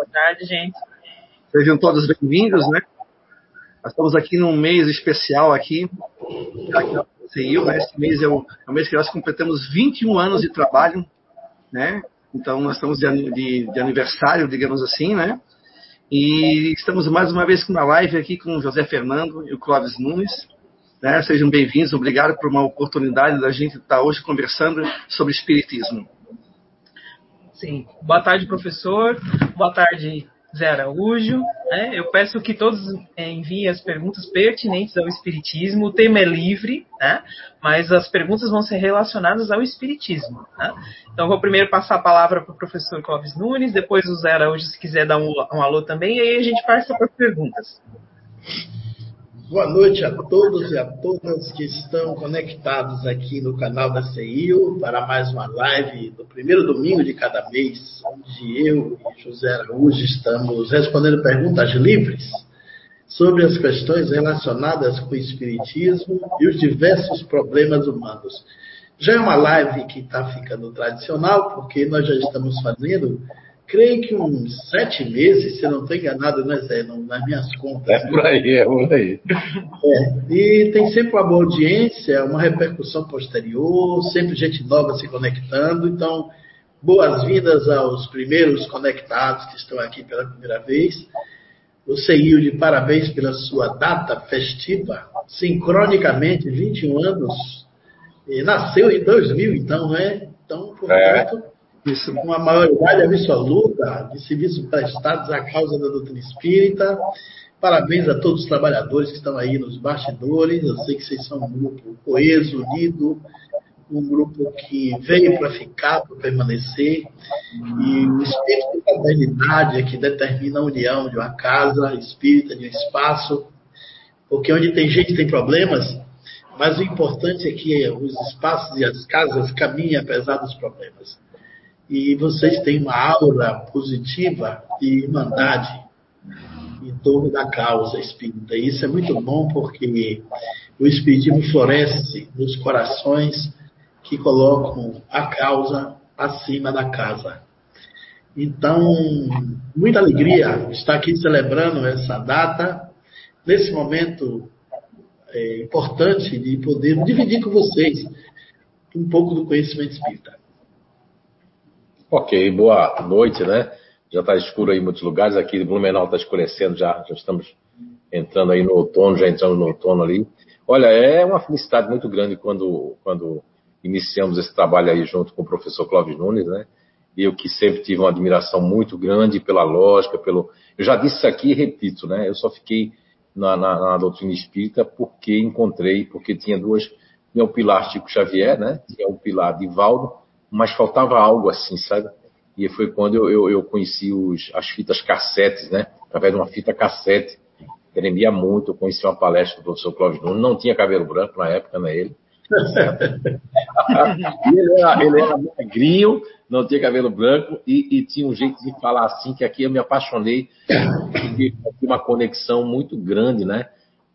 Boa tarde, gente. Sejam todos bem-vindos, né? Nós estamos aqui num mês especial aqui, na CIU, né? Esse mês é o, é o, mês que nós completamos 21 anos de trabalho, né? Então nós estamos de, de, de aniversário, digamos assim, né? E estamos mais uma vez com uma live aqui com o José Fernando e o Clóvis Nunes. Né? Sejam bem-vindos, obrigado por uma oportunidade da gente estar hoje conversando sobre Espiritismo. Sim. Boa tarde, professor. Boa tarde, Zé Araújo. Né? Eu peço que todos é, enviem as perguntas pertinentes ao Espiritismo. O tema é livre, né? mas as perguntas vão ser relacionadas ao Espiritismo. Né? Então, vou primeiro passar a palavra para o professor Clóvis Nunes, depois o Zé Araújo, se quiser dar um, um alô também, e aí a gente passa para as perguntas. Boa noite a todos e a todas que estão conectados aqui no canal da CIO para mais uma live do primeiro domingo de cada mês, onde eu e José Araújo estamos respondendo perguntas livres sobre as questões relacionadas com o Espiritismo e os diversos problemas humanos. Já é uma live que está ficando tradicional, porque nós já estamos fazendo creio que uns sete meses, se não estou enganado, né, Zé? nas minhas contas. É por aí, é por aí. É, e tem sempre uma boa audiência, uma repercussão posterior, sempre gente nova se conectando. Então, boas-vindas aos primeiros conectados que estão aqui pela primeira vez. O CEIU de parabéns pela sua data festiva, sincronicamente 21 anos. E nasceu em 2000, então, né? Então, portanto. É isso, com a maioridade absoluta de serviços prestados à causa da doutrina espírita. Parabéns a todos os trabalhadores que estão aí nos bastidores. Eu sei que vocês são um grupo coeso, unido, um grupo que veio para ficar, para permanecer. E o espírito de fraternidade é que determina a união de uma casa espírita, de um espaço. Porque onde tem gente tem problemas, mas o importante é que os espaços e as casas caminhem apesar dos problemas e vocês têm uma aura positiva de irmandade em torno da causa espírita. E isso é muito bom porque o espiritismo floresce nos corações que colocam a causa acima da casa. Então, muita alegria estar aqui celebrando essa data, nesse momento é, importante de poder dividir com vocês um pouco do conhecimento espírita. Ok, boa noite, né? Já está escuro aí em muitos lugares. Aqui Blumenau está escurecendo já, já estamos entrando aí no outono, já entramos no outono ali. Olha, é uma felicidade muito grande quando, quando iniciamos esse trabalho aí junto com o professor Clóvis Nunes, né? Eu que sempre tive uma admiração muito grande pela lógica, pelo. Eu já disse isso aqui e repito, né? Eu só fiquei na, na, na doutrina espírita porque encontrei, porque tinha duas. Tinha o pilar Chico Xavier, né? Tinha o pilar Divaldo mas faltava algo assim, sabe? E foi quando eu, eu, eu conheci os, as fitas cassetes, né? Através de uma fita cassete. Tremia muito, eu conheci uma palestra do professor Clóvis Nunes, não tinha cabelo branco na época, né? Ele. ele, era, ele era magrinho, não tinha cabelo branco e, e, tinha um jeito de falar assim que aqui eu me apaixonei uma conexão muito grande, né?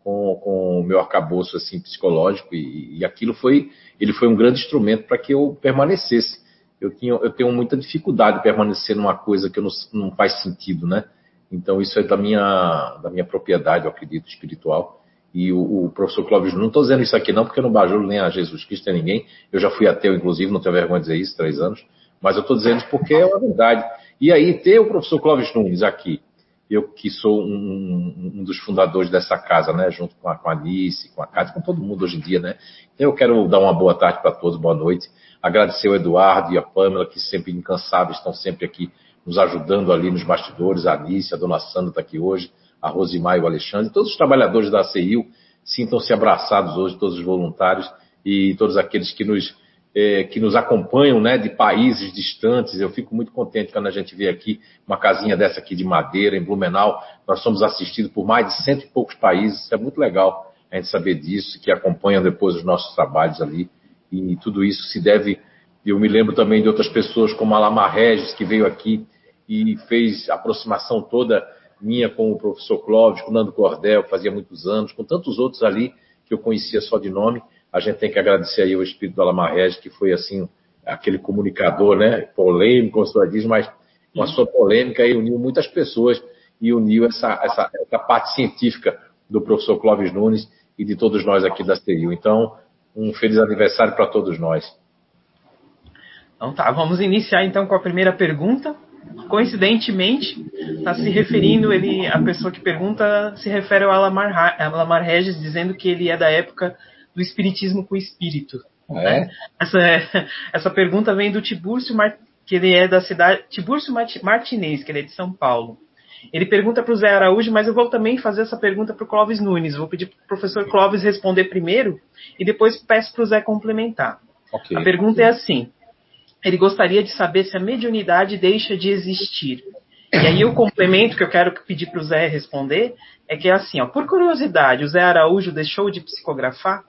Com, com o meu arcabouço assim psicológico e, e aquilo foi ele foi um grande instrumento para que eu permanecesse. Eu, tinha, eu tenho muita dificuldade de permanecer numa coisa que não, não faz sentido, né? Então isso é da minha, da minha propriedade, eu acredito, espiritual. E o, o professor Clóvis, não estou dizendo isso aqui não porque eu não bajulo nem a Jesus Cristo nem ninguém. Eu já fui ateu, inclusive, não tenho vergonha de dizer isso, três anos. Mas eu estou dizendo isso porque é uma verdade. E aí ter o professor Clóvis Nunes aqui, eu que sou um, um, dos fundadores dessa casa, né, junto com a, com a Alice, com a Cátia, com todo mundo hoje em dia, né. Eu quero dar uma boa tarde para todos, boa noite. Agradecer o Eduardo e a Pamela, que sempre incansáveis, estão sempre aqui nos ajudando ali nos bastidores. A Alice, a Dona Sandra está aqui hoje, a Rosimar e o Alexandre. Todos os trabalhadores da CIU sintam-se abraçados hoje, todos os voluntários e todos aqueles que nos é, que nos acompanham, né, de países distantes. Eu fico muito contente quando a gente vê aqui uma casinha dessa aqui de madeira em Blumenau. Nós somos assistidos por mais de cento e poucos países. Isso é muito legal a gente saber disso, que acompanham depois os nossos trabalhos ali. E tudo isso se deve. Eu me lembro também de outras pessoas como a Lamar Regis, que veio aqui e fez a aproximação toda minha com o professor Clóvis, com o Nando Cordel, fazia muitos anos, com tantos outros ali que eu conhecia só de nome a gente tem que agradecer aí o espírito do Alamarrege, que foi assim, aquele comunicador, né, polêmico, como você diz, mas com a sua polêmica e uniu muitas pessoas e uniu essa, essa, essa parte científica do professor Clóvis Nunes e de todos nós aqui da CEIU. Então, um feliz aniversário para todos nós. Então tá, vamos iniciar então com a primeira pergunta. Coincidentemente, está se referindo, ele, a pessoa que pergunta se refere ao Alamar, Alamar Regis, dizendo que ele é da época do espiritismo com o espírito. Ah, é? Né? Essa, essa pergunta vem do Tibúrcio, que ele é da cidade, Tibúrcio Martinez, que ele é de São Paulo. Ele pergunta para o Zé Araújo, mas eu vou também fazer essa pergunta para o Clóvis Nunes. Vou pedir para o professor Clóvis responder primeiro e depois peço para o Zé complementar. Okay. A pergunta é assim: ele gostaria de saber se a mediunidade deixa de existir. E aí o complemento que eu quero pedir para o Zé responder é que é assim, ó, por curiosidade, o Zé Araújo deixou de psicografar?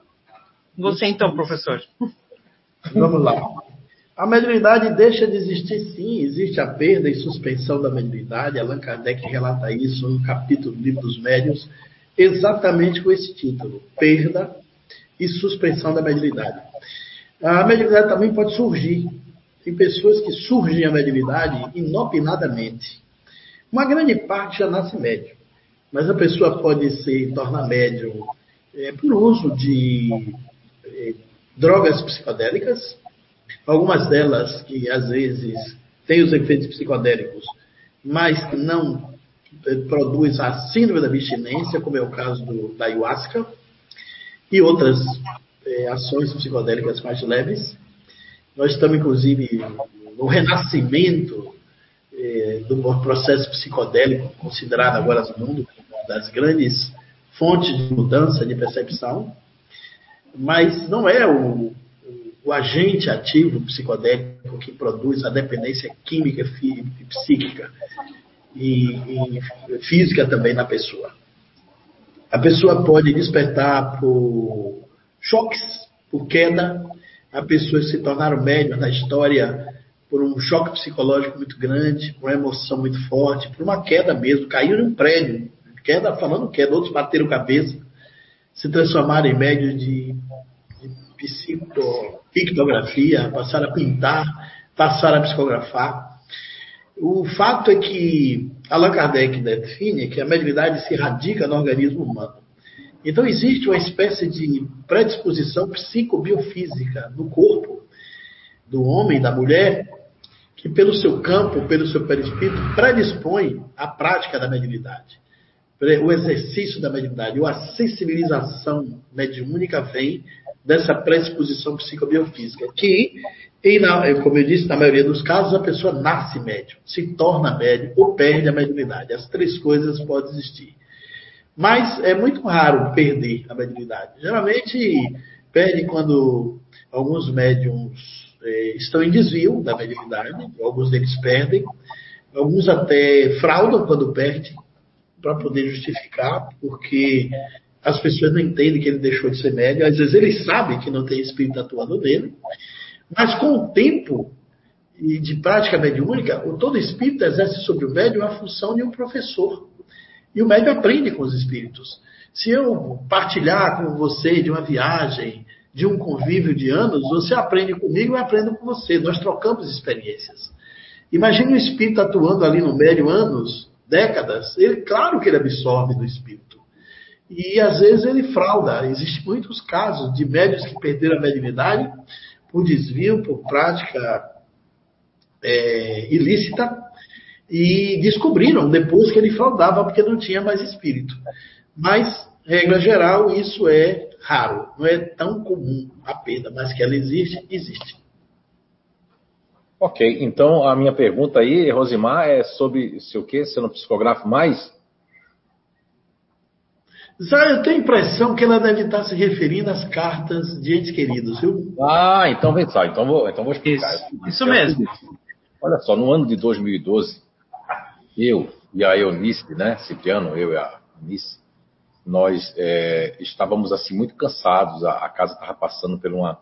Você então, professor. Vamos lá. A mediunidade deixa de existir sim, existe a perda e suspensão da mediunidade. Allan Kardec relata isso no capítulo do Livro dos Médiuns, exatamente com esse título: Perda e suspensão da mediunidade. A mediunidade também pode surgir. Tem pessoas que surgem a mediunidade inopinadamente. Uma grande parte já nasce médium, mas a pessoa pode se tornar médium é, por uso de é, drogas psicodélicas, algumas delas que às vezes têm os efeitos psicodélicos, mas não eh, produz a síndrome da abstinência, como é o caso do, da ayahuasca, e outras é, ações psicodélicas mais leves. Nós estamos, inclusive, no renascimento do processo psicodélico, considerado agora no mundo uma das grandes fontes de mudança de percepção, mas não é o, o agente ativo psicodélico que produz a dependência química psíquica e, e física também na pessoa. A pessoa pode despertar por choques, por queda, a pessoa se tornar médium na história por um choque psicológico muito grande, por uma emoção muito forte, por uma queda mesmo, caiu num prédio, queda, falando queda, outros bateram cabeça, se transformaram em médios de, de psico, pictografia, passaram a pintar, passaram a psicografar. O fato é que Allan Kardec define que a mediunidade se radica no organismo humano. Então existe uma espécie de predisposição psicobiofísica no corpo do homem, da mulher, que pelo seu campo, pelo seu perispírito, predispõe à prática da mediunidade. O exercício da mediunidade, ou a sensibilização mediúnica vem dessa predisposição psicobiofísica, que, como eu disse, na maioria dos casos, a pessoa nasce médium, se torna médium ou perde a mediunidade. As três coisas podem existir. Mas é muito raro perder a mediunidade. Geralmente perde quando alguns médiums é, estão em desvio da mediunidade, alguns deles perdem, alguns até fraudam quando perdem, para poder justificar, porque as pessoas não entendem que ele deixou de ser médium. Às vezes ele sabe que não tem espírito atuando nele, mas com o tempo e de prática mediúnica, o todo espírito exerce sobre o médium a função de um professor. E o médium aprende com os espíritos. Se eu partilhar com você de uma viagem, de um convívio de anos, você aprende comigo e eu aprendo com você. Nós trocamos experiências. Imagine o espírito atuando ali no médium anos, décadas. Ele, claro que ele absorve do espírito. E às vezes ele frauda. Existem muitos casos de médios que perderam a mediunidade por desvio, por prática é, ilícita, e descobriram depois que ele fraudava porque não tinha mais espírito. Mas, regra geral, isso é raro, não é tão comum a perda, mas que ela existe, existe. Ok, então a minha pergunta aí, Rosimar, é sobre se o que? Se eu não psicografo mais? Zé, eu tenho a impressão que ela deve estar se referindo às cartas de entes queridos, viu? Ah, então vem só, então vou, então vou explicar. Isso, isso mesmo. Olha só, no ano de 2012, eu e a Eunice, né, Cipriano, eu e a Eunice, nós é, estávamos assim muito cansados, a, a casa estava passando por uma,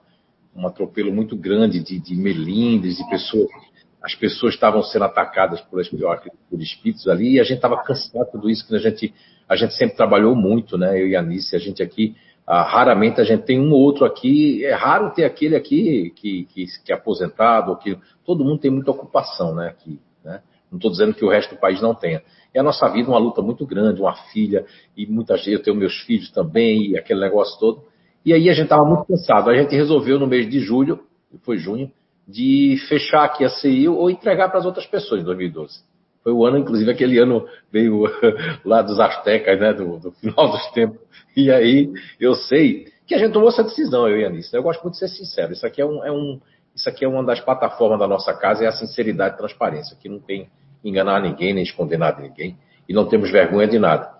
um atropelo muito grande de, de melindres, de pessoas as pessoas estavam sendo atacadas por, por espíritos ali, e a gente estava cansado de tudo isso, que a gente, a gente sempre trabalhou muito, né? Eu e a Anice, a gente aqui, ah, raramente a gente tem um ou outro aqui, é raro ter aquele aqui que, que, que é aposentado, que todo mundo tem muita ocupação, né? Aqui, né? Não estou dizendo que o resto do país não tenha. É a nossa vida uma luta muito grande, uma filha, e muita gente, eu tenho meus filhos também, e aquele negócio todo. E aí a gente estava muito cansado. A gente resolveu no mês de julho, foi junho, de fechar aqui a CIO ou entregar para as outras pessoas em 2012. Foi o ano, inclusive, aquele ano veio lá dos Aztecas, né, do, do, final dos tempos. E aí eu sei que a gente tomou essa decisão, eu e a Anice. Eu gosto muito de ser sincero. Isso aqui é, um, é um, isso aqui é uma das plataformas da nossa casa, é a sinceridade e transparência, que não tem enganar ninguém, nem esconder nada de ninguém, e não temos vergonha de nada.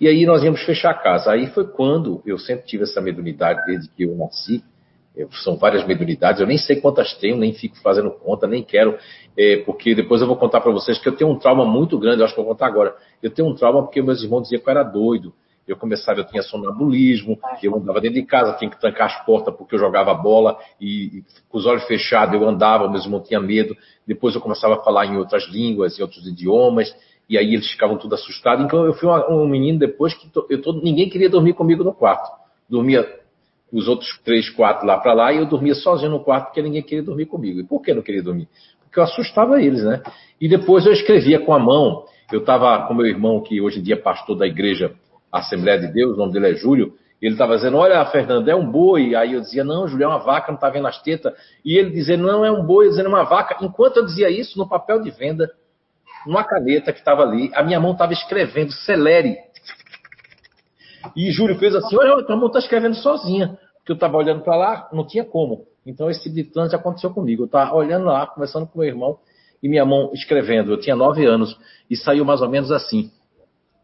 E aí nós íamos fechar a casa. Aí foi quando eu sempre tive essa mediunidade desde que eu nasci, são várias mediunidades, eu nem sei quantas tenho, nem fico fazendo conta, nem quero, é, porque depois eu vou contar para vocês que eu tenho um trauma muito grande, eu acho que vou contar agora. Eu tenho um trauma porque meus irmãos diziam que eu era doido. Eu começava, eu tinha sonambulismo, eu andava dentro de casa, tinha que trancar as portas porque eu jogava bola e, e com os olhos fechados eu andava, meus irmãos tinham medo. Depois eu começava a falar em outras línguas, em outros idiomas, e aí eles ficavam tudo assustados. Então eu fui um menino depois que eu tô, ninguém queria dormir comigo no quarto. Dormia os outros três, quatro lá para lá, e eu dormia sozinho no quarto porque ninguém queria dormir comigo. E por que não queria dormir? Porque eu assustava eles, né? E depois eu escrevia com a mão. Eu estava com meu irmão, que hoje em dia é pastor da igreja Assembleia de Deus, o nome dele é Júlio, ele estava dizendo, olha, Fernando, é um boi. Aí eu dizia, não, Júlio, é uma vaca, não está vendo as tetas. E ele dizendo, não, é um boi, dizendo, é uma vaca. Enquanto eu dizia isso, no papel de venda, numa caneta que estava ali, a minha mão estava escrevendo, celere. E Júlio fez assim, olha, tua mão está escrevendo sozinha que eu estava olhando para lá, não tinha como. Então esse tipo de trânsito aconteceu comigo. Eu estava olhando lá, conversando com meu irmão e minha mão escrevendo. Eu tinha nove anos e saiu mais ou menos assim: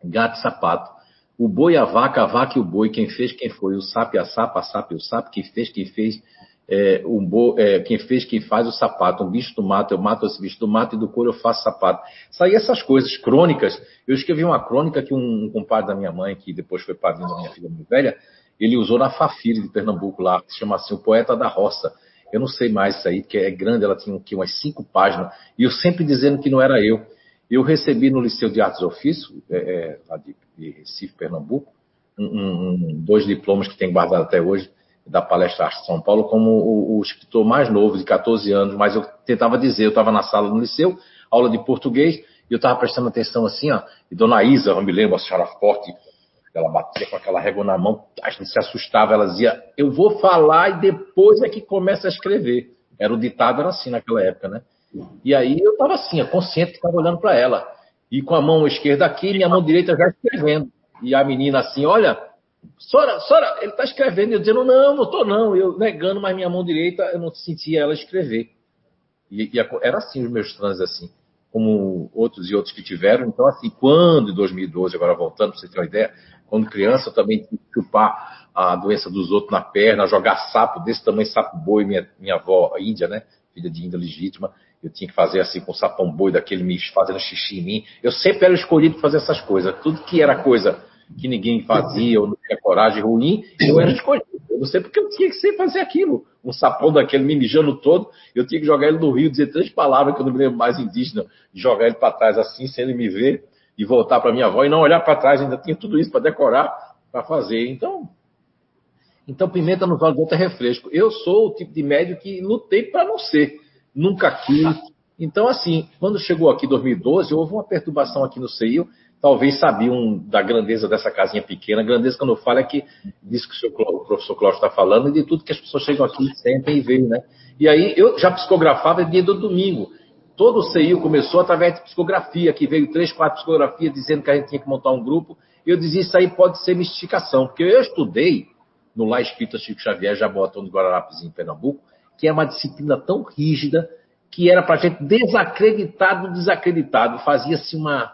gato e sapato. O boi, a vaca, a vaca e o boi, quem fez, quem foi. O sapo, a sapa, a sapa e o sapo, quem fez, quem fez. É, o bo, é, quem fez, quem faz o sapato. Um bicho do mato, eu mato esse bicho do mato e do couro eu faço sapato. Saí essas coisas crônicas. Eu escrevi uma crônica que um, um compadre da minha mãe, que depois foi padrinho da minha filha muito velha, ele usou na Fafiri de Pernambuco lá, que se chama assim, o Poeta da Roça. Eu não sei mais isso aí, porque é grande, ela tinha aqui umas cinco páginas, e eu sempre dizendo que não era eu. Eu recebi no Liceu de Artes Ofício, é, é, lá de, de, Recife, Pernambuco, um, um, dois diplomas que tem guardado até hoje, da palestra Arte São Paulo, como o, o, escritor mais novo, de 14 anos, mas eu tentava dizer, eu estava na sala no Liceu, aula de português, e eu estava prestando atenção assim, ó, e Dona Isa, eu me lembro, a senhora forte, ela batia com aquela régua na mão, a gente se assustava, ela dizia, eu vou falar e depois é que começa a escrever. Era o ditado, era assim naquela época, né? E aí eu estava assim, consciente que estava olhando para ela. E com a mão esquerda aqui, minha mão direita já escrevendo. E a menina assim, olha, Sora, Sora, ele está escrevendo. Eu dizendo, não, não estou não. Eu negando, mas minha mão direita, eu não sentia ela escrever. E, e era assim os meus transes, assim como outros e outros que tiveram. Então, assim, quando em 2012, agora voltando para você ter uma ideia, quando criança eu também tinha que chupar a doença dos outros na perna, jogar sapo desse tamanho, sapo boi, minha, minha avó, índia, né? Filha de índia legítima, eu tinha que fazer assim com o sapão boi daquele me fazendo xixi em mim. Eu sempre era escolhido para fazer essas coisas. Tudo que era coisa que ninguém fazia, ou não tinha coragem ruim, eu era escolhido. Eu não sei porque eu tinha que ser fazer aquilo. Um sapão daquele me mijando todo, eu tinha que jogar ele no rio, dizer três palavras que eu não me lembro mais indígena, jogar ele para trás assim, sem ele me ver, e voltar para minha avó e não olhar para trás, ainda tinha tudo isso para decorar, para fazer. Então, então pimenta nos olhos do refresco. Eu sou o tipo de médio que lutei para não ser, nunca quis. Então, assim, quando chegou aqui 2012, houve uma perturbação aqui no CEIU, talvez sabiam da grandeza dessa casinha pequena. A grandeza, quando eu falo, é que disso que o, professor Cláudio está falando e de tudo que as pessoas chegam aqui, sentem e veem, né? E aí, eu já psicografava dia do domingo. Todo o CIU começou através de psicografia, que veio três, quatro psicografias dizendo que a gente tinha que montar um grupo. Eu dizia, isso aí pode ser mistificação, porque eu estudei no Lá Espírita Chico Xavier, Jabotão do Guararapes, em Pernambuco, que é uma disciplina tão rígida que era para gente desacreditado, desacreditado. Fazia-se uma,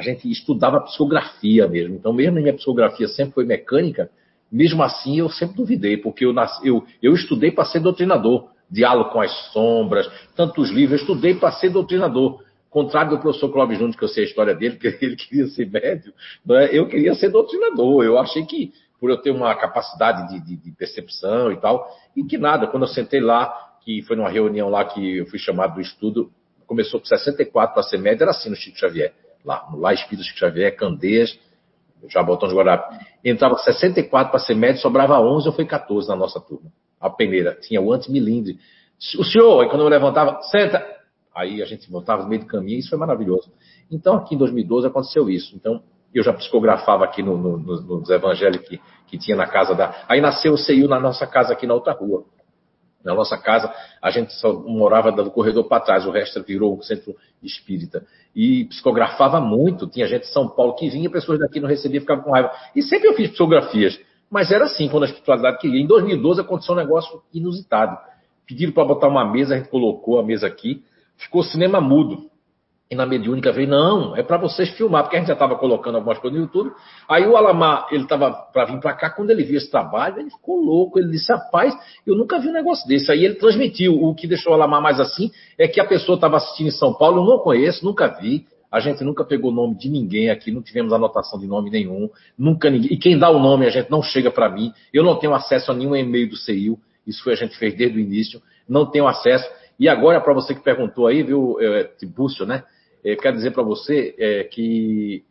a gente estudava psicografia mesmo. Então, mesmo a minha psicografia sempre foi mecânica, mesmo assim eu sempre duvidei, porque eu, nasci, eu, eu estudei para ser doutrinador, diálogo com as sombras, tantos livros, eu estudei para ser doutrinador. Contrário do professor Clóvis Júnior, que eu sei a história dele, que ele queria ser médio, é? eu queria ser doutrinador. Eu achei que, por eu ter uma capacidade de, de, de percepção e tal, e que nada, quando eu sentei lá, que foi numa reunião lá que eu fui chamado do estudo, começou com 64 para ser médio, era assim no Chico Xavier lá, lá Espírito Xavier, Candeias, Jabotão de Guarapé. Entrava 64 para ser médio, sobrava 11 ou foi 14 na nossa turma. A peneira. Tinha o antimilindre. O senhor, aí quando eu levantava, senta. Aí a gente voltava no meio do caminho isso foi maravilhoso. Então, aqui em 2012 aconteceu isso. Então, eu já psicografava aqui no, no, nos evangelhos que, que tinha na casa da. Aí nasceu o CEIU na nossa casa aqui na outra rua. Na nossa casa, a gente só morava do corredor para trás, o resto virou um centro espírita. E psicografava muito. Tinha gente de São Paulo que vinha, pessoas daqui não recebiam, ficavam com raiva. E sempre eu fiz psicografias. Mas era assim, quando a espiritualidade queria. Em 2012 aconteceu um negócio inusitado. Pediram para botar uma mesa, a gente colocou a mesa aqui. Ficou cinema mudo. E na mediúnica veio, não, é para vocês filmar, porque a gente já estava colocando algumas coisas no YouTube. Aí o Alamar, ele estava para vir para cá, quando ele viu esse trabalho, ele ficou louco. Ele disse, rapaz, eu nunca vi um negócio desse. Aí ele transmitiu. O que deixou o Alamar mais assim é que a pessoa estava assistindo em São Paulo, eu não conheço, nunca vi. A gente nunca pegou o nome de ninguém aqui, não tivemos anotação de nome nenhum, nunca ninguém. E quem dá o nome, a gente não chega para mim. Eu não tenho acesso a nenhum e-mail do CEIU, isso foi a gente fez desde o início, não tenho acesso. E agora, para você que perguntou aí, viu, é, Tibúcio, né? É, quero dizer para você é, que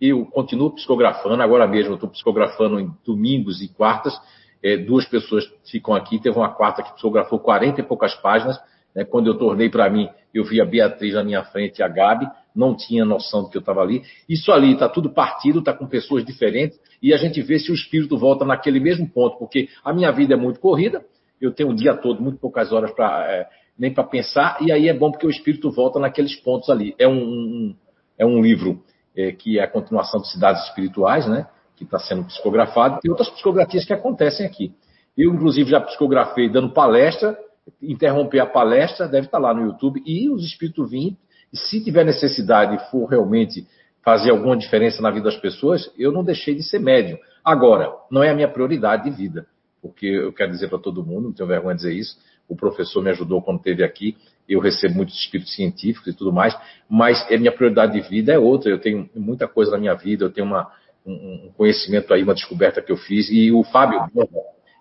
eu continuo psicografando, agora mesmo estou psicografando em domingos e quartas. É, duas pessoas ficam aqui, teve uma quarta que psicografou 40 e poucas páginas. Né, quando eu tornei para mim, eu vi a Beatriz na minha frente e a Gabi, não tinha noção do que eu estava ali. Isso ali está tudo partido, está com pessoas diferentes, e a gente vê se o espírito volta naquele mesmo ponto, porque a minha vida é muito corrida, eu tenho o dia todo, muito poucas horas para é, nem para pensar, e aí é bom porque o espírito volta naqueles pontos ali. É um, um é um livro é, que é a continuação de Cidades Espirituais, né? Que está sendo psicografado, e outras psicografias que acontecem aqui. Eu, inclusive, já psicografei dando palestra, interromper a palestra, deve estar tá lá no YouTube, e os espíritos vêm, e se tiver necessidade e for realmente fazer alguma diferença na vida das pessoas, eu não deixei de ser médium. Agora, não é a minha prioridade de vida, porque eu quero dizer para todo mundo, não tenho vergonha de dizer isso, o professor me ajudou quando esteve aqui, eu recebo muitos espíritos científicos e tudo mais, mas a minha prioridade de vida é outra, eu tenho muita coisa na minha vida, eu tenho uma, um, conhecimento aí, uma descoberta que eu fiz, e o Fábio,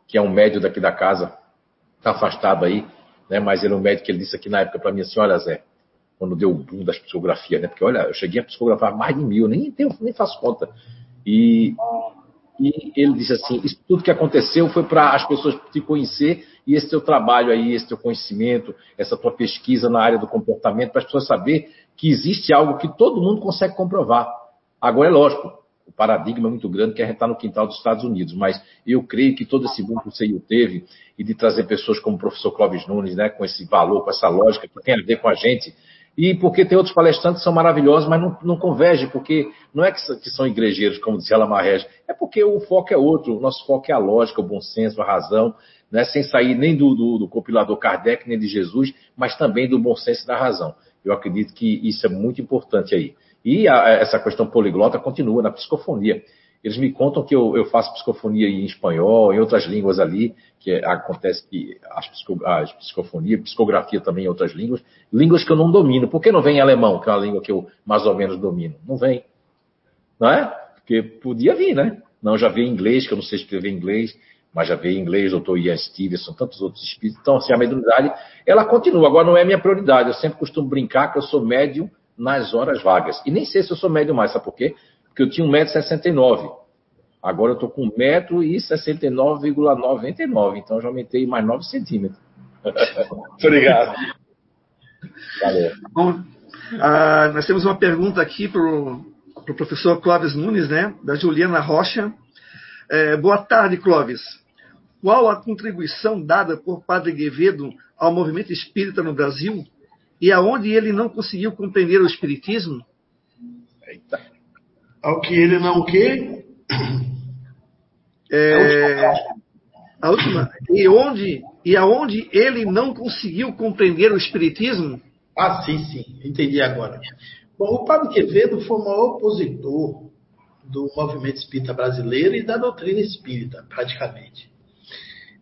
que é um médio daqui da casa, está afastado aí, né, mas ele é um médico que ele disse aqui na época para mim assim, olha Zé, quando deu o boom das psicografias, né, porque olha, eu cheguei a psicografar mais de mil, nem, nem faço conta, e e ele disse assim: Isso tudo que aconteceu foi para as pessoas te conhecer e esse teu trabalho aí, esse teu conhecimento, essa tua pesquisa na área do comportamento, para as pessoas saber que existe algo que todo mundo consegue comprovar. Agora é lógico, o paradigma é muito grande que a gente está no quintal dos Estados Unidos, mas eu creio que todo esse boom que o CIU teve e de trazer pessoas como o professor Clóvis Nunes, né, com esse valor, com essa lógica que tem a ver com a gente, e porque tem outros palestrantes que são maravilhosos, mas não, não convergem, porque não é que, que são igrejeiros, como dizia Lamarrege, é porque o foco é outro, o nosso foco é a lógica, o bom senso, a razão, né, sem sair nem do, do, do compilador Kardec, nem de Jesus, mas também do bom senso e da razão. Eu acredito que isso é muito importante aí. E a, essa questão poliglota continua na psicofonia. Eles me contam que eu, eu, faço psicofonia em espanhol, em outras línguas ali, que é, acontece que as, psico, as psicofonia, psicografia também em outras línguas, línguas que eu não domino. Por que não vem alemão, que é uma língua que eu mais ou menos domino? Não vem. Não é? Porque podia vir, né? Não, já veio inglês, que eu não sei escrever inglês, mas já veio inglês, doutor Ian Stevenson, tantos outros espíritos. Então, assim, a mediunidade, ela continua. Agora, não é minha prioridade. Eu sempre costumo brincar que eu sou médium nas horas vagas. E nem sei se eu sou médium mais, sabe por quê? Porque eu tinha 1,69m. Agora eu estou com 1,69,99m, então eu já aumentei mais 9 centímetros. Obrigado. Valeu. Bom, uh, nós temos uma pergunta aqui para o pro professor Clóvis Nunes, né, da Juliana Rocha. É, boa tarde, Clóvis. Qual a contribuição dada por Padre Guevedo ao movimento espírita no Brasil e aonde ele não conseguiu compreender o espiritismo? Eita ao que ele não o quê? É, a última. E onde e aonde ele não conseguiu compreender o espiritismo? Ah, sim, sim, entendi agora. Bom, o Padre Quevedo foi o maior opositor do movimento espírita brasileiro e da doutrina espírita, praticamente.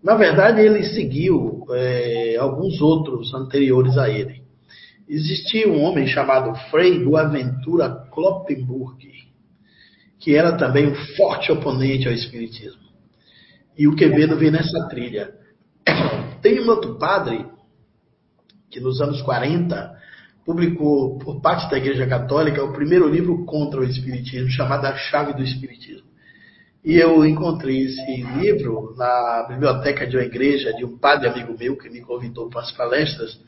Na verdade, ele seguiu é, alguns outros anteriores a ele. Existia um homem chamado Frei Boaventura Kloppenburg, que era também um forte oponente ao Espiritismo. E o Quevedo vem nessa trilha. Tem um outro padre que nos anos 40 publicou por parte da Igreja Católica o primeiro livro contra o Espiritismo, chamado A Chave do Espiritismo. E eu encontrei esse livro na biblioteca de uma igreja de um padre amigo meu que me convidou para as palestras.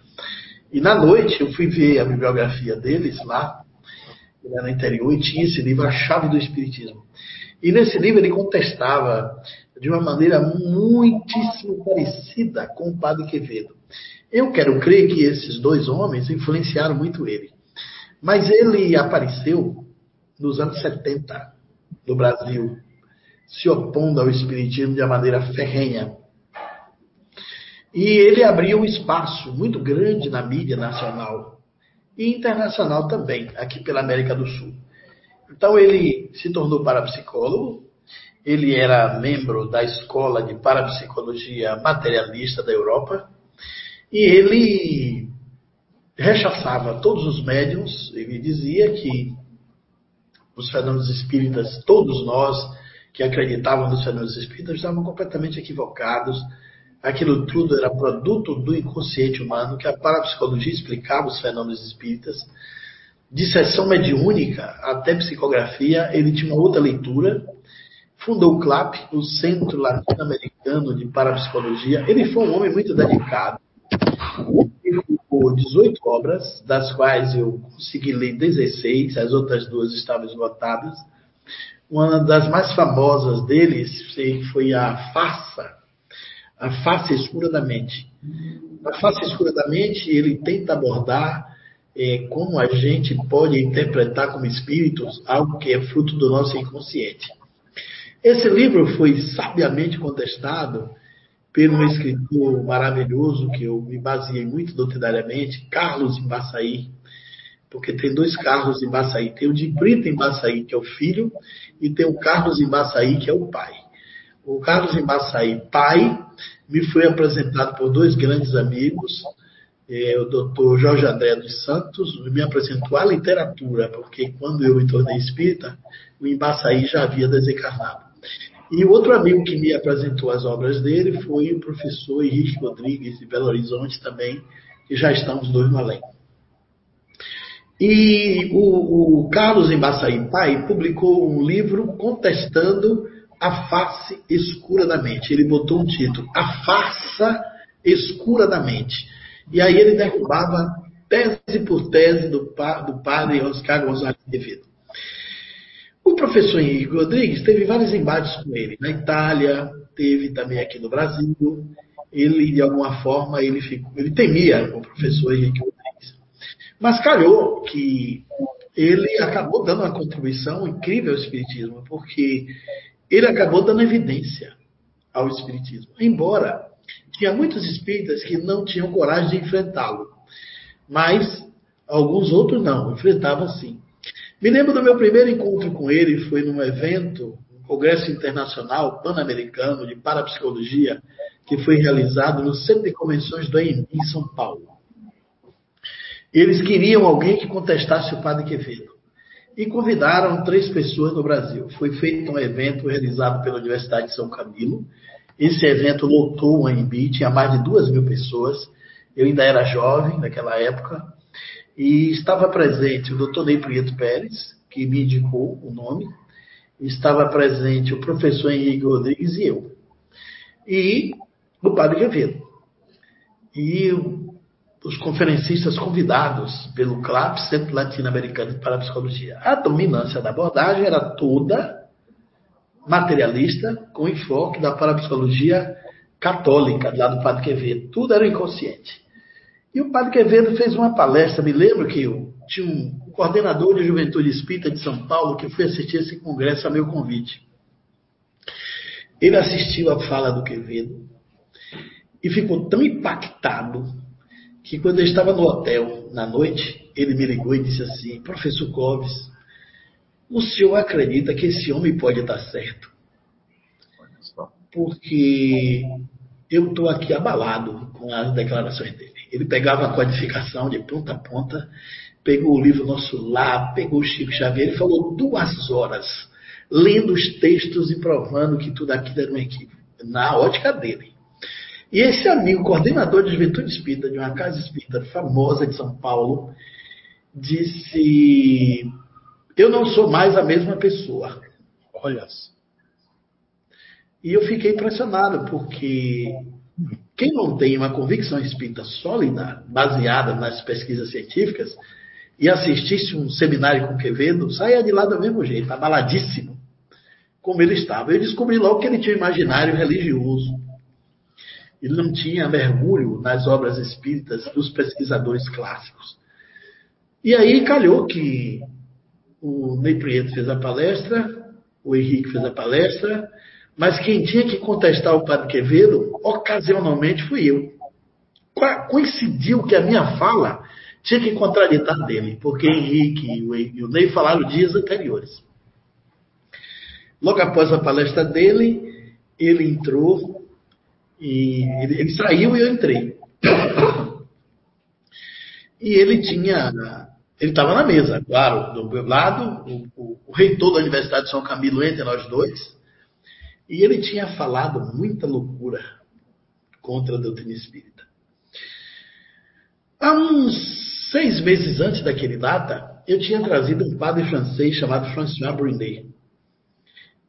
E na noite eu fui ver a bibliografia deles lá, lá no interior, e tinha esse livro, A Chave do Espiritismo. E nesse livro ele contestava de uma maneira muitíssimo parecida com o Padre Quevedo. Eu quero crer que esses dois homens influenciaram muito ele. Mas ele apareceu nos anos 70 no Brasil, se opondo ao Espiritismo de uma maneira ferrenha. E ele abriu um espaço muito grande na mídia nacional e internacional também, aqui pela América do Sul. Então ele se tornou parapsicólogo, ele era membro da Escola de Parapsicologia Materialista da Europa e ele rechaçava todos os médiums, ele dizia que os fenômenos espíritas, todos nós que acreditavam nos fenômenos espíritas, estavam completamente equivocados. Aquilo tudo era produto do inconsciente humano, que a parapsicologia explicava os fenômenos espíritas. De sessão mediúnica até psicografia, ele tinha uma outra leitura. Fundou o CLAP, o Centro Latino-Americano de Parapsicologia. Ele foi um homem muito dedicado. Ele publicou 18 obras, das quais eu consegui ler 16, as outras duas estavam esgotadas. Uma das mais famosas deles foi a Farsa, a face escura da mente. Na face escura da mente, ele tenta abordar é, como a gente pode interpretar como espíritos algo que é fruto do nosso inconsciente. Esse livro foi sabiamente contestado por um escritor maravilhoso que eu me baseei muito doutrinariamente, Carlos Embaçaí, porque tem dois Carlos Embaçaí. Tem o de Brito Embaçaí, que é o filho, e tem o Carlos Embaçaí, que é o pai. O Carlos Embaçaí, pai, me foi apresentado por dois grandes amigos, é, o doutor Jorge André dos Santos, me apresentou a literatura, porque quando eu me tornei espírita, o Embaçaí já havia desencarnado. E outro amigo que me apresentou as obras dele foi o professor Henrique Rodrigues, de Belo Horizonte também, que já estamos dois no além. E o, o Carlos Embaçaí Pai publicou um livro contestando a face escura da mente. Ele botou um título, A Farsa Escura da Mente. E aí ele derrubava tese por tese do, do padre Oscar Gonzalez de Vida. O professor Henrique Rodrigues teve vários embates com ele. Na Itália, teve também aqui no Brasil. Ele, de alguma forma, ele, ficou, ele temia o professor Henrique Rodrigues. Mas calhou que ele acabou dando uma contribuição incrível ao Espiritismo, porque ele acabou dando evidência ao Espiritismo. Embora tinha muitos espíritas que não tinham coragem de enfrentá-lo, mas alguns outros não, enfrentavam sim. Me lembro do meu primeiro encontro com ele, foi num evento, um congresso internacional pan-americano de parapsicologia, que foi realizado no Centro de Convenções do AMB em São Paulo. Eles queriam alguém que contestasse o Padre Quevedo. E convidaram três pessoas no Brasil. Foi feito um evento realizado pela Universidade de São Camilo. Esse evento lotou o AMB, tinha mais de duas mil pessoas. Eu ainda era jovem naquela época. E estava presente o doutor Ney Prieto Pérez, que me indicou o nome, estava presente o professor Henrique Rodrigues e eu. E o padre Quevedo. E os conferencistas convidados pelo CLAP, Centro Latino-Americano de Parapsicologia. A dominância da abordagem era toda materialista, com enfoque da parapsicologia católica, lá do Padre Quevedo. Tudo era inconsciente. E o padre Quevedo fez uma palestra, me lembro que eu tinha um coordenador de juventude espírita de São Paulo que foi assistir esse congresso a meu convite. Ele assistiu a fala do Quevedo e ficou tão impactado que quando eu estava no hotel na noite, ele me ligou e disse assim: Professor Clóvis, o senhor acredita que esse homem pode estar certo? Porque eu estou aqui abalado com as declarações dele. Ele pegava a codificação de ponta a ponta, pegou o livro Nosso Lar, pegou o Chico Xavier, ele falou duas horas lendo os textos e provando que tudo aquilo era um equívoco, na ótica dele. E esse amigo, coordenador de juventude espírita de uma casa espírita famosa de São Paulo, disse: Eu não sou mais a mesma pessoa. Olha. E eu fiquei impressionado, porque quem não tem uma convicção espírita sólida, baseada nas pesquisas científicas, e assistisse um seminário com Quevedo, saia de lá do mesmo jeito, abaladíssimo, como ele estava. Eu descobri logo que ele tinha um imaginário religioso. Ele não tinha mergulho nas obras espíritas dos pesquisadores clássicos. E aí calhou que o Ney Prieto fez a palestra, o Henrique fez a palestra, mas quem tinha que contestar o Padre Quevedo, ocasionalmente, fui eu. Coincidiu que a minha fala tinha que contraditar dele, porque Henrique e o Ney falaram dias anteriores. Logo após a palestra dele, ele entrou e ele, ele saiu e eu entrei. E ele tinha ele estava na mesa, claro, do meu lado, o, o, o, reitor da Universidade de São Camilo entre nós dois, e ele tinha falado muita loucura contra a doutrina espírita. Há uns seis meses antes daquele data, eu tinha trazido um padre francês chamado François Brunet.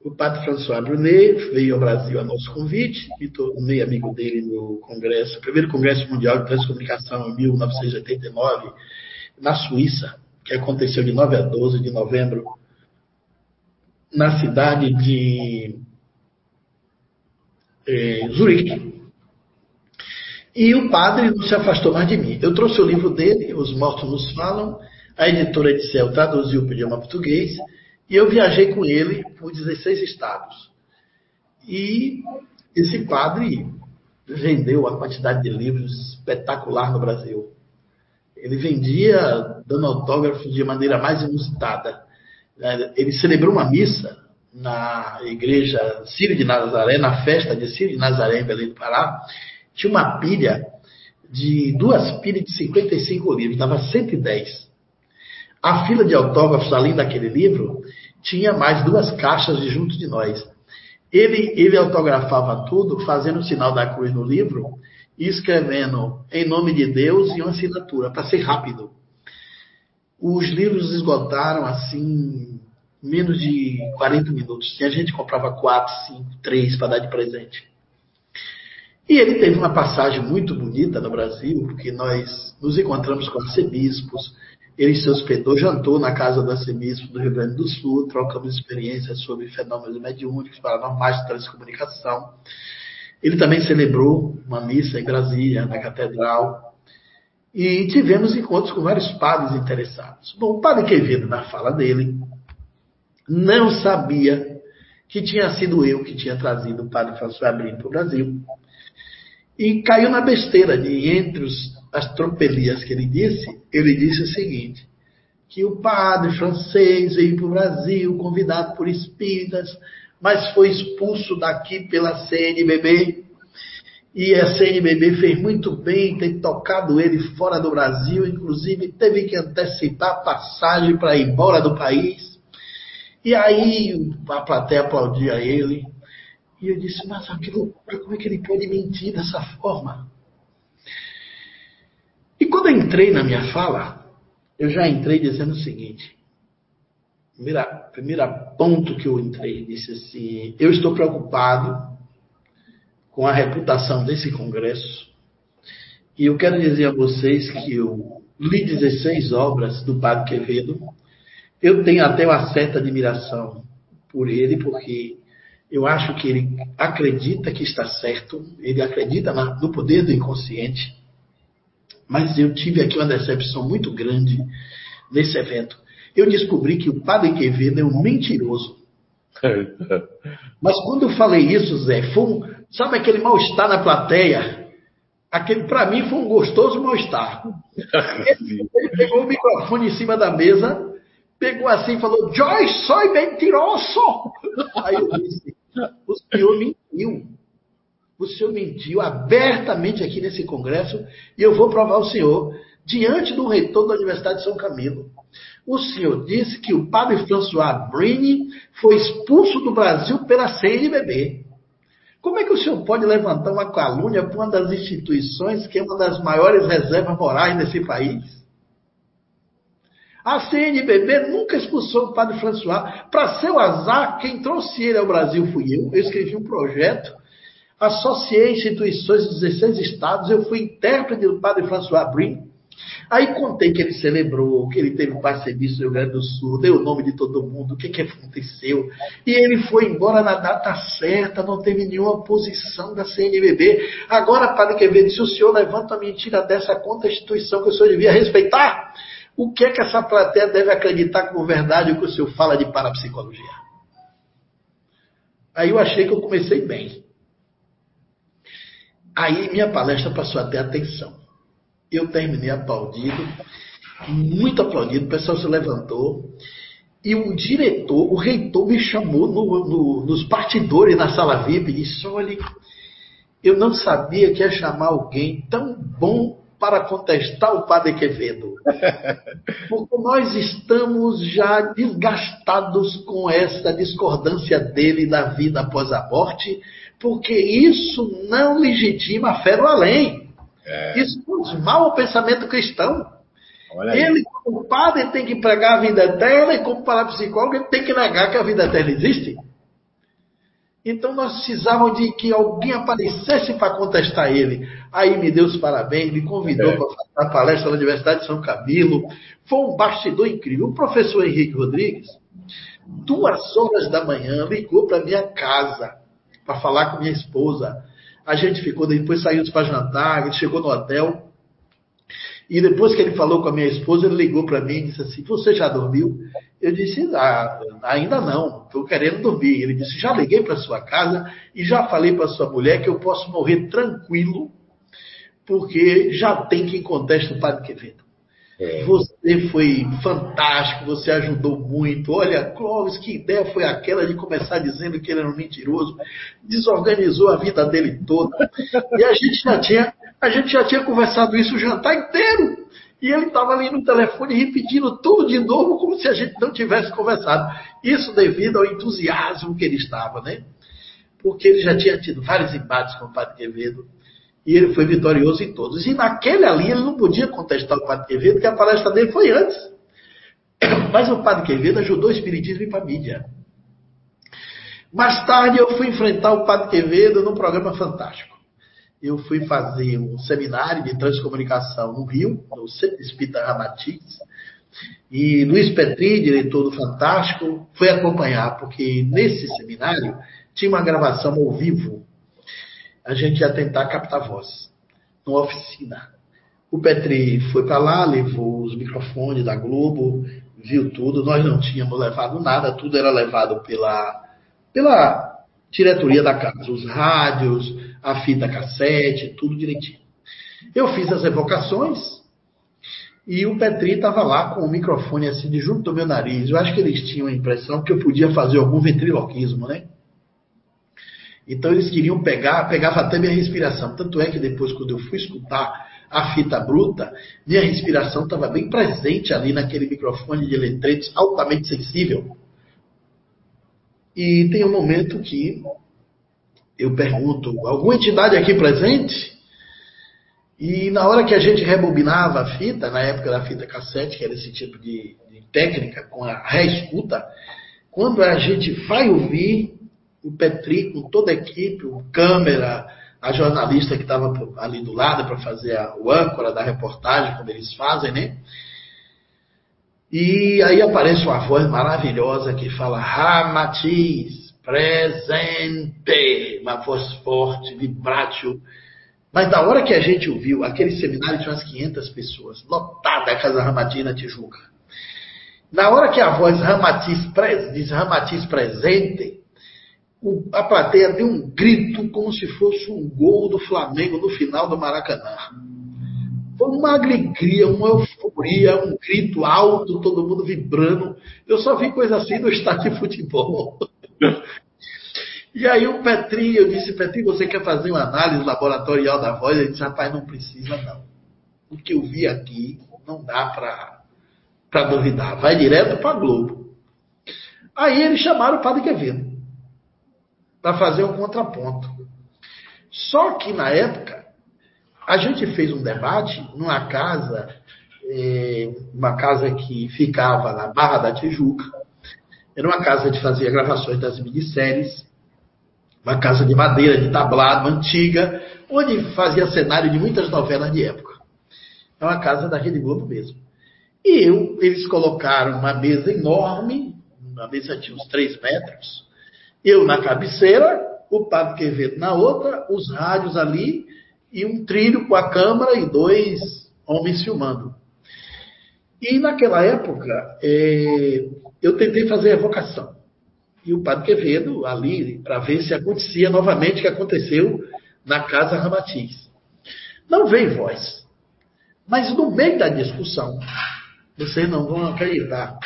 O padre François Brunet veio ao Brasil a nosso convite, me tornei amigo dele no congresso, primeiro congresso mundial de transcomunicação em 1989, na Suíça, que aconteceu de 9 a 12 de novembro, na cidade de eh, Zurique. E o padre não se afastou mais de mim. Eu trouxe o livro dele, Os Mortos Nos Falam, a editora Edicel traduziu para o idioma português, e eu viajei com ele por 16 estados. E esse padre vendeu uma quantidade de livros espetacular no Brasil. Ele vendia dando autógrafos de maneira mais inusitada. Ele celebrou uma missa na igreja Círio de Nazaré, na festa de Círio de Nazaré, em Belém do Pará. Tinha uma pilha de duas pilhas de 55 livros, dava 110. A fila de autógrafos, além daquele livro, tinha mais duas caixas de junto de nós. Ele, ele autografava tudo, fazendo o sinal da cruz no livro, e escrevendo em nome de Deus e uma assinatura, para ser rápido. Os livros esgotaram assim, menos de 40 minutos. E a gente comprava 4, 5, 3 para dar de presente. E ele teve uma passagem muito bonita no Brasil, porque nós nos encontramos com arcebispos, ele se hospedou, jantou na casa do arcebispo do Rio Grande do Sul, trocamos experiências sobre fenômenos mediúnicos, paranormais de transcomunicação. Ele também celebrou uma missa em Brasília, na catedral, e tivemos encontros com vários padres interessados. Bom, o padre Quevedo, na fala dele, não sabia que tinha sido eu que tinha trazido o padre François Abril para o Brasil. E caiu na besteira de, entre os, as tropelias que ele disse, ele disse o seguinte, que o padre francês veio para o Brasil, convidado por espíritas, mas foi expulso daqui pela CNBB. E a CNBB fez muito bem ter tocado ele fora do Brasil, inclusive teve que antecipar a passagem para ir embora do país. E aí a plateia aplaudia ele. E eu disse, mas como é que ele pode mentir dessa forma? Quando eu entrei na minha fala, eu já entrei dizendo o seguinte: primeira, primeira ponto que eu entrei, disse assim: eu estou preocupado com a reputação desse congresso e eu quero dizer a vocês que eu li 16 obras do Padre Quevedo. Eu tenho até uma certa admiração por ele, porque eu acho que ele acredita que está certo, ele acredita no poder do inconsciente. Mas eu tive aqui uma decepção muito grande nesse evento eu descobri que o Padre Quevedo é um mentiroso. Mas quando eu falei isso, Zé, foi um, sabe aquele mal-estar na plateia? Aquele, para mim, foi um gostoso mal-estar. Ele, ele, pegou o microfone em cima da mesa, pegou assim e falou: Joyce, soy mentiroso! Aí eu disse: O senhor mentiu. O senhor mentiu abertamente aqui nesse congresso e eu vou provar o senhor diante do reitor da Universidade de São Camilo. O senhor disse que o padre François Brini foi expulso do Brasil pela CNBB. Como é que o senhor pode levantar uma calúnia para uma das instituições que é uma das maiores reservas morais desse país? A CNBB nunca expulsou o padre François. Para seu azar, quem trouxe ele ao Brasil fui eu. Eu escrevi um projeto. Associei instituições dos 16 estados, eu fui intérprete do padre François Brin, Aí contei que ele celebrou, que ele teve um serviço no Rio Grande do Sul, deu o nome de todo mundo, o que, que aconteceu. E ele foi embora na data certa, não teve nenhuma posição da CNBB. Agora, Padre Quevedo, se o senhor levanta a mentira dessa contra a instituição que o senhor devia respeitar, o que é que essa plateia deve acreditar como verdade o que o senhor fala de parapsicologia? Aí eu achei que eu comecei bem. Aí minha palestra passou a ter atenção. Eu terminei aplaudido, muito aplaudido, o pessoal se levantou. E o diretor, o reitor, me chamou no, no, nos partidores na sala VIP e disse: Olha, eu não sabia que ia chamar alguém tão bom para contestar o padre Quevedo. Porque nós estamos já desgastados com essa discordância dele da vida após a morte, porque isso não legitima a fé do além. É. Isso faz mal ao pensamento cristão. Ele, como padre, tem que pregar a vida eterna, e como parapsicólogo, ele tem que negar que a vida eterna existe. Então nós precisávamos de que alguém aparecesse para contestar ele. Aí me deu os parabéns, me convidou é. para fazer a palestra na Universidade de São Camilo. Foi um bastidor incrível. O professor Henrique Rodrigues, duas horas da manhã, ligou para minha casa para falar com minha esposa. A gente ficou, depois saímos para jantar, ele chegou no hotel. E depois que ele falou com a minha esposa, ele ligou para mim e disse assim: Você já dormiu? Eu disse: ah, Ainda não, estou querendo dormir. Ele disse: Já liguei para sua casa e já falei para sua mulher que eu posso morrer tranquilo, porque já tem quem conteste o Padre Quevedo. É. Você foi fantástico, você ajudou muito. Olha, Clóvis, que ideia foi aquela de começar dizendo que ele era um mentiroso? Desorganizou a vida dele toda. E a gente já tinha a gente já tinha conversado isso o jantar inteiro. E ele estava ali no telefone repetindo tudo de novo, como se a gente não tivesse conversado. Isso devido ao entusiasmo que ele estava, né? Porque ele já tinha tido vários embates com o Padre Quevedo. E ele foi vitorioso em todos. E naquele ali ele não podia contestar o Padre Quevedo, porque a palestra dele foi antes. Mas o Padre Quevedo ajudou o Espiritismo para a mídia. Mais tarde eu fui enfrentar o Padre Quevedo num programa fantástico eu fui fazer um seminário de transcomunicação no Rio, no Centro Espírita Ramatiz, e Luiz Petri, diretor do Fantástico, foi acompanhar, porque nesse seminário tinha uma gravação ao vivo. A gente ia tentar captar voz, numa oficina. O Petri foi para lá, levou os microfones da Globo, viu tudo. Nós não tínhamos levado nada, tudo era levado pela, pela diretoria da casa, os rádios, a fita cassete, tudo direitinho. Eu fiz as evocações e o Petri estava lá com o microfone assim de junto do meu nariz. Eu acho que eles tinham a impressão que eu podia fazer algum ventriloquismo, né? Então eles queriam pegar, pegava até minha respiração. Tanto é que depois, quando eu fui escutar a fita bruta, minha respiração estava bem presente ali naquele microfone de letretes altamente sensível. E tem um momento que eu pergunto, alguma entidade aqui presente? E na hora que a gente rebobinava a fita, na época da fita cassete, que era esse tipo de, de técnica, com a reescuta, quando a gente vai ouvir o Petri com toda a equipe, o câmera, a jornalista que estava ali do lado para fazer a, o âncora da reportagem, como eles fazem, né? E aí aparece uma voz maravilhosa que fala, Ramatiz, presente, uma voz forte, vibrátil. Mas na hora que a gente ouviu, aquele seminário tinha umas 500 pessoas, lotada a Casa Ramatina Tijuca. Na hora que a voz Ramatiz, diz Ramatiz presente, a plateia deu um grito como se fosse um gol do Flamengo no final do Maracanã. Foi uma alegria, uma euforia, um grito alto, todo mundo vibrando. Eu só vi coisa assim no estádio de futebol. E aí o Petri, eu disse, Petri, você quer fazer uma análise laboratorial da voz? Ele disse, rapaz, não precisa não. O que eu vi aqui não dá para duvidar. Vai direto para Globo. Aí eles chamaram o Padre Quevedo para fazer um contraponto. Só que na época a gente fez um debate numa casa, é, uma casa que ficava na Barra da Tijuca, era uma casa de fazer gravações das minisséries. Uma casa de madeira, de tablado, antiga, onde fazia cenário de muitas novelas de época. É uma casa da Rede Globo mesmo. E eu, eles colocaram uma mesa enorme, uma mesa tinha uns 3 metros, eu na cabeceira, o Padre Quevedo na outra, os rádios ali, e um trilho com a câmera e dois homens filmando. E naquela época, é, eu tentei fazer a vocação. E o Padre Quevedo ali, para ver se acontecia novamente o que aconteceu na Casa Ramatiz. Não veio voz. Mas no meio da discussão, vocês não vão acreditar.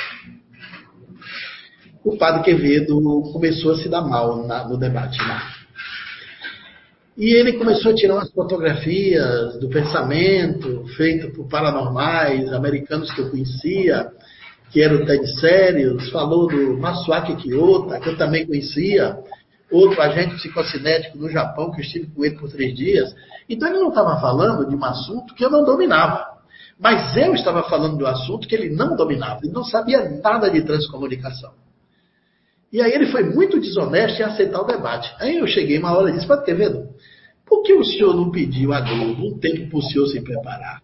O padre Quevedo começou a se dar mal na, no debate lá. E ele começou a tirar umas fotografias do pensamento feito por paranormais americanos que eu conhecia, que era o Ted Sérios, falou do Masuaki Kiyota, que eu também conhecia, outro agente psicocinético no Japão, que eu estive com ele por três dias. Então ele não estava falando de um assunto que eu não dominava. Mas eu estava falando de um assunto que ele não dominava, ele não sabia nada de transcomunicação. E aí ele foi muito desonesto em aceitar o debate. Aí eu cheguei uma hora e disse, Padre Quevedo, por que o senhor não pediu a Globo um tempo para o senhor se preparar?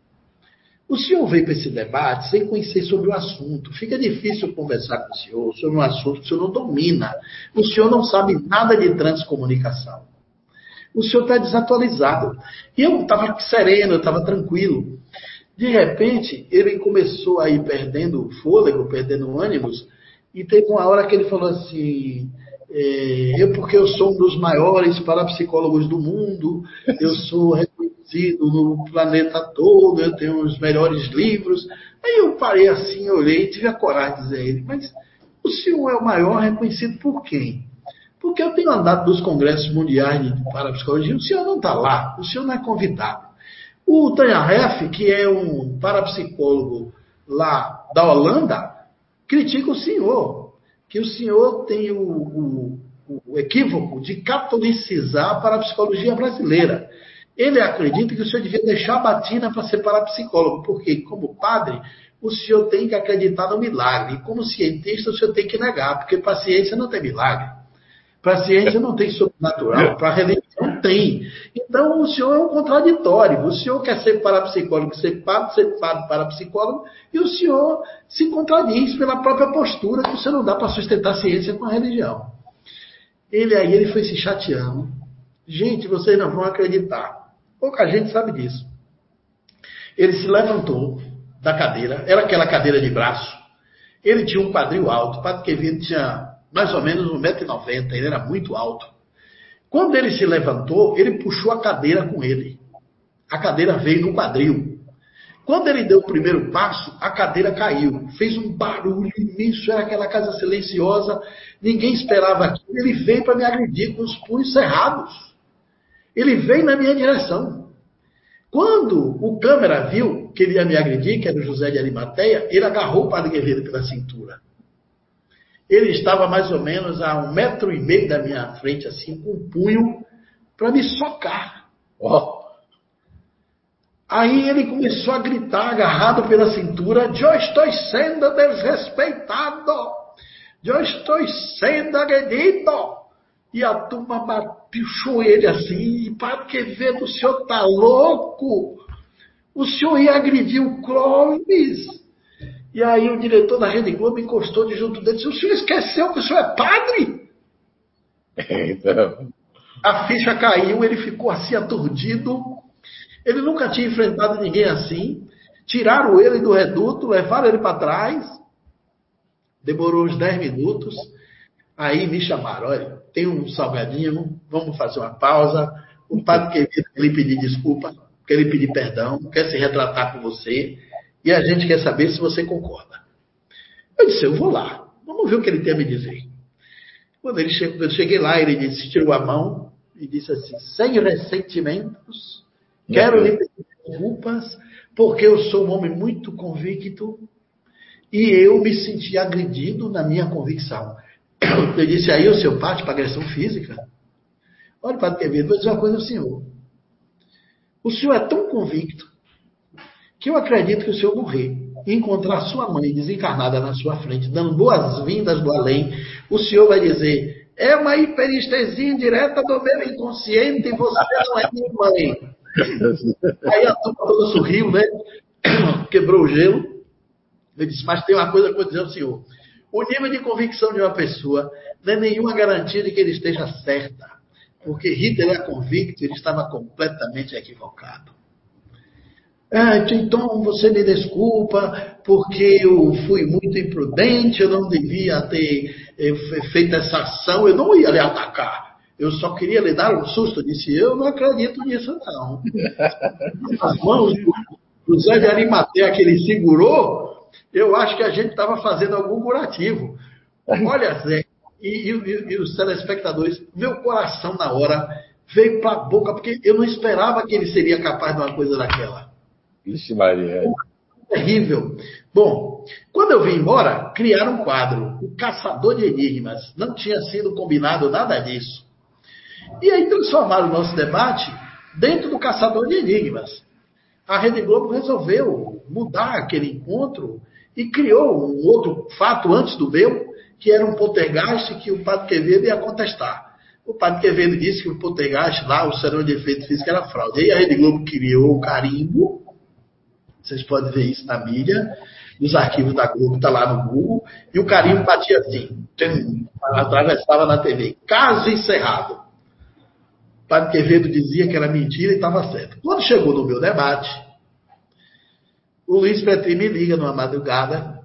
O senhor veio para esse debate sem conhecer sobre o assunto. Fica difícil conversar com o senhor sobre um assunto que o senhor não domina. O senhor não sabe nada de transcomunicação. O senhor está desatualizado. E eu estava sereno, eu estava tranquilo. De repente, ele começou a ir perdendo fôlego, perdendo ânimos, e teve uma hora que ele falou assim: é, eu, porque eu sou um dos maiores parapsicólogos do mundo, eu sou reconhecido no planeta todo, eu tenho os melhores livros. Aí eu parei assim, olhei e tive a coragem de dizer a ele: mas o senhor é o maior reconhecido por quem? Porque eu tenho andado nos congressos mundiais de parapsicologia, o senhor não está lá, o senhor não é convidado. O Tanya Ref, que é um parapsicólogo lá da Holanda, critica o senhor, que o senhor tem o, o, o equívoco de catolicizar a parapsicologia brasileira. Ele acredita que o senhor devia deixar a batina para ser parapsicólogo, porque, como padre, o senhor tem que acreditar no milagre. E como cientista, o senhor tem que negar, porque para ciência não tem milagre. Para a ciência não tem sobrenatural, para a religião tem. Então o senhor é um contraditório. O senhor quer ser parapsicólogo, ser padre, ser padre parapsicólogo, e o senhor se contradiz pela própria postura que você não dá para sustentar a ciência com a religião. Ele aí ele foi se chateando. Gente, vocês não vão acreditar. Pouca gente sabe disso. Ele se levantou da cadeira, era aquela cadeira de braço. Ele tinha um quadril alto. O Padre Quevedo tinha mais ou menos 1,90m, ele era muito alto. Quando ele se levantou, ele puxou a cadeira com ele. A cadeira veio no quadril. Quando ele deu o primeiro passo, a cadeira caiu. Fez um barulho imenso, era aquela casa silenciosa, ninguém esperava aquilo. Ele veio para me agredir com os punhos cerrados. Ele veio na minha direção. Quando o câmera viu que ele ia me agredir, que era o José de Arimateia, ele agarrou o Padre Guerreiro pela cintura. Ele estava mais ou menos a um metro e meio da minha frente, assim, com um punho, para me socar. Oh. Aí ele começou a gritar, agarrado pela cintura: Eu estou sendo desrespeitado! Eu estou sendo agredido! E a turma pichou ele assim: Padre Quevedo, o senhor está louco? O senhor ia agredir o Clóvis? E aí o diretor da Rede Globo encostou de junto dele e disse: O senhor esqueceu que o senhor é padre? Então... A ficha caiu, ele ficou assim aturdido. Ele nunca tinha enfrentado ninguém assim. Tiraram ele do reduto, levaram ele para trás. Demorou uns 10 minutos. Aí me chamaram: olha, tem um salgadinho, vamos fazer uma pausa. O padre queria ele pedir desculpa, quer ele pedir perdão, quer se retratar com você. E a gente quer saber se você concorda. Eu disse, eu vou lá. Vamos ver o que ele tem a me dizer. Quando ele chegou, eu cheguei lá, ele disse, tirou a mão e disse assim, sem ressentimentos, quero lhe pedir desculpas, porque eu sou um homem muito convicto e eu me senti agredido na minha convicção. Eu disse, aí o seu parte para agressão física? Olha, Padre Quevedo, vou dizer uma coisa ao senhor. O senhor é tão convicto que eu acredito que o senhor morrer e encontrar sua mãe desencarnada na sua frente, dando boas-vindas do além, o senhor vai dizer: É uma hiperestesia direta do meu inconsciente e você não é minha mãe. Aí a turma toda sorriu, né? Quebrou o gelo. Eu disse, mas tem uma coisa que eu vou dizer ao senhor. O nível de convicção de uma pessoa não é nenhuma garantia de que ele esteja certa. Porque Hitler é convicto, ele estava completamente equivocado. Ah, então você me desculpa porque eu fui muito imprudente, eu não devia ter eh, feito essa ação, eu não ia lhe atacar. Eu só queria lhe dar um susto. Disse, eu não acredito nisso, não. As mãos do Zé de Arimatea que ele segurou, eu acho que a gente estava fazendo algum curativo. Olha, Zé, e, e, e, os telespectadores, meu coração na hora veio para a boca, porque eu não esperava que ele seria capaz de uma coisa daquela. Vixe, Maria. Terrível. Bom, quando eu vim embora, criaram um quadro, o Caçador de Enigmas. Não tinha sido combinado nada disso. E aí transformaram o nosso debate dentro do Caçador de Enigmas. A Rede Globo resolveu mudar aquele encontro e criou um outro fato antes do meu, que era um poltergeist que o Padre Quevedo ia contestar. O Padre Quevedo disse que o poltergeist lá, o serão de efeito físico, era fraude. E aí a Rede Globo criou o carimbo, vocês podem ver isso na mídia, nos arquivos da Globo, está lá no Google, e o carimbo batia assim, atravessava na TV. Caso encerrado. Padre Quevedo dizia que era mentira e estava certo. Quando chegou no meu debate, o Luiz Petri me liga numa madrugada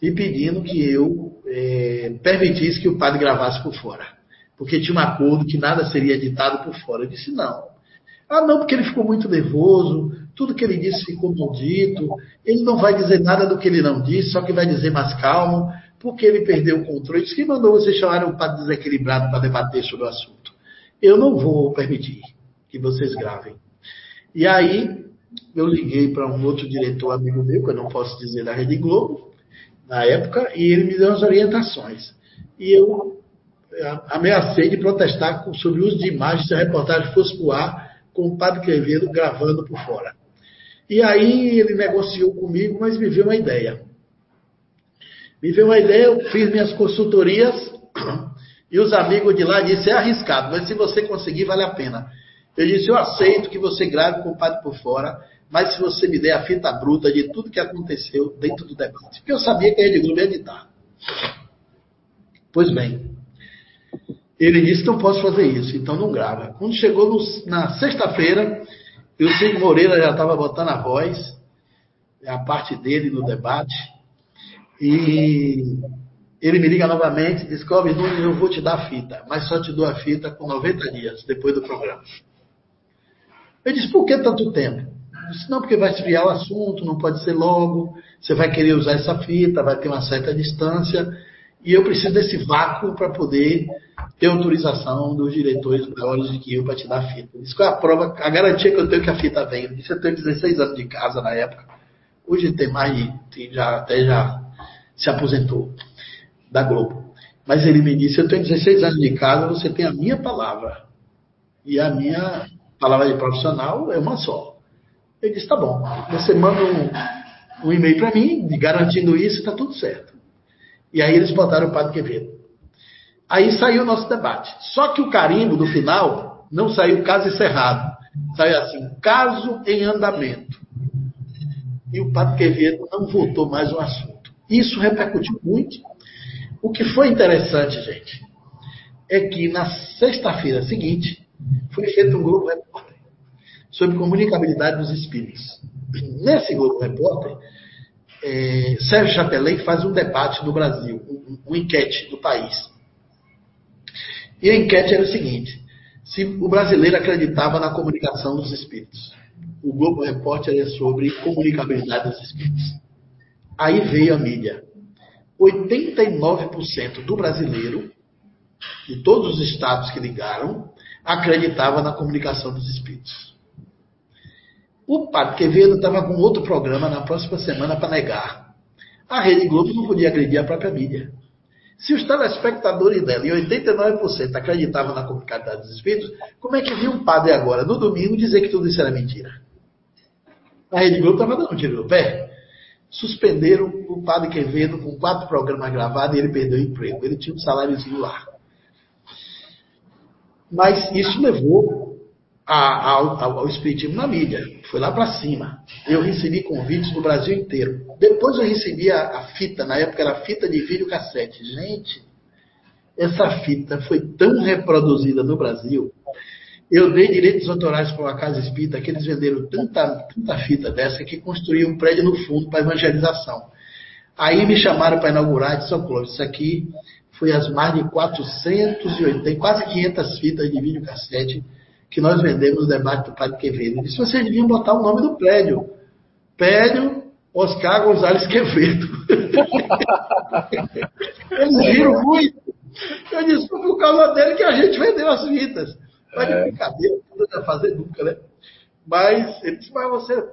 e pedindo que eu é, permitisse que o padre gravasse por fora. Porque tinha um acordo que nada seria editado por fora. Eu disse, não. Ah, não, porque ele ficou muito nervoso, tudo que ele disse ficou maldito, ele não vai dizer nada do que ele não disse, só que vai dizer mais calmo, porque ele perdeu o controle. Disse que mandou vocês chamarem o padre desequilibrado para debater sobre o assunto. Eu não vou permitir que vocês gravem. E aí, eu liguei para um outro diretor amigo meu, que eu não posso dizer da Rede Globo, na época, e ele me deu as orientações. E eu ameacei de protestar sobre o uso de imagens se a reportagem fosse para o ar com o padre Quevedo gravando por fora. E aí ele negociou comigo, mas me veio uma ideia. Me veio uma ideia, eu fiz minhas consultorias e os amigos de lá disseram, é arriscado, mas se você conseguir, vale a pena. Eu disse, eu aceito que você grave com o padre por fora, mas se você me der a fita bruta de tudo que aconteceu dentro do debate. Porque eu sabia que a Rede Globo ia editar. Pois bem, ele disse, não posso fazer isso, então não grava. Quando chegou no, na sexta-feira, o Cid Moreira já estava botando a voz, a parte dele no debate, e ele me liga novamente e diz, Clóvis Nunes, eu vou te dar a fita, mas só te dou a fita com 90 dias, depois do programa. Eu disse, por que tanto tempo? disse, não, porque vai esfriar o assunto, não pode ser logo, você vai querer usar essa fita, vai ter uma certa distância, e eu preciso desse vácuo para poder ter autorização dos diretores maiores de que eu para te dar a fita. Isso é a prova, a garantia que eu tenho que a fita vem. Isso eu tenho 16 anos de casa na época. Hoje tem mais de, já, até já se aposentou da Globo. Mas ele me disse, eu tenho 16 anos de casa, você tem a minha palavra. E a minha palavra de profissional é uma só. Ele disse: tá bom, você manda um, um e-mail para mim, garantindo isso, está tudo certo. E aí eles botaram o Padre Quevedo. Aí saiu o nosso debate. Só que o carimbo do final não saiu caso encerrado. Saiu assim: caso em andamento. E o Padre Quevedo não voltou mais ao assunto. Isso repercutiu muito. O que foi interessante, gente, é que na sexta-feira seguinte foi feito um grupo repórter sobre comunicabilidade dos espíritos. Nesse Globo Repórter, é, Sérgio Chapelin faz um debate no Brasil, um, um enquete do país. E a enquete era o seguinte: se o brasileiro acreditava na comunicação dos espíritos. O Globo Repórter é sobre comunicabilidade dos espíritos. Aí veio a mídia. 89% do brasileiro, de todos os estados que ligaram, acreditava na comunicação dos espíritos. O Padre Quevedo estava com outro programa na próxima semana para negar. A Rede Globo não podia agredir a própria mídia. Se os telespectadores dela, em 89%, acreditavam na comunicabilidade dos espíritos, como é que viu um padre agora, no domingo, dizer que tudo isso era mentira? A Rede Globo estava dando um tiro no pé. Suspenderam o padre Quevedo com quatro programas gravados e ele perdeu o emprego. Ele tinha um saláriozinho lá. Mas isso levou a, ao, ao Espiritismo na mídia. Foi lá para cima. Eu recebi convites no Brasil inteiro. Depois eu recebi a, a fita, na época era fita de vídeo cassete. Gente, essa fita foi tão reproduzida no Brasil. Eu dei direitos autorais para uma casa espírita que eles venderam tanta, tanta fita dessa que construíram um prédio no fundo para evangelização. Aí me chamaram para inaugurar de São Clóvis. Isso aqui foi as mais de 480, quase 500 fitas de videocassete que nós vendemos no debate do Padre Quevedo. Ele disse, vocês deviam botar o nome do prédio. Prédio Oscar Gonzalez Quevedo. Eles viram muito. Eu disse, foi por causa dele que a gente vendeu as fitas. Mas de é. brincadeira, não vai fazer nunca, né? Mas ele disse, mas você,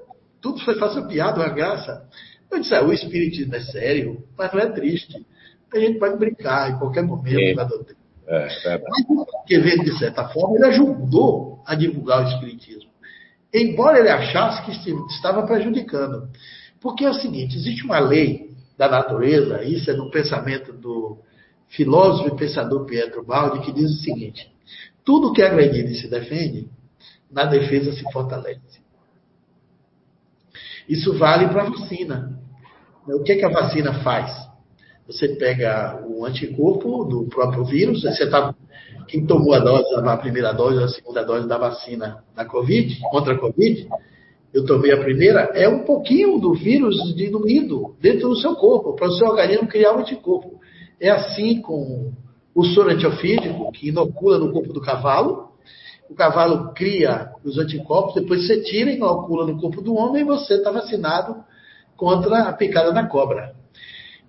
tudo foi fazer piada, uma graça. Eu disse, ah, o espiritismo é sério, mas não é triste. A gente pode brincar em qualquer momento é. na doutrina. É, é mas de certa forma, ele ajudou a divulgar o espiritismo. Embora ele achasse que estava prejudicando. Porque é o seguinte, existe uma lei da natureza, isso é no pensamento do filósofo e pensador Pietro Baldi, que diz o seguinte: tudo que é agredido e se defende, na defesa se fortalece. Isso vale para a vacina. O que, é que a vacina faz? Você pega o anticorpo do próprio vírus, você tá, quem tomou a dose, a primeira dose, a segunda dose da vacina da Covid, contra a Covid, eu tomei a primeira, é um pouquinho do vírus diluído dentro do seu corpo, para o seu organismo criar um anticorpo. É assim com o soro antiofídico, que inocula no corpo do cavalo. O cavalo cria os anticorpos, depois você tira e inocula no corpo do homem e você está vacinado contra a picada da cobra.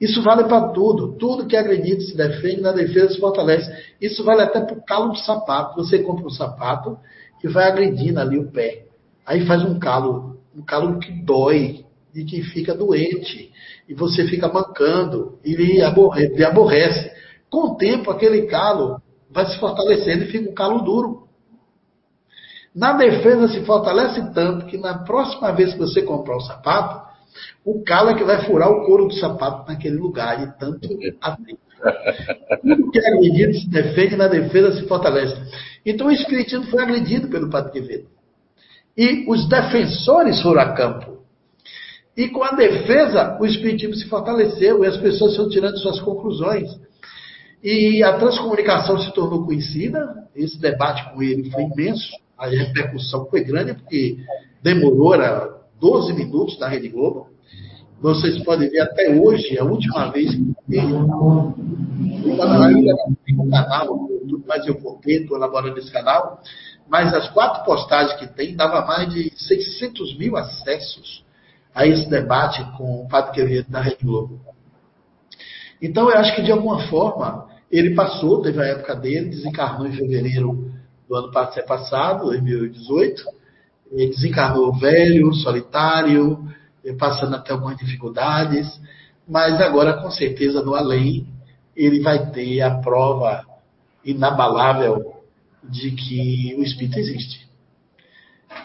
Isso vale para tudo. Tudo que agredido se defende, na defesa se fortalece. Isso vale até para o calo de sapato. Você compra um sapato e vai agredindo ali o pé. Aí faz um calo, um calo que dói e que fica doente. E você fica mancando e lhe aborrece. Com o tempo, aquele calo vai se fortalecendo e fica um calo duro. Na defesa se fortalece tanto que na próxima vez que você comprar o sapato, o calo é que vai furar o couro do sapato naquele lugar, de tanto atento. Tudo que é agredido se defende, na defesa se fortalece. Então o Espiritismo foi agredido pelo Padre Quevedo. E os defensores foram a campo. E com a defesa, o Espiritismo se fortaleceu e as pessoas estão tirando suas conclusões. E a transcomunicação se tornou conhecida, esse debate com ele foi imenso, a repercussão foi grande, porque demorou, era 12 minutos da Rede Globo. Vocês podem ver até hoje, a última vez que eu tem um canal, mas eu voltei, estou elaborando esse canal, mas as quatro postagens que tem, dava mais de 600 mil acessos a esse debate com o Padre Quevedo da Rede Globo. Então, eu acho que de alguma forma ele passou, teve a época dele, desencarnou em fevereiro do ano passado, 2018. Ele desencarnou velho, solitário, passando até algumas dificuldades, mas agora, com certeza, no além, ele vai ter a prova inabalável de que o espírito existe.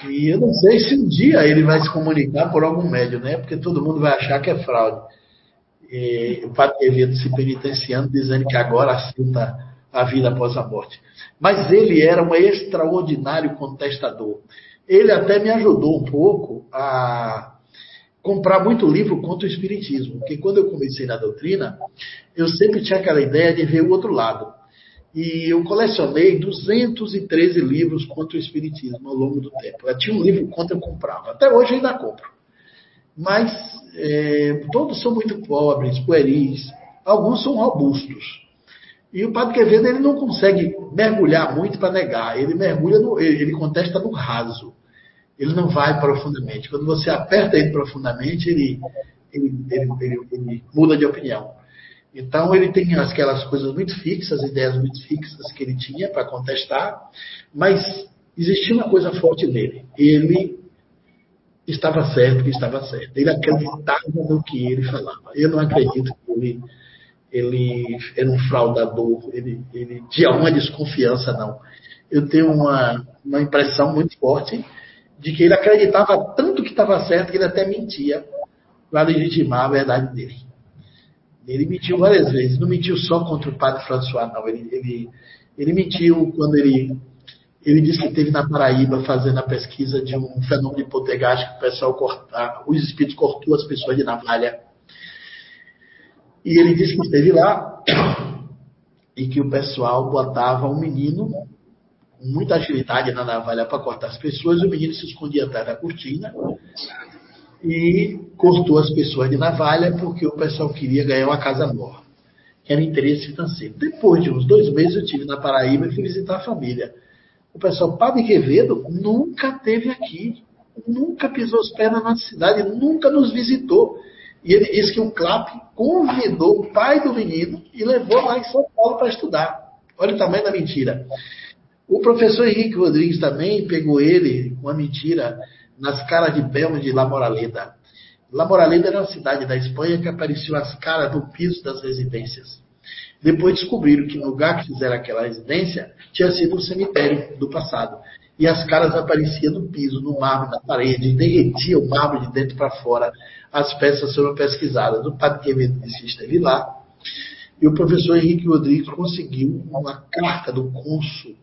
E eu não sei se um dia ele vai se comunicar por algum médio, né? Porque todo mundo vai achar que é fraude e, o Padre Quevedo se penitenciando, dizendo que agora aceita a vida após a morte. Mas ele era um extraordinário contestador. Ele até me ajudou um pouco a comprar muito livro contra o Espiritismo, porque quando eu comecei na doutrina, eu sempre tinha aquela ideia de ver o outro lado. E eu colecionei 213 livros contra o Espiritismo ao longo do tempo. Eu tinha um livro contra eu comprava. Até hoje ainda compro mas é, todos são muito pobres, pueris, alguns são robustos. E o Padre Quevedo ele não consegue mergulhar muito para negar, ele mergulha no, ele contesta no raso. Ele não vai profundamente. Quando você aperta ele profundamente, ele, ele, ele, ele muda de opinião. Então ele tem aquelas coisas muito fixas, ideias muito fixas que ele tinha para contestar, mas existia uma coisa forte nele. Ele estava certo que estava certo. Ele acreditava no que ele falava. Eu não acredito que ele, ele era um fraudador, ele, ele tinha uma desconfiança, não. Eu tenho uma, uma impressão muito forte de que ele acreditava tanto que estava certo que ele até mentia para legitimar a verdade dele. Ele mentiu várias vezes, não mentiu só contra o padre François, não. Ele, ele, Ele mentiu quando ele, ele disse que esteve na Paraíba fazendo a pesquisa de um fenômeno que o pessoal cortar, os espíritos cortou as pessoas de navalha. E ele disse que esteve lá e que o pessoal botava um menino com muita agilidade na navalha para cortar as pessoas, o menino se escondia atrás da cortina e cortou as pessoas de navalha porque o pessoal queria ganhar uma casa nova era interesse financeiro. Depois de uns dois meses, eu tive na Paraíba e fui visitar a família. O pessoal, Padre Quevedo nunca teve aqui, nunca pisou os pés na nossa cidade, nunca nos visitou. E ele disse que o CLAP convidou o pai do menino e levou lá em São Paulo para estudar. Olha o tamanho da mentira. O professor Henrique Rodrigues também pegou ele, uma mentira, nas caras de Belmo de La Moraleda. La Moraleda era uma cidade da Espanha que apareciam as caras no piso das residências. Depois descobriram que no lugar que fizeram aquela residência tinha sido um cemitério do passado. E as caras apareciam no piso, no mármore, na parede, derretia o mármore de dentro para fora. As peças foram pesquisadas. O padre Quevedo esteve lá. E o professor Henrique Rodrigues conseguiu uma carta do cônsul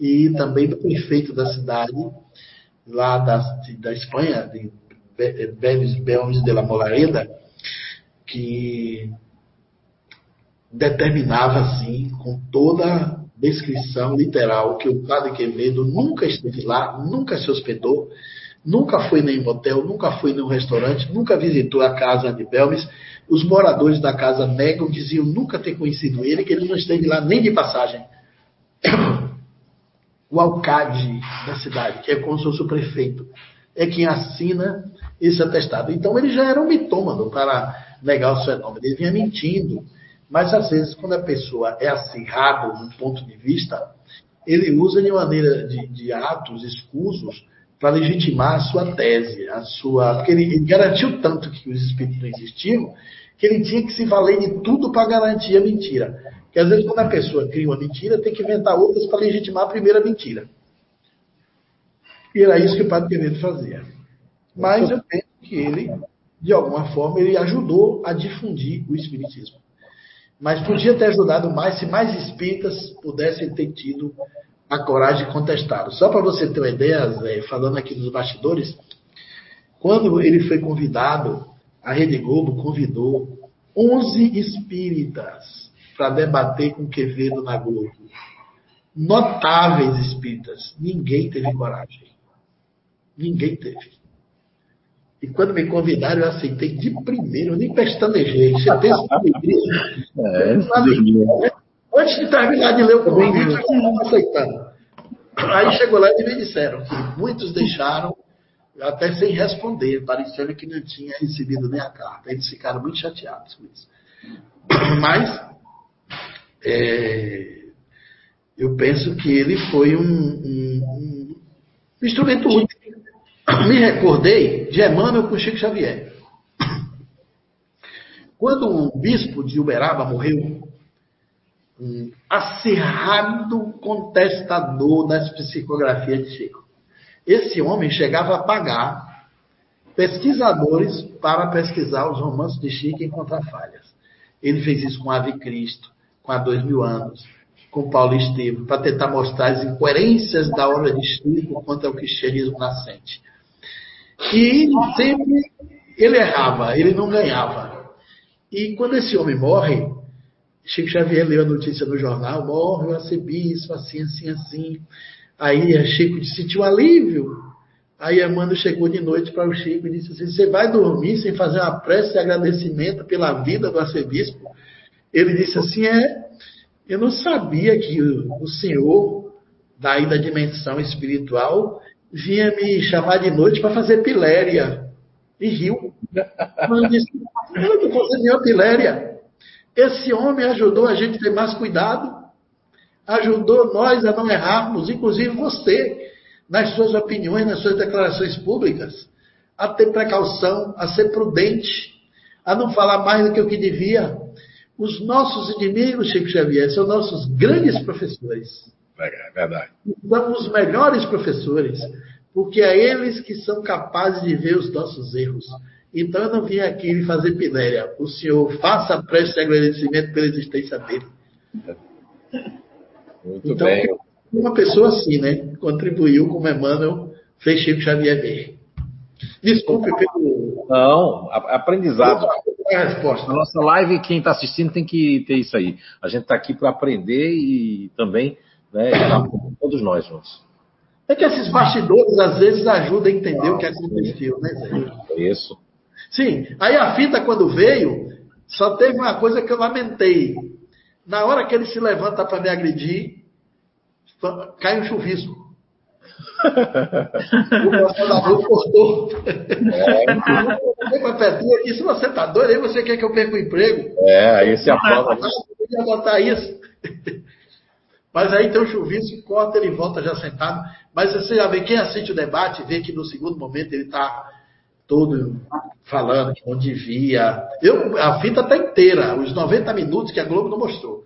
e também do prefeito da cidade, lá da, da Espanha, de Belis Belmes de la Molareda, que determinava assim, com toda descrição literal, que o padre Quevedo nunca esteve lá, nunca se hospedou, nunca foi nem motel, nunca foi num restaurante, nunca visitou a casa de Belmes. Os moradores da casa negam, diziam nunca ter conhecido ele, que ele não esteve lá nem de passagem. O alcade da cidade, que é como se fosse o prefeito, é quem assina esse atestado. Então ele já era um mitômano para negar os fenômenos. Ele vinha mentindo. Mas às vezes, quando a pessoa é acirrada no ponto de vista, ele usa de maneira de, de atos escusos para legitimar a sua tese, a sua. Porque ele, ele, garantiu tanto que os espíritos não existiam, que ele tinha que se valer de tudo para garantir a mentira. Porque às vezes, quando a pessoa cria uma mentira, tem que inventar outras para legitimar a primeira mentira. E era isso que o Padre Quevedo fazia. Mas eu penso que ele, de alguma forma, ele ajudou a difundir o Espiritismo. Mas podia ter ajudado mais se mais espíritas pudessem ter tido a coragem de contestá-lo. Só para você ter uma ideia, Zé, falando aqui dos bastidores, quando ele foi convidado, a Rede Globo convidou 11 espíritas para debater com Quevedo na Globo. Notáveis espíritas. Ninguém teve coragem. Ninguém teve. E quando me convidaram, eu aceitei de primeiro, eu nem pestanejei. Você pensa é, Antes de terminar de ler o convite, eu estava aceitando. Aí chegou lá e me disseram que muitos deixaram até sem responder, parecendo que não tinha recebido nem a carta. Eles ficaram muito chateados com isso. Mas é, eu penso que ele foi um, um, um instrumento útil me recordei de Emmanuel com Chico Xavier. Quando o bispo de Uberaba morreu, um acirrado contestador das psicografias de Chico. Esse homem chegava a pagar pesquisadores para pesquisar os romances de Chico e encontrar falhas. Ele fez isso com Ave Cristo, com a Dois Mil Anos, com Paulo Estevam, para tentar mostrar as incoerências da obra de Chico quanto ao cristianismo nascente. E sempre ele errava, ele não ganhava. E quando esse homem morre, Chico Xavier leu a notícia no jornal, morre o arcebispo, assim, assim, assim. Aí Chico sentiu alívio. Aí Amanda chegou de noite para o Chico e disse assim: Você vai dormir sem fazer uma prece de agradecimento pela vida do arcebispo? Ele disse assim: É, eu não sabia que o senhor, daí da dimensão espiritual, vinha me chamar de noite para fazer piléria. E riu. Mas disse, eu fazer nenhuma piléria. Esse homem ajudou a gente a ter mais cuidado, ajudou nós a não errarmos, inclusive você, nas suas opiniões, nas suas declarações públicas, a ter precaução, a ser prudente, a não falar mais do que o que devia. Os nossos inimigos, Chico Xavier, são nossos grandes professores. É verdade. São os melhores professores, porque é eles que são capazes de ver os nossos erros. Então eu não vim aqui fazer pinéria. O senhor faça prece de agradecimento pela existência dele. Muito então, bem. Uma pessoa assim, né? Contribuiu como Emmanuel fez Chico Xavier ver. Desculpe pelo. Não, aprendizado. A resposta. Na nossa live, quem está assistindo tem que ter isso aí. A gente está aqui para aprender e também né, todos nós juntos. É que esses bastidores às vezes ajudam a entender o que aconteceu, né, Zé? Isso. Sim. Aí a fita, quando veio, só teve uma coisa que eu lamentei. Na hora que ele se levanta para me agredir, cai um chuvisco. o pastor cortou. É. E se você está doido, aí você quer que eu perca o emprego? É, aí você aprova. Eu botar isso. Mas aí tem o chuvisco, corta, ele volta já sentado. Mas você já vê, quem assiste o debate, vê que no segundo momento ele está todo falando que não devia. Eu, a fita está inteira, os 90 minutos que a Globo não mostrou.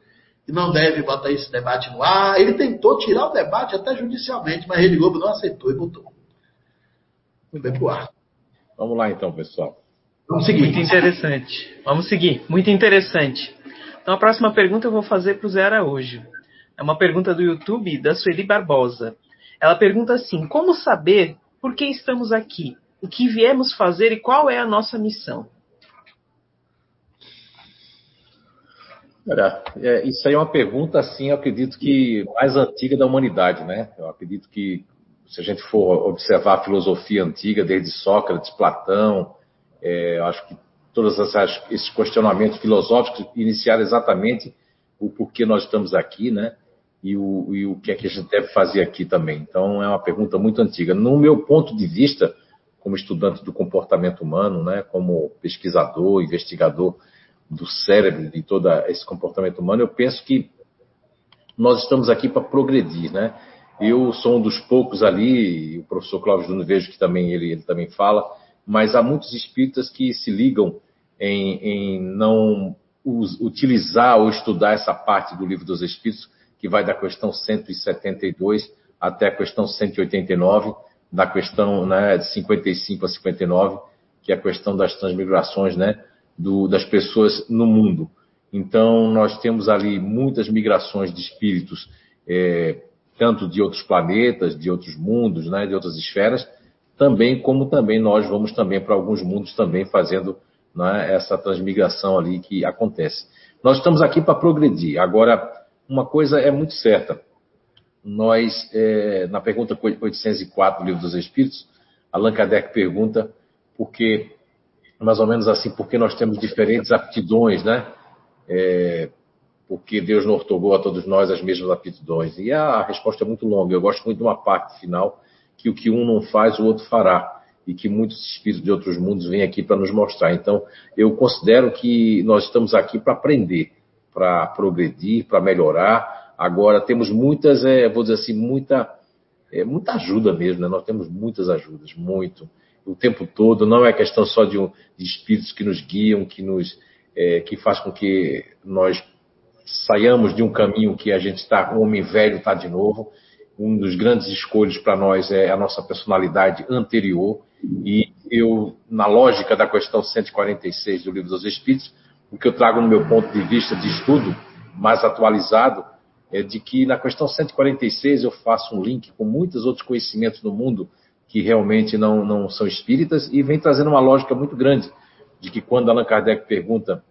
E não deve botar esse debate no ar. Ele tentou tirar o debate até judicialmente, mas a Rede Globo não aceitou e botou. Foi bem pro ar. Vamos lá então, pessoal. Vamos seguir. Muito interessante. Vamos seguir. Muito interessante. Então a próxima pergunta eu vou fazer para o Zé Araújo. É uma pergunta do YouTube da Sueli Barbosa. Ela pergunta assim: Como saber por que estamos aqui? O que viemos fazer e qual é a nossa missão? Olha, é, isso aí é uma pergunta, assim, eu acredito que mais antiga da humanidade, né? Eu acredito que, se a gente for observar a filosofia antiga, desde Sócrates, Platão, é, acho que todos esses questionamentos filosóficos iniciaram exatamente o porquê nós estamos aqui, né? E o, e o que é que a gente deve fazer aqui também. Então, é uma pergunta muito antiga. No meu ponto de vista, como estudante do comportamento humano, né, como pesquisador, investigador do cérebro de todo esse comportamento humano, eu penso que nós estamos aqui para progredir, né? Eu sou um dos poucos ali, o professor Cláudio Júnior vejo que também ele, ele também fala, mas há muitos espíritas que se ligam em, em não utilizar ou estudar essa parte do livro dos Espíritos que vai da questão 172 até a questão 189, da questão né, de 55 a 59, que é a questão das transmigrações né, do, das pessoas no mundo. Então, nós temos ali muitas migrações de espíritos, é, tanto de outros planetas, de outros mundos, né, de outras esferas, também como também nós vamos também para alguns mundos também fazendo né, essa transmigração ali que acontece. Nós estamos aqui para progredir. Agora, uma coisa é muito certa. Nós, é, na pergunta 804 do Livro dos Espíritos, Allan Kardec pergunta por que, mais ou menos assim, por que nós temos diferentes aptidões, né? É, porque Deus não ortogou a todos nós as mesmas aptidões. E a resposta é muito longa. Eu gosto muito de uma parte final, que o que um não faz, o outro fará. E que muitos espíritos de outros mundos vêm aqui para nos mostrar. Então, eu considero que nós estamos aqui para aprender para progredir, para melhorar. Agora temos muitas, é, vou dizer assim, muita, é, muita ajuda mesmo, né? Nós temos muitas ajudas, muito, o tempo todo. Não é questão só de, um, de espíritos que nos guiam, que nos, é, que faz com que nós saiamos de um caminho que a gente está, o homem velho está de novo. Um dos grandes escolhos para nós é a nossa personalidade anterior. E eu, na lógica da questão 146 do Livro dos Espíritos, o que eu trago no meu ponto de vista de estudo mais atualizado é de que na questão 146 eu faço um link com muitos outros conhecimentos no mundo que realmente não, não são espíritas e vem trazendo uma lógica muito grande de que quando Allan Kardec pergunta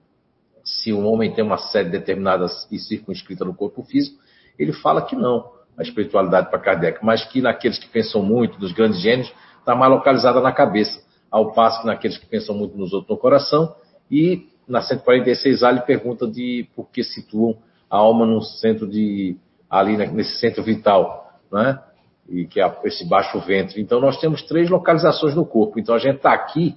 se um homem tem uma sede determinada e circunscrita no corpo físico, ele fala que não, a espiritualidade para Kardec, mas que naqueles que pensam muito, dos grandes gênios, está mais localizada na cabeça, ao passo que naqueles que pensam muito nos outros no coração, e na 146A ele pergunta de por que situam a alma no centro de ali nesse centro vital, né? E que é esse baixo ventre. Então nós temos três localizações no corpo. Então a gente está aqui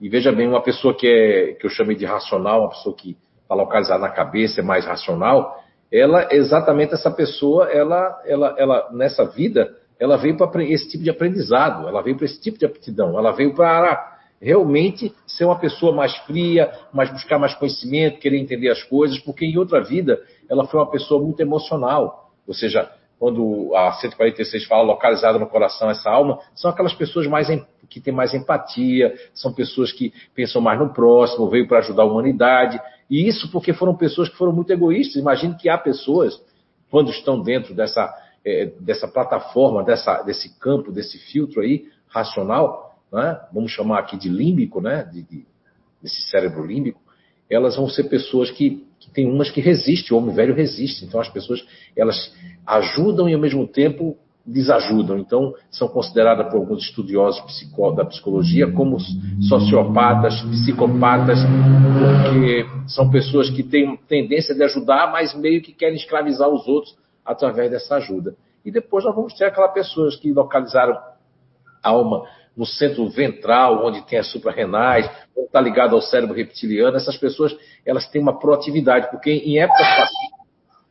e veja bem uma pessoa que é que eu chamei de racional, uma pessoa que está localizada na cabeça é mais racional. Ela exatamente essa pessoa, ela, ela, ela nessa vida ela veio para esse tipo de aprendizado, ela veio para esse tipo de aptidão, ela veio para realmente ser uma pessoa mais fria, mais buscar mais conhecimento, querer entender as coisas, porque em outra vida ela foi uma pessoa muito emocional. Ou seja, quando a 146 fala localizada no coração essa alma, são aquelas pessoas mais que têm mais empatia, são pessoas que pensam mais no próximo, veio para ajudar a humanidade. E isso porque foram pessoas que foram muito egoístas. Imagine que há pessoas quando estão dentro dessa, é, dessa plataforma, dessa, desse campo, desse filtro aí, racional, né? vamos chamar aqui de límbico, né? De, de, desse cérebro límbico, elas vão ser pessoas que, que tem umas que resistem, o homem velho resiste. Então as pessoas elas ajudam e ao mesmo tempo desajudam. Então são consideradas por alguns estudiosos da psicologia como sociopatas, psicopatas, porque são pessoas que têm tendência de ajudar, mas meio que querem escravizar os outros através dessa ajuda. E depois nós vamos ter aquelas pessoas que localizaram a alma no centro ventral, onde tem as suprarrenais, onde está ligado ao cérebro reptiliano, essas pessoas elas têm uma proatividade, porque em épocas passadas,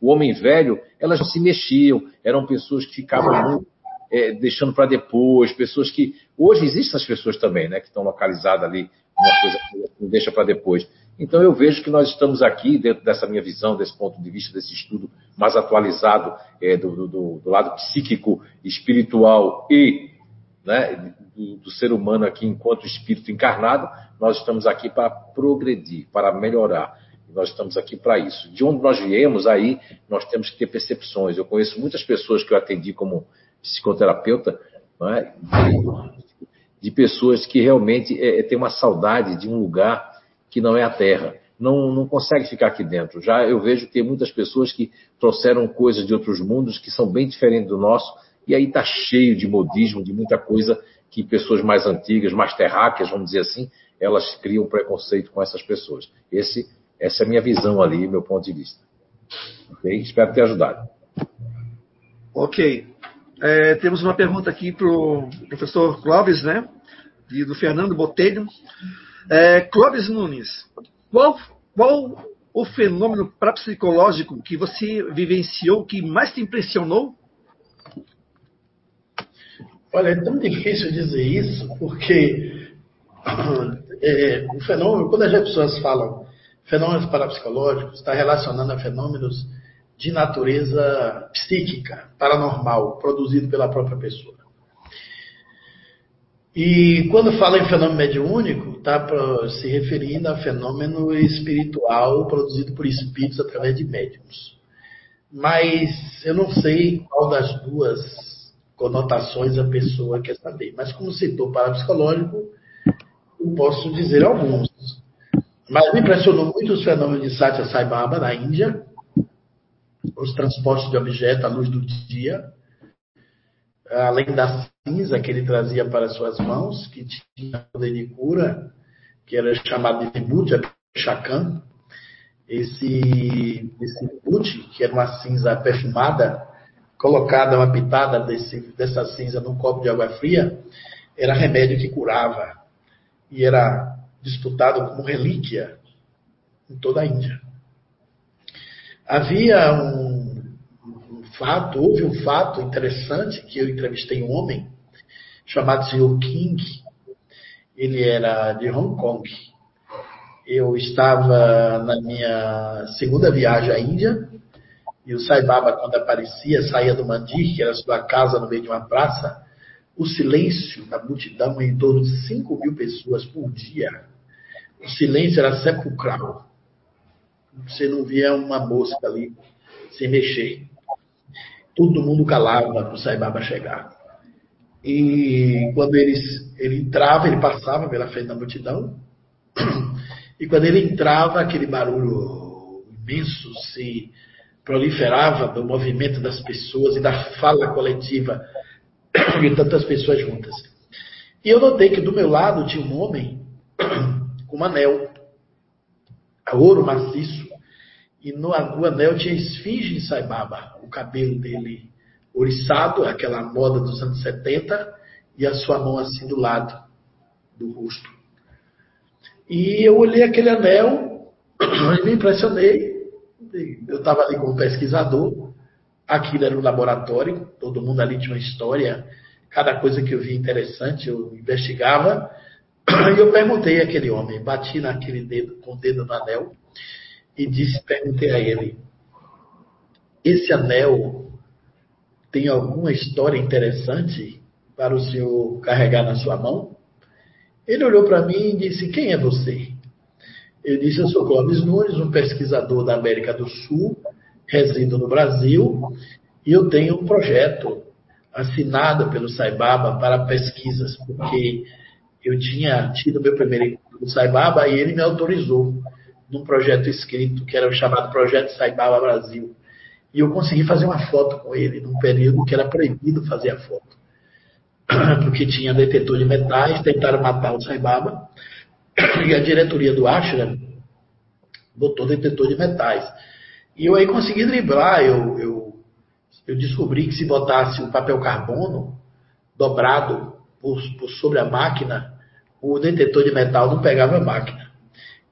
o homem velho, elas não se mexiam, eram pessoas que ficavam muito, é, deixando para depois, pessoas que. Hoje existem essas pessoas também, né, que estão localizadas ali, uma coisa que deixa para depois. Então eu vejo que nós estamos aqui, dentro dessa minha visão, desse ponto de vista, desse estudo mais atualizado é, do, do, do, lado psíquico, espiritual e né, do, do, ser humano aqui enquanto espírito encarnado, nós estamos aqui para progredir, para melhorar. Nós estamos aqui para isso. De onde nós viemos, aí nós temos que ter percepções. Eu conheço muitas pessoas que eu atendi como psicoterapeuta, é? de, de, pessoas que realmente é, é, têm uma saudade de um lugar que não é a Terra. Não, não consegue ficar aqui dentro. Já eu vejo que tem muitas pessoas que trouxeram coisas de outros mundos que são bem diferentes do nosso, e aí está cheio de modismo, de muita coisa que pessoas mais antigas, mais terráqueas, vamos dizer assim, elas criam preconceito com essas pessoas. Esse, essa é a minha visão ali, meu ponto de vista. Okay? Espero ter ajudado. Ok. É, temos uma pergunta aqui para o professor Clóvis, né? Do Fernando Botelho. É, Clóvis Nunes, qual, qual o fenômeno parapsicológico que você vivenciou que mais te impressionou Olha, é tão difícil dizer isso, porque é, o fenômeno, quando as pessoas falam fenômenos parapsicológicos, está relacionando a fenômenos de natureza psíquica, paranormal, produzido pela própria pessoa. E quando fala em fenômeno mediúnico, está se referindo a fenômeno espiritual produzido por espíritos através de médiums. Mas eu não sei qual das duas conotações a pessoa quer saber. Mas como citou parapsicológico, eu posso dizer alguns. Mas me impressionou muito os fenômenos de Satya Sai Baba na Índia, os transportes de objetos à luz do dia, além da cinza que ele trazia para suas mãos, que tinha poder de cura, que era chamado de Vibhuti Chakan. Esse, esse Vibhuti, que era uma cinza perfumada, colocada uma pitada desse, dessa cinza num copo de água fria, era remédio que curava e era disputado como relíquia em toda a Índia. Havia um, um fato, houve um fato interessante que eu entrevistei um homem chamado Sr. King. Ele era de Hong Kong. Eu estava na minha segunda viagem à Índia e o Sai Baba, quando aparecia, saía do mandir, que era sua casa no meio de uma praça, o silêncio da multidão em torno de 5 mil pessoas por dia. O silêncio era sepulcral. Você não via uma mosca ali se mexer. Todo mundo calava para o Sai Baba chegar. E quando eles, ele entrava, ele passava pela frente da multidão. E quando ele entrava, aquele barulho imenso se proliferava do movimento das pessoas e da fala coletiva de tantas pessoas juntas. E eu notei que do meu lado tinha um homem com um anel, ouro maciço, e no, anel tinha esfinge de Saibaba, o cabelo dele oriçado, aquela moda dos anos 70, e a sua mão assim do lado do rosto. E eu olhei aquele anel me impressionei eu estava ali como pesquisador, aquilo era um laboratório, todo mundo ali tinha uma história, cada coisa que eu via interessante eu investigava, e eu perguntei àquele homem, bati naquele dedo, com o dedo no anel, e disse, perguntei a ele, esse anel tem alguma história interessante para o senhor carregar na sua mão? Ele olhou para mim e disse, quem é você? Eu disse, eu sou Clóvis Nunes, um pesquisador da América do Sul, resido no Brasil e eu tenho um projeto assinado pelo Saibaba para pesquisas, porque eu tinha tido meu primeiro encontro com o Saibaba e ele me autorizou num projeto escrito que era o chamado Projeto Saibaba Brasil. E eu consegui fazer uma foto com ele num período que era proibido fazer a foto. Porque tinha detetor de metais, tentaram matar o Saibaba, e a diretoria do Ashram botou detetor de metais. E eu aí consegui driblar, eu, eu, eu descobri que se botasse o papel carbono dobrado por, por sobre a máquina, o detetor de metal não pegava a máquina.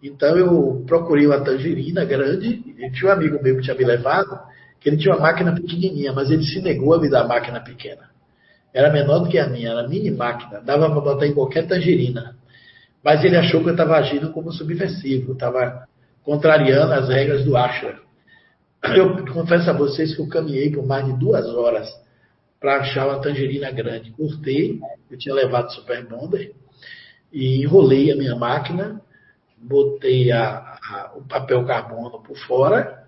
Então eu procurei uma tangerina grande, e tinha um amigo meu que tinha me levado, que ele tinha uma máquina pequenininha, mas ele se negou a me dar a máquina pequena. Era menor do que a minha, era mini máquina, dava para botar em qualquer tangerina. Mas ele achou que eu estava agindo como subversivo, estava contrariando as regras do Ashra. Eu confesso a vocês que eu caminhei por mais de duas horas para achar uma tangerina grande. Cortei, eu tinha levado Super Bonder e enrolei a minha máquina, botei a, a, o papel carbono por fora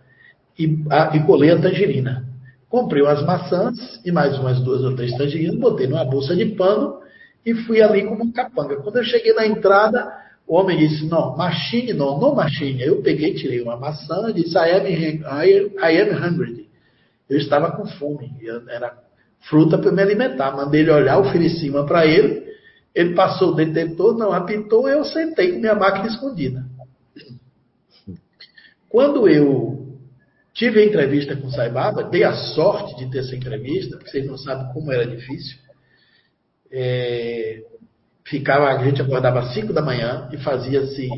e, a, e colei a tangerina. Comprei umas maçãs e mais umas duas ou três tangerinas, botei numa bolsa de pano e fui ali como um capanga. Quando eu cheguei na entrada, o homem disse, não, machine não, não machine. Eu peguei, tirei uma maçã e disse, I am, I, am hungry. Eu estava com fome, era fruta para me alimentar. Mandei ele olhar, ofereci uma para ele, ele passou o detetor, não apitou, eu sentei com minha máquina escondida. Quando eu tive a entrevista com o Saibaba, dei a sorte de ter essa entrevista, porque vocês não sabem como era difícil. É, ficava, a gente acordava às 5 da manhã e fazia-se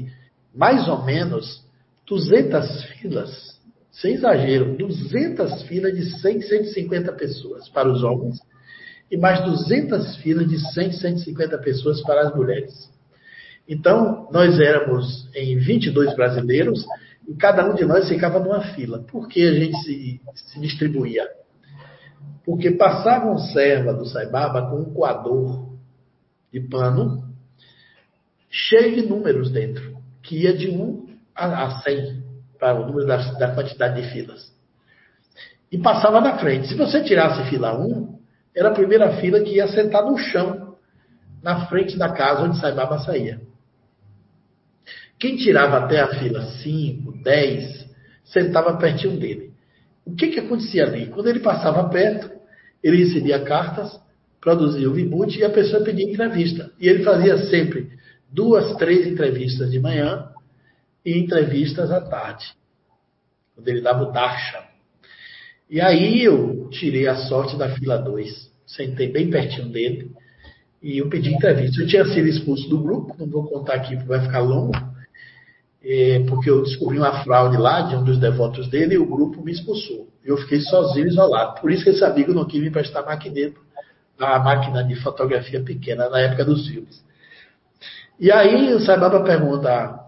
mais ou menos 200 filas, sem exagero, 200 filas de 100, 150 pessoas para os homens e mais 200 filas de 100, 150 pessoas para as mulheres. Então, nós éramos em 22 brasileiros e cada um de nós ficava numa fila. Por que a gente se, se distribuía? Porque passava um serva do Saibaba com um coador de pano cheio de números dentro, que ia de 1 a 100 para o número da, da quantidade de filas. E passava na frente. Se você tirasse fila 1, era a primeira fila que ia sentar no chão, na frente da casa onde Saibaba saía. Quem tirava até a fila 5, 10, sentava pertinho dele. O que, que acontecia ali? Quando ele passava perto, ele recebia cartas, produzia o vibute e a pessoa pedia entrevista. E ele fazia sempre duas, três entrevistas de manhã e entrevistas à tarde, quando ele dava o darshan. E aí eu tirei a sorte da fila 2, sentei bem pertinho dele e eu pedi entrevista. Eu tinha sido expulso do grupo, não vou contar aqui porque vai ficar longo, porque eu descobri uma fraude lá de um dos devotos dele e o grupo me expulsou. Eu fiquei sozinho, isolado. Por isso que esse amigo não quis me prestar maquineto, a máquina de fotografia pequena na época dos filmes. E aí o Saibaba pergunta,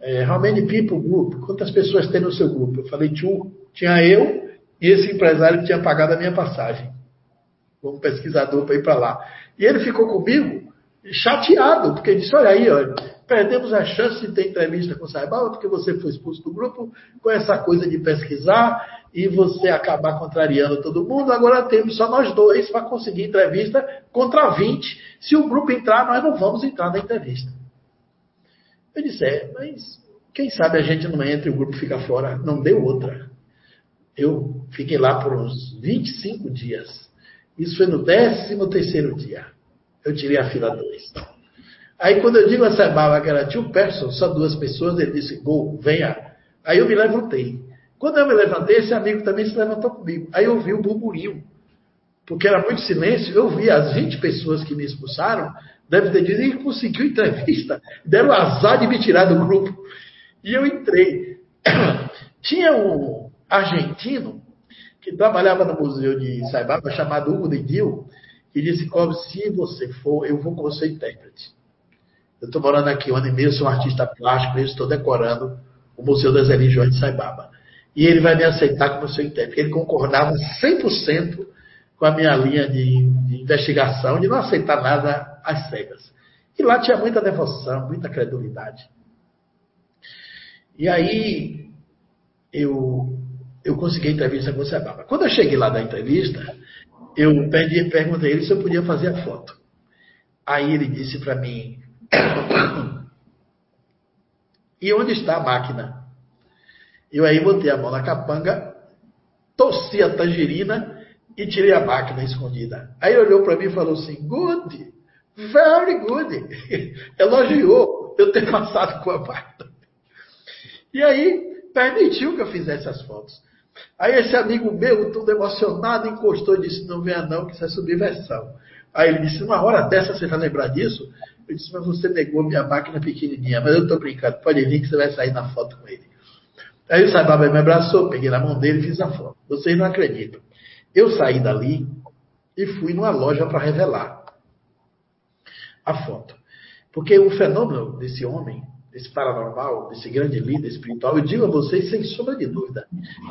é, how many people group? Quantas pessoas tem no seu grupo? Eu falei, two. Tinha eu e esse empresário que tinha pagado a minha passagem, como pesquisador para ir para lá. E ele ficou comigo chateado, porque disse, olha aí, olha, perdemos a chance de ter entrevista com o Saibaba, porque você foi expulso do grupo com essa coisa de pesquisar e você acabar contrariando todo mundo. Agora temos só nós dois para conseguir entrevista contra 20. Se o grupo entrar, nós não vamos entrar na entrevista. Eu disse, é, mas quem sabe a gente não entra e o grupo fica fora. Não deu outra. Eu fiquei lá por uns 25 dias. Isso foi no 13 terceiro dia. Eu tirei a fila 2. Aí quando eu digo a Saibaba que era two person, só duas pessoas, ele disse, go, venha. Aí eu me levantei. Quando eu me levantei, esse amigo também se levantou comigo. Aí eu vi o burburinho. Porque era muito silêncio, eu vi as 20 pessoas que me expulsaram, deve ter dito, e conseguiu entrevista, deram azar de me tirar do grupo. E eu entrei. Tinha um argentino que trabalhava no museu de Saibaba, chamado Hugo de que disse, Cobb, se você for, eu vou com você intérprete. Eu estou morando aqui um ano e meio, sou um artista plástico, estou decorando o Museu das Religiões de Saibaba. E ele vai me aceitar como seu intérprete. Ele concordava 100% com a minha linha de, de, investigação, de não aceitar nada às cegas. E lá tinha muita devoção, muita credulidade. E aí, eu, eu consegui a entrevista com o Sebaba. Quando eu cheguei lá da entrevista, eu pedi, perguntei a ele se eu podia fazer a foto. Aí ele disse para mim: E onde está a máquina? Eu aí botei a mão na capanga, torci a tangerina e tirei a máquina escondida. Aí ele olhou para mim e falou assim: Good, very good. Elogiou eu ter passado com a máquina. E aí permitiu que eu fizesse as fotos. Aí esse amigo meu, todo emocionado, encostou e disse: Não venha não, que isso é subversão. Aí ele disse: Uma hora dessa você vai lembrar disso? Eu disse: Mas você negou minha máquina pequenininha. Mas eu estou brincando, pode vir que você vai sair na foto com ele. Aí o Saibaba me abraçou, peguei na mão dele e fiz a foto. Vocês não acreditam. Eu saí dali e fui numa loja para revelar a foto. Porque o fenômeno desse homem desse paranormal, desse grande líder espiritual, eu digo a vocês sem sombra de dúvida,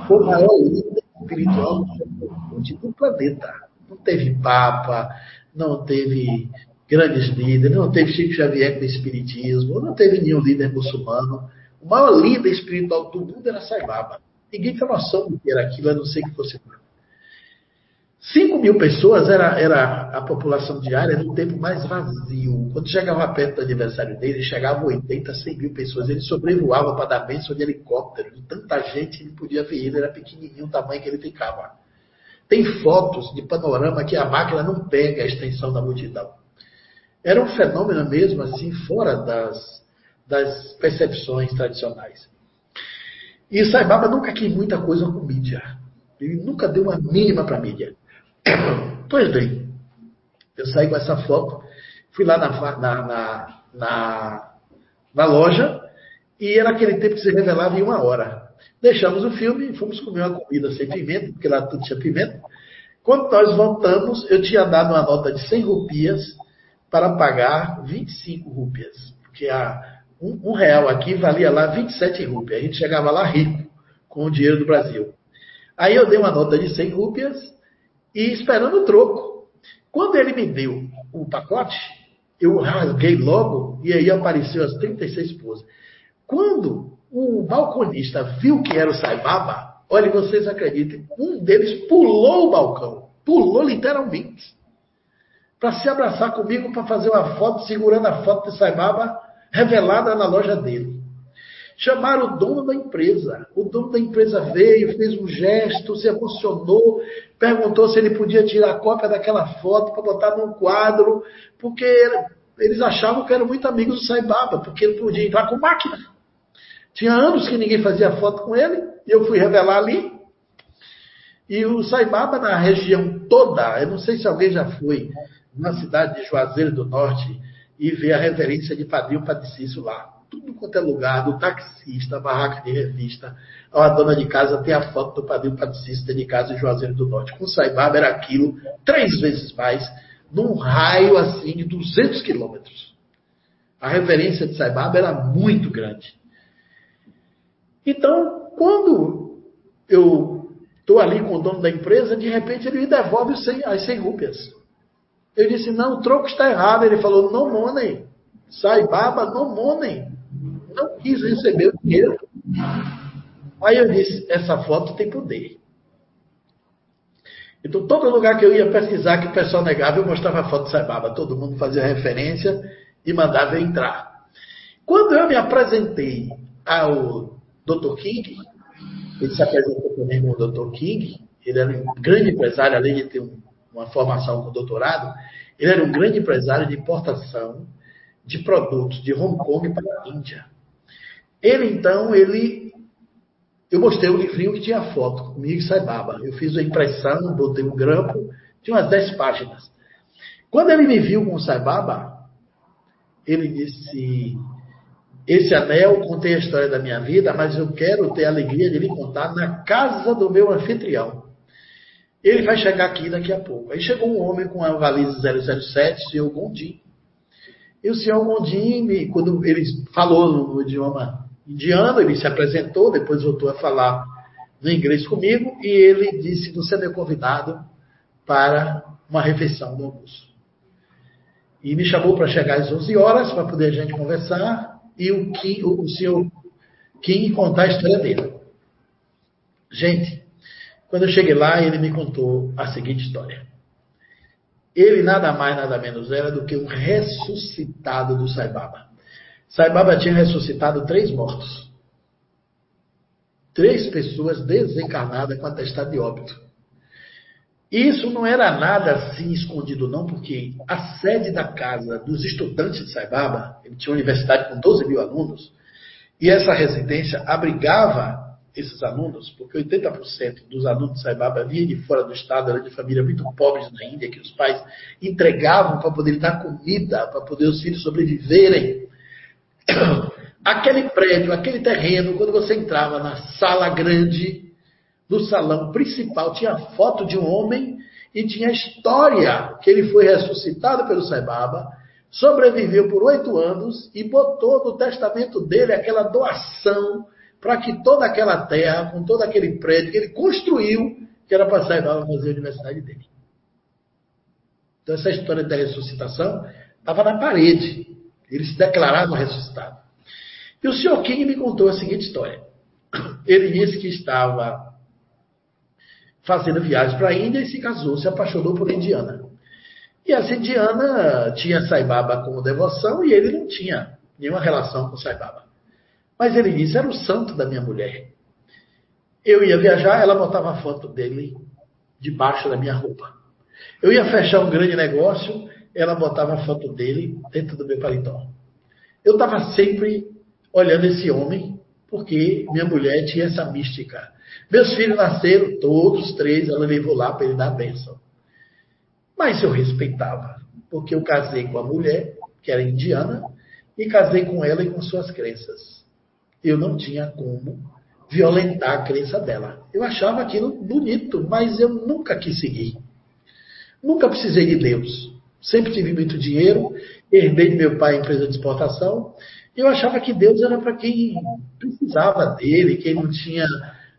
foi o maior líder espiritual do planeta. Não teve papa, não teve grandes líderes, não teve Chico Xavier com espiritismo, não teve nenhum líder muçulmano. O maior líder espiritual do mundo era Saibaba. Ninguém tem noção do que era aquilo, a não ser que fosse 5 mil pessoas era, era a população diária no tempo mais vazio. Quando chegava perto do aniversário dele, chegavam 80, 100 mil pessoas. Ele sobrevoava para dar bênção de helicóptero. De tanta gente, ele podia ver ele. Era pequenininho o tamanho que ele ficava. Tem fotos de panorama que a máquina não pega a extensão da multidão. Era um fenômeno mesmo assim, fora das, das percepções tradicionais. E Saibaba nunca quis muita coisa com mídia. Ele nunca deu uma mínima para mídia. Pois bem, eu saí com essa foto, fui lá na, na, na, na, na loja e era aquele tempo que se revelava em uma hora. Deixamos o filme e fomos comer uma comida sem pimenta, porque lá tudo tinha pimenta. Quando nós voltamos, eu tinha dado uma nota de 100 rupias para pagar 25 rupias. Porque a, um, um, real aqui valia lá 27 rupias. A gente chegava lá rico com o dinheiro do Brasil. Aí eu dei uma nota de 100 rupias e esperando o troco. Quando ele me deu o pacote, eu rasguei logo e aí apareceu as 36 esposas. Quando o balconista viu que era o Saibaba, olha, vocês acreditem, um deles pulou o balcão, pulou literalmente, para se abraçar comigo para fazer uma foto, segurando a foto de Saibaba revelada na loja dele. Chamaram o dono da empresa. O dono da empresa veio, fez um gesto, se emocionou, perguntou se ele podia tirar a cópia daquela foto para botar num quadro, porque eles achavam que eram muito amigos do Saibaba, porque ele podia entrar com máquina. Tinha anos que ninguém fazia foto com ele, e eu fui revelar ali. E o Saibaba, na região toda, eu não sei se alguém já foi na cidade de Juazeiro do Norte e vê a referência de Padrinho Padicício lá tudo quanto é lugar, do taxista, barraca de revista, a dona de casa tem a foto do padrinho patricista de casa em Juazeiro do Norte. Com Saibaba era aquilo três vezes mais, num raio assim de 200 quilômetros. A referência de Saibaba era muito grande. Então, quando eu estou ali com o dono da empresa, de repente ele me devolve as 100 rúpias. Eu disse, não, o troco está errado. Ele falou, não money. Saibaba, não money quis receber o dinheiro. Aí eu disse: essa foto tem poder. Então, todo lugar que eu ia pesquisar que o pessoal negava, eu mostrava a foto de Saibaba. Todo mundo fazia referência e mandava entrar. Quando eu me apresentei ao Dr. King, ele se apresentou também com o Dr. King, ele era um grande empresário, além de ter uma formação com doutorado, ele era um grande empresário de importação de produtos de Hong Kong para a Índia. Ele, então, ele. Eu mostrei o livrinho que tinha foto, comigo e Saibaba. Eu fiz a impressão, botei um grampo, tinha umas 10 páginas. Quando ele me viu com o Saibaba, ele disse: Esse anel, contei a história da minha vida, mas eu quero ter a alegria de lhe contar na casa do meu anfitrião. Ele vai chegar aqui daqui a pouco. Aí chegou um homem com a valise 007, senhor Gondim. E o senhor Gondim, quando ele falou no idioma indiano, ele se apresentou, depois voltou a falar no inglês comigo e ele disse: Você é meu convidado para uma refeição do almoço. E me chamou para chegar às 11 horas para poder a gente conversar e o, Kim, o, o senhor Kim contar a história dele. Gente, Quando eu cheguei lá, ele me contou a seguinte história. Ele nada mais, nada menos era do que um ressuscitado do Saibaba. Saibaba tinha ressuscitado três mortos. Três pessoas desencarnadas com atestado de óbito. Isso não era nada assim escondido, não, porque a sede da casa dos estudantes de Saibaba, ele tinha uma universidade com 12 mil alunos, e essa residência abrigava esses alunos, porque 80% dos alunos de Saibaba vinham de fora do estado, eram de família muito pobres na Índia, que os pais entregavam para poder dar comida, para poder os filhos sobreviverem. Aquele prédio, aquele terreno, quando você entrava na sala grande, no salão principal, tinha foto de um homem e tinha história que ele foi ressuscitado pelo Saibaba, sobreviveu por oito anos e botou no testamento dele aquela doação para que toda aquela terra, com todo aquele prédio que ele construiu, que era para lá fazer a universidade dele. Então, essa história da ressuscitação estava na parede. Ele se declarava ressuscitado. E o senhor King me contou a seguinte história. Ele disse que estava fazendo viagem para a Índia e se casou, se apaixonou por indiana. E essa indiana tinha Saibaba como devoção e ele não tinha nenhuma relação com Saibaba. Mas ele disse: era o santo da minha mulher. Eu ia viajar, ela botava a foto dele debaixo da minha roupa. Eu ia fechar um grande negócio, ela botava a foto dele dentro do meu paletó. Eu estava sempre olhando esse homem, porque minha mulher tinha essa mística. Meus filhos nasceram, todos três, ela levou lá para ele dar a bênção. Mas eu respeitava, porque eu casei com a mulher, que era indiana, e casei com ela e com suas crenças eu não tinha como violentar a crença dela. Eu achava aquilo bonito, mas eu nunca quis seguir. Nunca precisei de Deus. Sempre tive muito dinheiro, herdei de meu pai empresa de exportação. Eu achava que Deus era para quem precisava dele, quem não tinha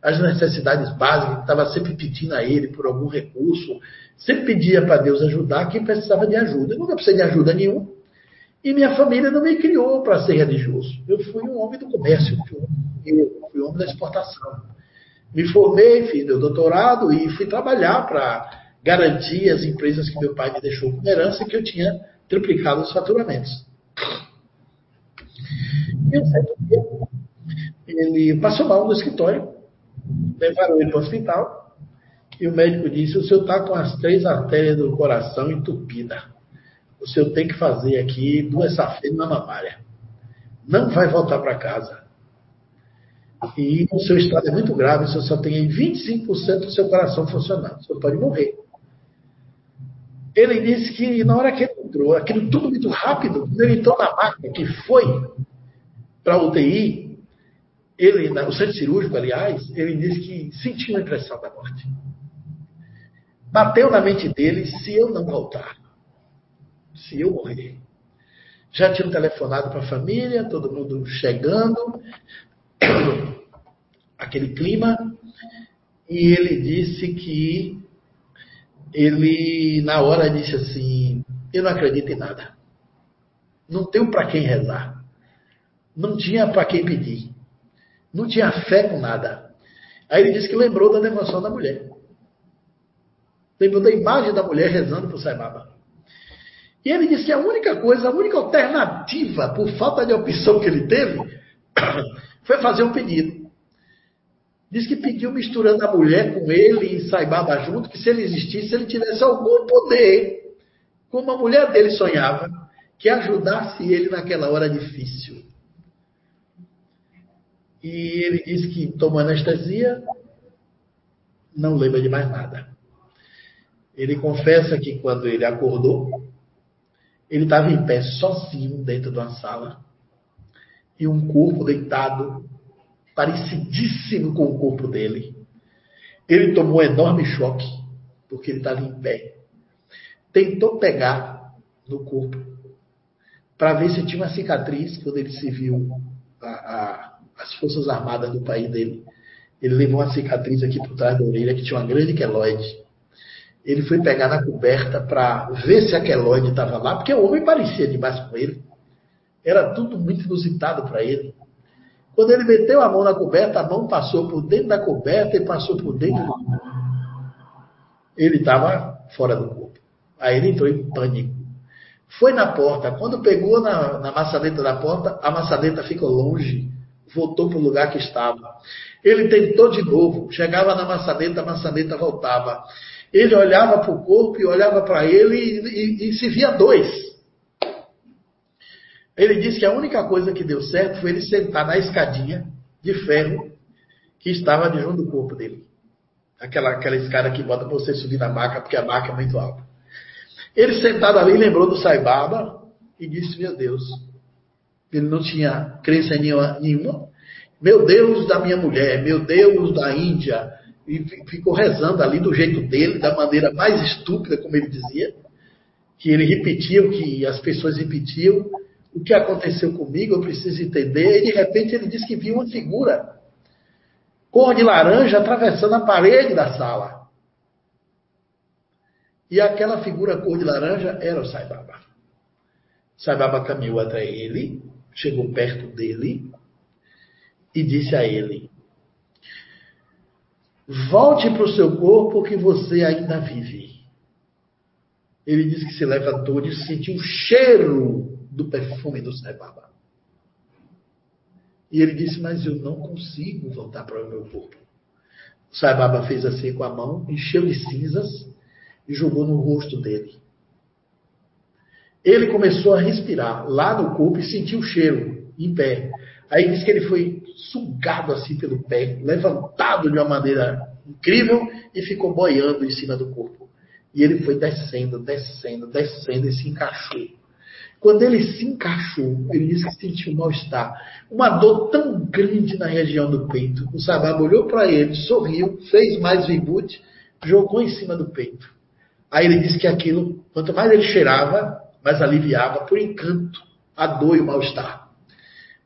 as necessidades básicas, estava sempre pedindo a ele por algum recurso. Sempre pedia para Deus ajudar quem precisava de ajuda. Eu nunca precisei de ajuda nenhuma. E minha família não me criou para ser religioso. Eu fui um homem do comércio, eu fui um homem da exportação. Me formei, fiz meu doutorado e fui trabalhar para garantir as empresas que meu pai me deixou como herança que eu tinha triplicado os faturamentos. E um certo dia, ele passou mal no escritório, levaram ele para o hospital e o médico disse: o senhor está com as três artérias do coração entupidas o senhor tem que fazer aqui duas safenas na mamária. Não vai voltar para casa. E o seu estado é muito grave, o senhor só tem 25% do seu coração funcionando. O senhor pode morrer. Ele disse que na hora que ele entrou, aquilo tudo muito rápido, quando ele entrou na máquina que foi para a UTI, ele, o centro cirúrgico, aliás, ele disse que sentiu a impressão da morte. Bateu na mente dele, se eu não voltar, se eu morrer. Já tinham telefonado para a família, todo mundo chegando, aquele clima, e ele disse que ele, na hora, disse assim: Eu não acredito em nada. Não tenho para quem rezar. Não tinha para quem pedir. Não tinha fé com nada. Aí ele disse que lembrou da devoção da mulher. Lembrou da imagem da mulher rezando para o Saibaba. E ele disse que a única coisa, a única alternativa, por falta de opção que ele teve, foi fazer um pedido. Diz que pediu misturando a mulher com ele e Saibaba junto, que se ele existisse, se ele tivesse algum poder, como a mulher dele sonhava, que ajudasse ele naquela hora difícil. E ele disse que tomou anestesia, não lembra de mais nada. Ele confessa que quando ele acordou, ele estava em pé sozinho dentro de uma sala e um corpo deitado, parecidíssimo com o corpo dele. Ele tomou um enorme choque, porque ele estava em pé. Tentou pegar no corpo para ver se tinha uma cicatriz quando ele se viu a, a, as Forças Armadas do país dele. Ele levou uma cicatriz aqui por trás da orelha que tinha uma grande queloide ele foi pegar na coberta para ver se a queloide estava lá, porque o homem parecia demais com ele. Era tudo muito inusitado para ele. Quando ele meteu a mão na coberta, a mão passou por dentro da coberta e passou por dentro do Ele estava fora do corpo. Aí ele entrou em pânico. Foi na porta. Quando pegou na, na maçaneta da porta, a maçaneta ficou longe. Voltou para o lugar que estava. Ele tentou de novo. Chegava na maçaneta, a maçaneta voltava. Ele olhava para o corpo e olhava para ele e, e, e se via dois. Ele disse que a única coisa que deu certo foi ele sentar na escadinha de ferro que estava de junto do corpo dele. Aquela, aquela escada que bota você subir na maca, porque a maca é muito alta. Ele sentado ali lembrou do Saibaba e disse: Meu Deus, ele não tinha crença nenhuma. Meu Deus da minha mulher, meu Deus da Índia. E ficou rezando ali do jeito dele, da maneira mais estúpida, como ele dizia, que ele repetia o que as pessoas repetiam o que aconteceu comigo, eu preciso entender. E de repente ele disse que viu uma figura cor de laranja atravessando a parede da sala. E aquela figura cor de laranja era o Sai Baba. Sai Baba caminhou até ele, chegou perto dele e disse a ele: Volte para o seu corpo que você ainda vive. Ele disse que se levantou e sentiu o cheiro do perfume do Sai Baba. E ele disse, mas eu não consigo voltar para o meu corpo. O Sai Baba fez assim com a mão, encheu de cinzas e jogou no rosto dele. Ele começou a respirar lá no corpo e sentiu o cheiro em pé. Aí disse que ele foi sugado assim pelo pé, levantado de uma maneira incrível e ficou boiando em cima do corpo. E ele foi descendo, descendo, descendo e se encaixou. Quando ele se encaixou, ele disse que sentiu um mal-estar. Uma dor tão grande na região do peito. O Sababa olhou para ele, sorriu, fez mais reboot, jogou em cima do peito. Aí ele disse que aquilo, quanto mais ele cheirava, mais aliviava por encanto a dor e o mal-estar.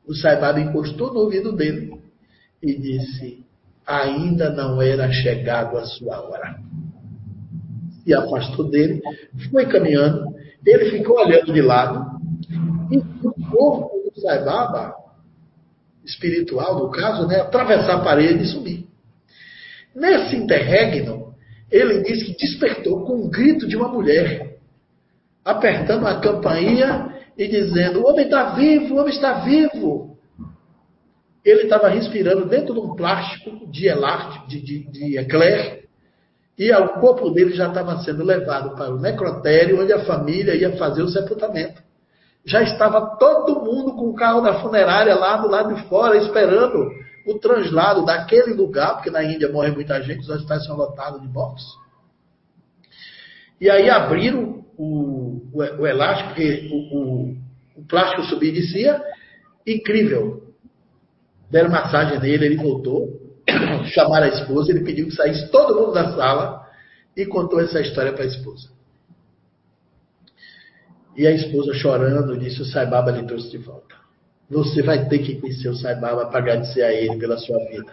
O Saibaba encostou no ouvido dele e disse: Ainda não era chegado a sua hora. Se afastou dele, foi caminhando ele ficou olhando de lado e o corpo do Saibaba, espiritual no caso, né, atravessar a parede e subir. Nesse interregno, ele diz que despertou com um grito de uma mulher, apertando a campainha e dizendo: O homem está vivo, o homem está vivo. Ele estava respirando dentro de um plástico de elástico, de, de, de eclair, e o corpo dele já estava sendo levado para o necrotério, onde a família ia fazer o sepultamento. Já estava todo mundo com o carro da funerária lá do lado de fora, esperando o translado daquele lugar, porque na Índia morre muita gente, os hospitais são lotados de mortos. E aí abriram o, o, o elástico, porque o, o, o plástico subia e descia, incrível. Deram massagem nele, ele voltou chamar a esposa, ele pediu que saísse todo mundo da sala e contou essa história para a esposa. E a esposa, chorando, disse: O Saibaba lhe trouxe de volta. Você vai ter que conhecer o Saibaba para agradecer a ele pela sua vida.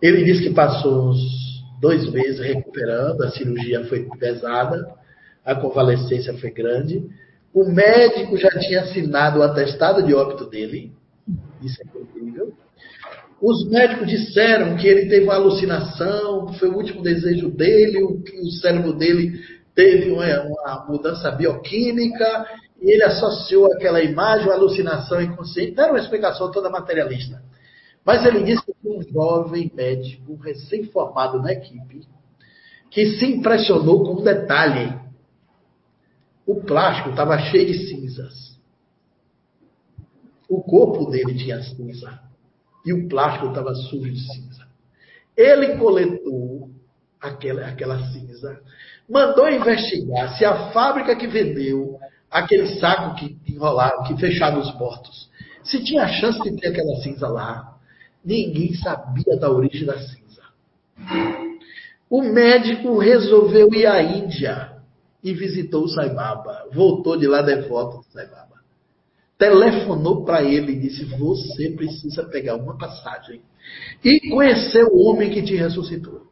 Ele disse que passou uns dois meses recuperando, a cirurgia foi pesada, a convalescência foi grande. O médico já tinha assinado o atestado de óbito dele. Isso é incrível. Os médicos disseram que ele teve uma alucinação, foi o último desejo dele, o, o cérebro dele teve uma, uma, mudança bioquímica, e ele associou aquela imagem, a alucinação inconsciente. Deram uma explicação toda materialista. Mas ele disse que um jovem médico, recém-formado na equipe, que se impressionou com um detalhe. O plástico estava cheio de cinzas. O corpo dele tinha cinza e o plástico estava sujo de cinza. Ele coletou aquela, aquela cinza, mandou investigar se a fábrica que vendeu aquele saco que enrolava, que fechava os mortos, se tinha chance de ter aquela cinza lá. Ninguém sabia da origem da cinza. O médico resolveu ir à Índia e visitou o Saibaba. Voltou de lá devoto do Saibaba telefonou para ele e disse: Você precisa pegar uma passagem e conhecer o homem que te ressuscitou.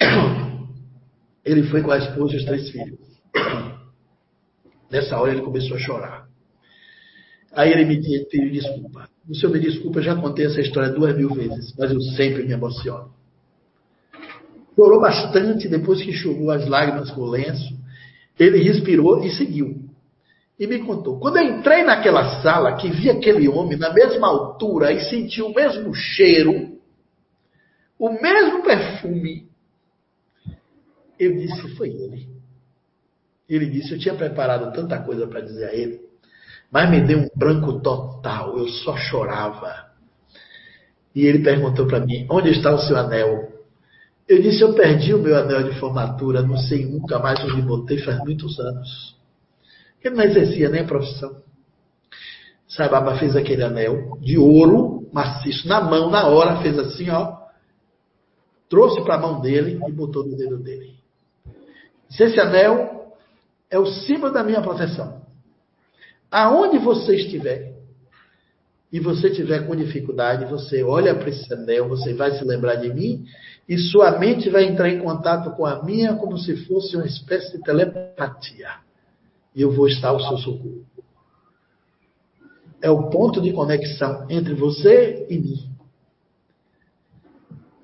Ele foi com a esposa e os três filhos. Nessa hora ele começou a chorar. Aí ele me pediu desculpa. O senhor me desculpa, eu já contei essa história duas mil vezes, mas eu sempre me emociono. chorou bastante depois que enxugou as lágrimas com o lenço. Ele respirou e seguiu. E me contou. Quando eu entrei naquela sala, que vi aquele homem na mesma altura e senti o mesmo cheiro, o mesmo perfume, eu disse: foi ele. Ele disse: eu tinha preparado tanta coisa para dizer a ele, mas me deu um branco total, eu só chorava. E ele perguntou para mim: onde está o seu anel? Eu disse: eu perdi o meu anel de formatura, não sei nunca mais onde botei, faz muitos anos. Ele não exercia nem a profissão. Saibaba fez aquele anel de ouro maciço na mão, na hora, fez assim, ó. Trouxe para a mão dele e botou no dedo dele. Disse, esse anel é o símbolo da minha proteção. Aonde você estiver, e você tiver com dificuldade, você olha para esse anel, você vai se lembrar de mim, e sua mente vai entrar em contato com a minha como se fosse uma espécie de telepatia. E eu vou estar ao seu socorro. É o ponto de conexão entre você e mim.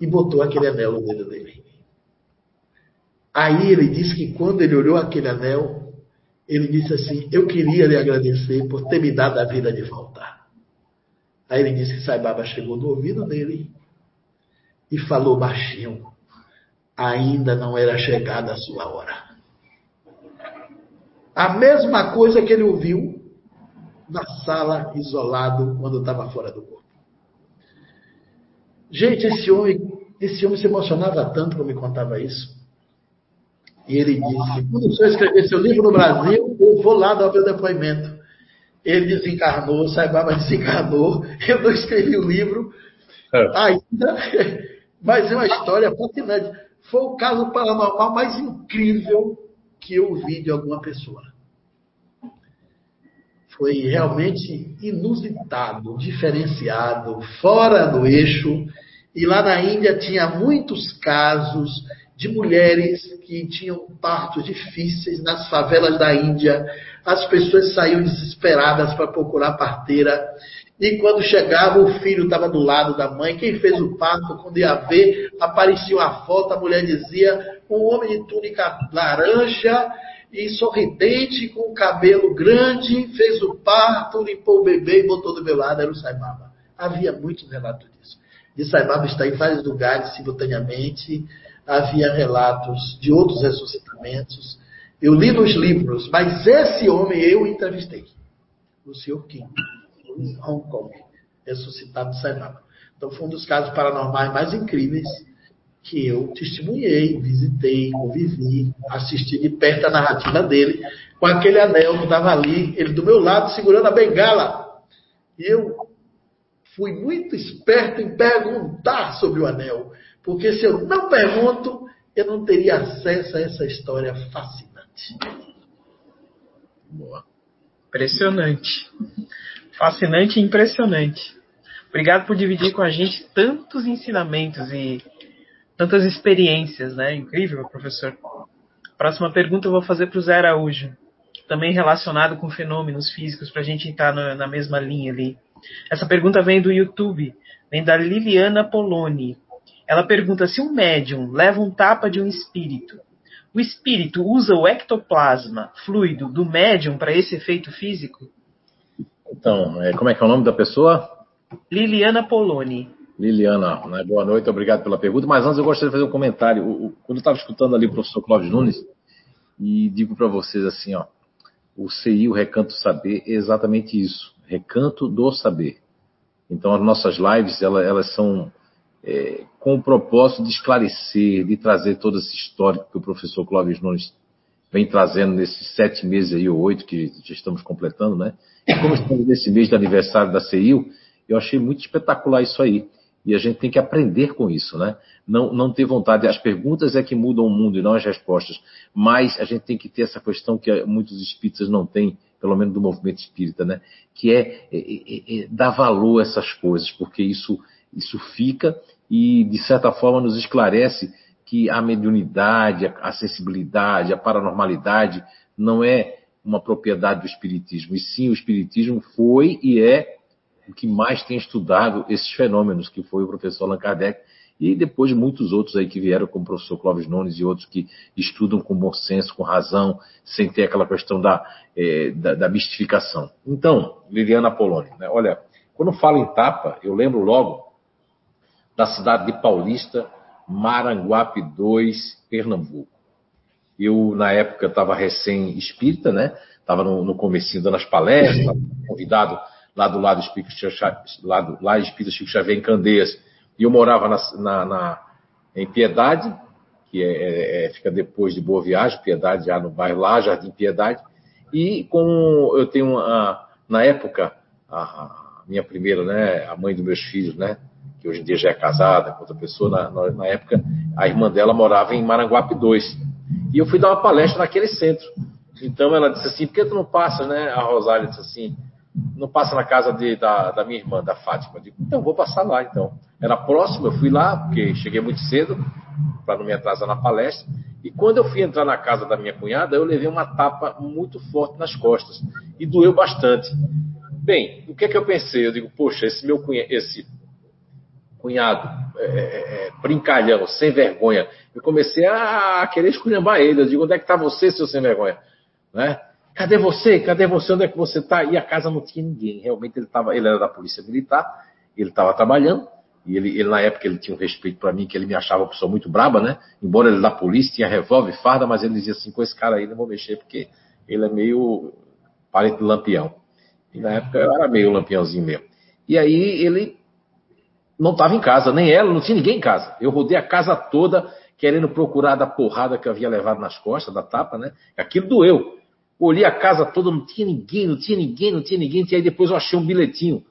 E botou aquele anel no dedo dele. Aí ele disse que quando ele olhou aquele anel, ele disse assim: Eu queria lhe agradecer por ter me dado a vida de volta. Aí ele disse que Saibaba chegou no ouvido dele e falou baixinho: ainda não era chegada a sua hora. A mesma coisa que ele ouviu na sala, isolado, quando estava fora do corpo. Gente, esse homem, esse homem se emocionava tanto quando me contava isso. E ele disse: quando o senhor escrever seu livro no Brasil, eu vou lá dar o meu depoimento. Ele desencarnou, Saibaba desencarnou, eu não escrevi o livro é. ainda, mas é uma história fascinante. Foi o caso paranormal mais incrível que eu vi de alguma pessoa. Foi realmente inusitado, diferenciado, fora do eixo. E lá na Índia tinha muitos casos de mulheres que tinham partos difíceis nas favelas da Índia. As pessoas saíam desesperadas para procurar parteira. E quando chegava, o filho estava do lado da mãe. Quem fez o parto, quando ia ver, aparecia uma foto, a mulher dizia: um homem de túnica laranja e sorridente, com o cabelo grande, fez o parto, limpou o bebê e botou do meu lado, era o Saibaba. Havia muitos relatos disso. De Saibaba está em vários lugares simultaneamente havia relatos de outros ressuscitamentos. Eu li nos livros, mas esse homem eu entrevistei. O Sr. Kim, em Hong Kong, ressuscitado de Saibaba. Então foi um dos casos paranormais mais incríveis que eu testemunhei, visitei, convivi, assisti de perto a narrativa dele, com aquele anel que estava ali, ele do meu lado segurando a bengala. E eu fui muito esperto em perguntar sobre o anel. Porque se eu não pergunto, eu não teria acesso a essa história fascinante. Boa. Impressionante. Fascinante e impressionante. Obrigado por dividir com a gente tantos ensinamentos e tantas experiências, né? Incrível, professor. Próxima pergunta eu vou fazer para o Zé Araújo, também relacionado com fenômenos físicos, para a gente entrar na, na mesma linha ali. Essa pergunta vem do YouTube, vem da Liliana Poloni. Ela pergunta se um médium leva um tapa de um espírito. O espírito usa o ectoplasma fluido do médium para esse efeito físico? Então, é, como é que é o nome da pessoa? Liliana Poloni. Liliana, né? boa noite, obrigado pela pergunta. Mas antes eu gostaria de fazer um comentário. O, o, quando eu estava escutando ali o professor Clóvis Nunes, e digo para vocês assim, ó, o CI, o Recanto Saber, é exatamente isso, Recanto do Saber. Então as nossas lives, elas, elas são é, com o propósito de esclarecer, de trazer todo esse histórico que o professor Clóvis Nunes vem trazendo nesses sete meses aí, ou oito que já estamos completando, né? E como estamos nesse mês de aniversário da CIU, eu achei muito espetacular isso aí. E a gente tem que aprender com isso, né? Não, não ter vontade. As perguntas é que mudam o mundo e não as respostas. Mas a gente tem que ter essa questão que muitos espíritas não têm, pelo menos do movimento espírita, né? Que é, é, é, é dar valor a essas coisas, porque isso, isso fica e, de certa forma, nos esclarece que a mediunidade, a sensibilidade, a paranormalidade não é uma propriedade do Espiritismo, e sim o Espiritismo foi e é o que mais tem estudado esses fenômenos, que foi o professor Allan Kardec, E depois muitos outros aí que vieram, como o professor Clóvis Nunes e outros que estudam com bom senso, com razão, sem ter aquela questão da, é, da, da, mistificação. Então, Liliana Poloni, né? olha, quando falo em tapa, eu lembro logo da cidade de Paulista, Maranguape 2, Pernambuco. Eu, na época, estava recém-espírita, né? Estava no, no comecinho dando as palestras, convidado lá do lado Espírito, lá, do, lá Espírito Chico Xavier em Candeias. E eu morava na, na, na em Piedade, que é, é, é, fica depois de Boa Viagem, Piedade, já no bairro lá, Jardim Piedade. E com eu tenho uma, na época, a, minha primeira, né, a mãe dos meus filhos, né, que hoje em dia já é casada com outra pessoa, na, na época, a irmã dela morava em Maranguape 2. E eu fui dar uma palestra naquele centro. Então ela disse assim, por que tu não passa, né? A Rosália disse assim, não passa na casa de, da, da, minha irmã, da Fátima. Eu digo, então vou passar lá então. Era próximo, eu fui lá, porque cheguei muito cedo, para não me atrasar na palestra. E quando eu fui entrar na casa da minha cunhada, eu levei uma tapa muito forte nas costas. E doeu bastante. Bem, o que é que eu pensei? Eu digo, poxa, esse meu esse cunhado é, é, é, brincalhão, sem vergonha. Eu comecei a querer esculhambar ele. Eu digo, onde é que está você, seu sem vergonha? Né? Cadê você? Cadê você? Onde é que você está? E a casa não tinha ninguém. Realmente ele estava, ele era da polícia militar, ele estava trabalhando. E ele, ele, na época, ele tinha um respeito para mim, que ele me achava uma pessoa muito braba, né? Embora ele da polícia, tinha revólver, farda, mas ele dizia assim, com esse cara aí não vou mexer, porque ele é meio parente de lampião. E na época eu era meio lampiãozinho mesmo. E aí ele não estava em casa, nem ela, não tinha ninguém em casa. Eu rodei a casa toda querendo procurar da porrada que eu havia levado nas costas, da tapa, né? Aquilo doeu. Olhei a casa toda, não tinha ninguém, não tinha ninguém, não tinha ninguém. E aí depois eu achei um bilhetinho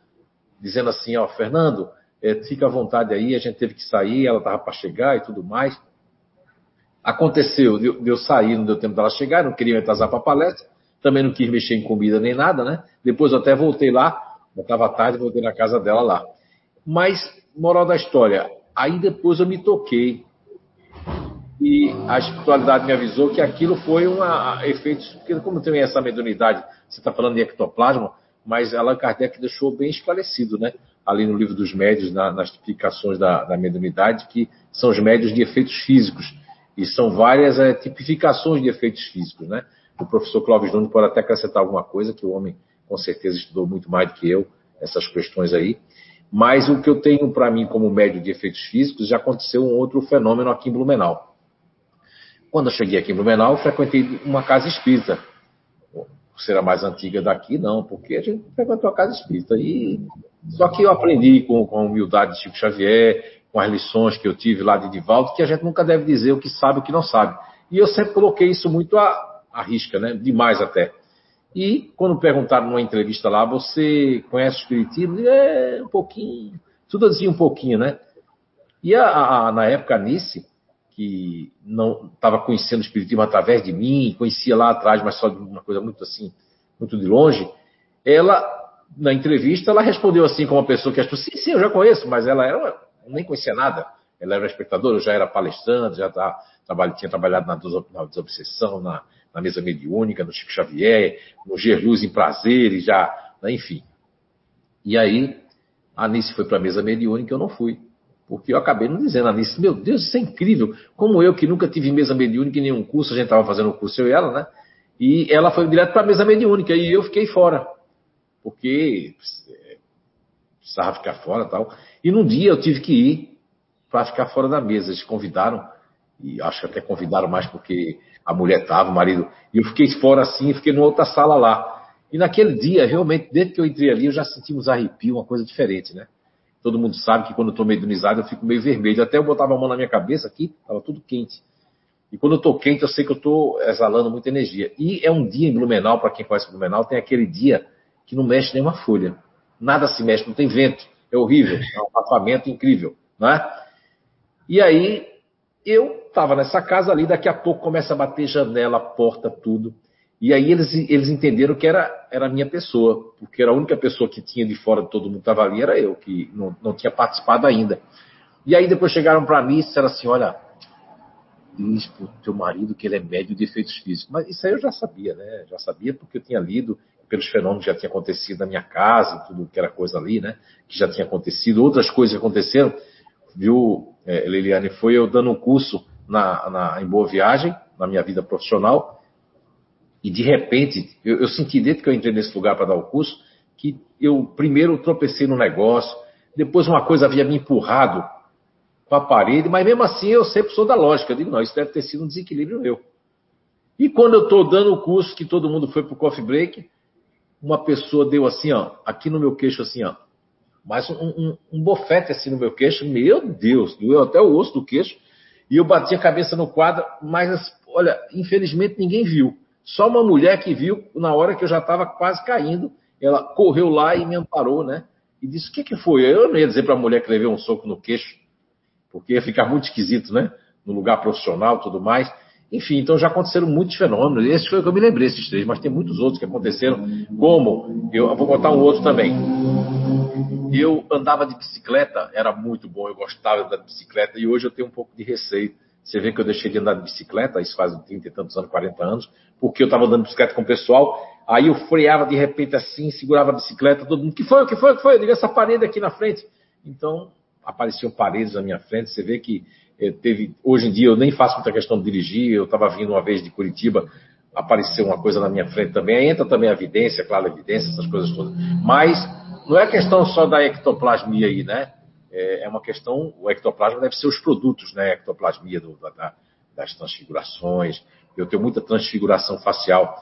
dizendo assim, ó, Fernando, é, fica à vontade aí, a gente teve que sair, ela estava para chegar e tudo mais. Aconteceu, de, eu sair, não deu tempo dela chegar, não queria atrasar para a palestra, também não quis mexer em comida nem nada, né? Depois eu até voltei lá, estava tarde, voltei na casa dela lá. Mas, moral da história, aí depois eu me toquei. E a espiritualidade me avisou que aquilo foi um efeito. Porque, como tem essa mediunidade, você está falando de ectoplasma, mas Allan Kardec deixou bem esclarecido, né? Ali no livro dos médios, na, nas tipificações da, da mediunidade, que são os médios de efeitos físicos. E são várias é, tipificações de efeitos físicos, né? O professor Clóvis Nunes pode até acrescentar alguma coisa, que o homem com certeza estudou muito mais do que eu, essas questões aí. Mas o que eu tenho para mim como médio de efeitos físicos, já aconteceu um outro fenômeno aqui em Blumenau. Quando eu cheguei aqui em Blumenau, eu frequentei uma casa espírita. Por ser a mais antiga daqui, não, porque a gente frequentou a casa espírita. E... Só que eu aprendi com, com a humildade de Chico Xavier, com as lições que eu tive lá de Divaldo, que a gente nunca deve dizer o que sabe e o que não sabe. E eu sempre coloquei isso muito à, à risca, né? demais até. E quando perguntaram numa entrevista lá, você conhece o Espiritismo? É, um pouquinho. Tudo assim, um pouquinho, né? E a, a, na época, a Nice, que não estava conhecendo o Espiritismo através de mim, conhecia lá atrás, mas só de uma coisa muito assim, muito de longe, ela, na entrevista, ela respondeu assim como uma pessoa que achou, sim, sim, eu já conheço, mas ela era, nem conhecia nada. Ela era espectadora, eu já era palestrante, já tá, trabalho, tinha trabalhado na, na desobsessão, na, na mesa mediúnica, no Chico Xavier, no Gerluz em Prazeres, já, né, enfim. E aí, a Anice foi para a mesa mediúnica, eu não fui. Porque eu acabei não dizendo, Anice, meu Deus, isso é incrível. Como eu, que nunca tive mesa mediúnica em nenhum curso, a gente estava fazendo um curso, eu e ela, né? E ela foi direto para a mesa mediúnica e eu fiquei fora. Porque é, precisava ficar fora tal. E num dia eu tive que ir para ficar fora da mesa. Eles convidaram, e acho que até convidaram mais porque a mulher estava, o marido. E eu fiquei fora assim, fiquei numa outra sala lá. E naquele dia, realmente, desde que eu entrei ali, eu já senti uns arrepios, uma coisa diferente, né? Todo mundo sabe que quando eu estou mediunizado, eu fico meio vermelho. Até eu botava a mão na minha cabeça aqui, estava tudo quente. E quando eu estou quente, eu sei que eu estou exalando muita energia. E é um dia em Blumenau, para quem conhece Blumenau, tem aquele dia que não mexe nenhuma folha. Nada se mexe, não tem vento. É horrível. É um abafamento incrível, né? E aí, eu estava nessa casa ali, daqui a pouco começa a bater janela, porta, tudo. E aí eles, eles entenderam que era, era a minha pessoa, porque era a única pessoa que tinha de fora de todo mundo que estava ali, era eu, que não, não tinha participado ainda. E aí depois chegaram para mim e disseram assim, olha, diz teu marido que ele é médio de efeitos físicos. Mas isso aí eu já sabia, né? Já sabia porque eu tinha lido pelos fenômenos que já tinha acontecido na minha casa, tudo que era coisa ali, né? Que já tinha acontecido, outras coisas aconteceram, viu, é, Liliane, foi eu dando um curso na, na, em Boa Viagem, na minha vida profissional, e de repente, eu, eu senti desde que eu entrei nesse lugar para dar o curso, que eu primeiro tropecei no negócio, depois uma coisa havia me empurrado para a parede, mas mesmo assim eu sempre sou da lógica. Eu digo, não, isso deve ter sido um desequilíbrio meu. E quando eu estou dando o curso, que todo mundo foi para o coffee break, uma pessoa deu assim, ó, aqui no meu queixo, assim, ó, mais um, um, um bofete assim no meu queixo, meu Deus, doeu até o osso do queixo, e eu bati a cabeça no quadro, mas, olha, infelizmente ninguém viu. Só uma mulher que viu na hora que eu já estava quase caindo, ela correu lá e me amparou, né? E disse: O que, que foi? Eu não ia dizer para a mulher que levei um soco no queixo, porque ia ficar muito esquisito, né? No lugar profissional tudo mais. Enfim, então já aconteceram muitos fenômenos. Esse foi o que eu me lembrei, esses três, mas tem muitos outros que aconteceram. Como, eu vou botar um outro também. Eu andava de bicicleta, era muito bom, eu gostava de bicicleta, e hoje eu tenho um pouco de receio. Você vê que eu deixei de andar de bicicleta, isso faz 30 e tantos anos, 40 anos, porque eu estava andando de bicicleta com o pessoal, aí eu freava de repente assim, segurava a bicicleta, todo mundo, que foi, que foi, que foi? Eu digo, essa parede aqui na frente. Então, apareciam paredes na minha frente, você vê que eh, teve, hoje em dia eu nem faço muita questão de dirigir, eu estava vindo uma vez de Curitiba, apareceu uma coisa na minha frente também, aí entra também a evidência, claro, a evidência, essas coisas todas, mas não é questão só da ectoplasmia aí, né? É, é uma questão, o ectoplasma deve ser os produtos, né? A ectoplasmia do, da, das transfigurações, eu tenho muita transfiguração facial.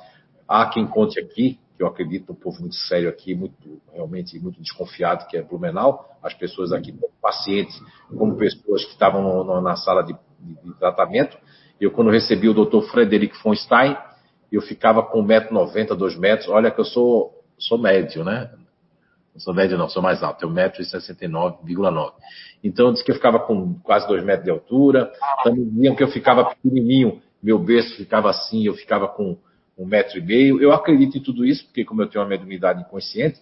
Há quem conte aqui, que eu acredito um povo muito sério aqui, muito realmente muito desconfiado, que é Blumenau, as pessoas aqui, pacientes, como pessoas que estavam no, no, na sala de, de, de, tratamento. Eu, quando recebi o Dr. Frederic von Stein, eu ficava com 1,90m, 2 metros. Olha que eu sou, sou médio, né? Não sou médio, não, sou mais alto, tenho 1,69m,9. Então, disse que eu ficava com quase 2 metros de altura. Também diziam que eu ficava pequenininho, meu berço ficava assim, eu ficava com um metro e meio. Eu acredito em tudo isso, porque como eu tenho uma mediunidade inconsciente,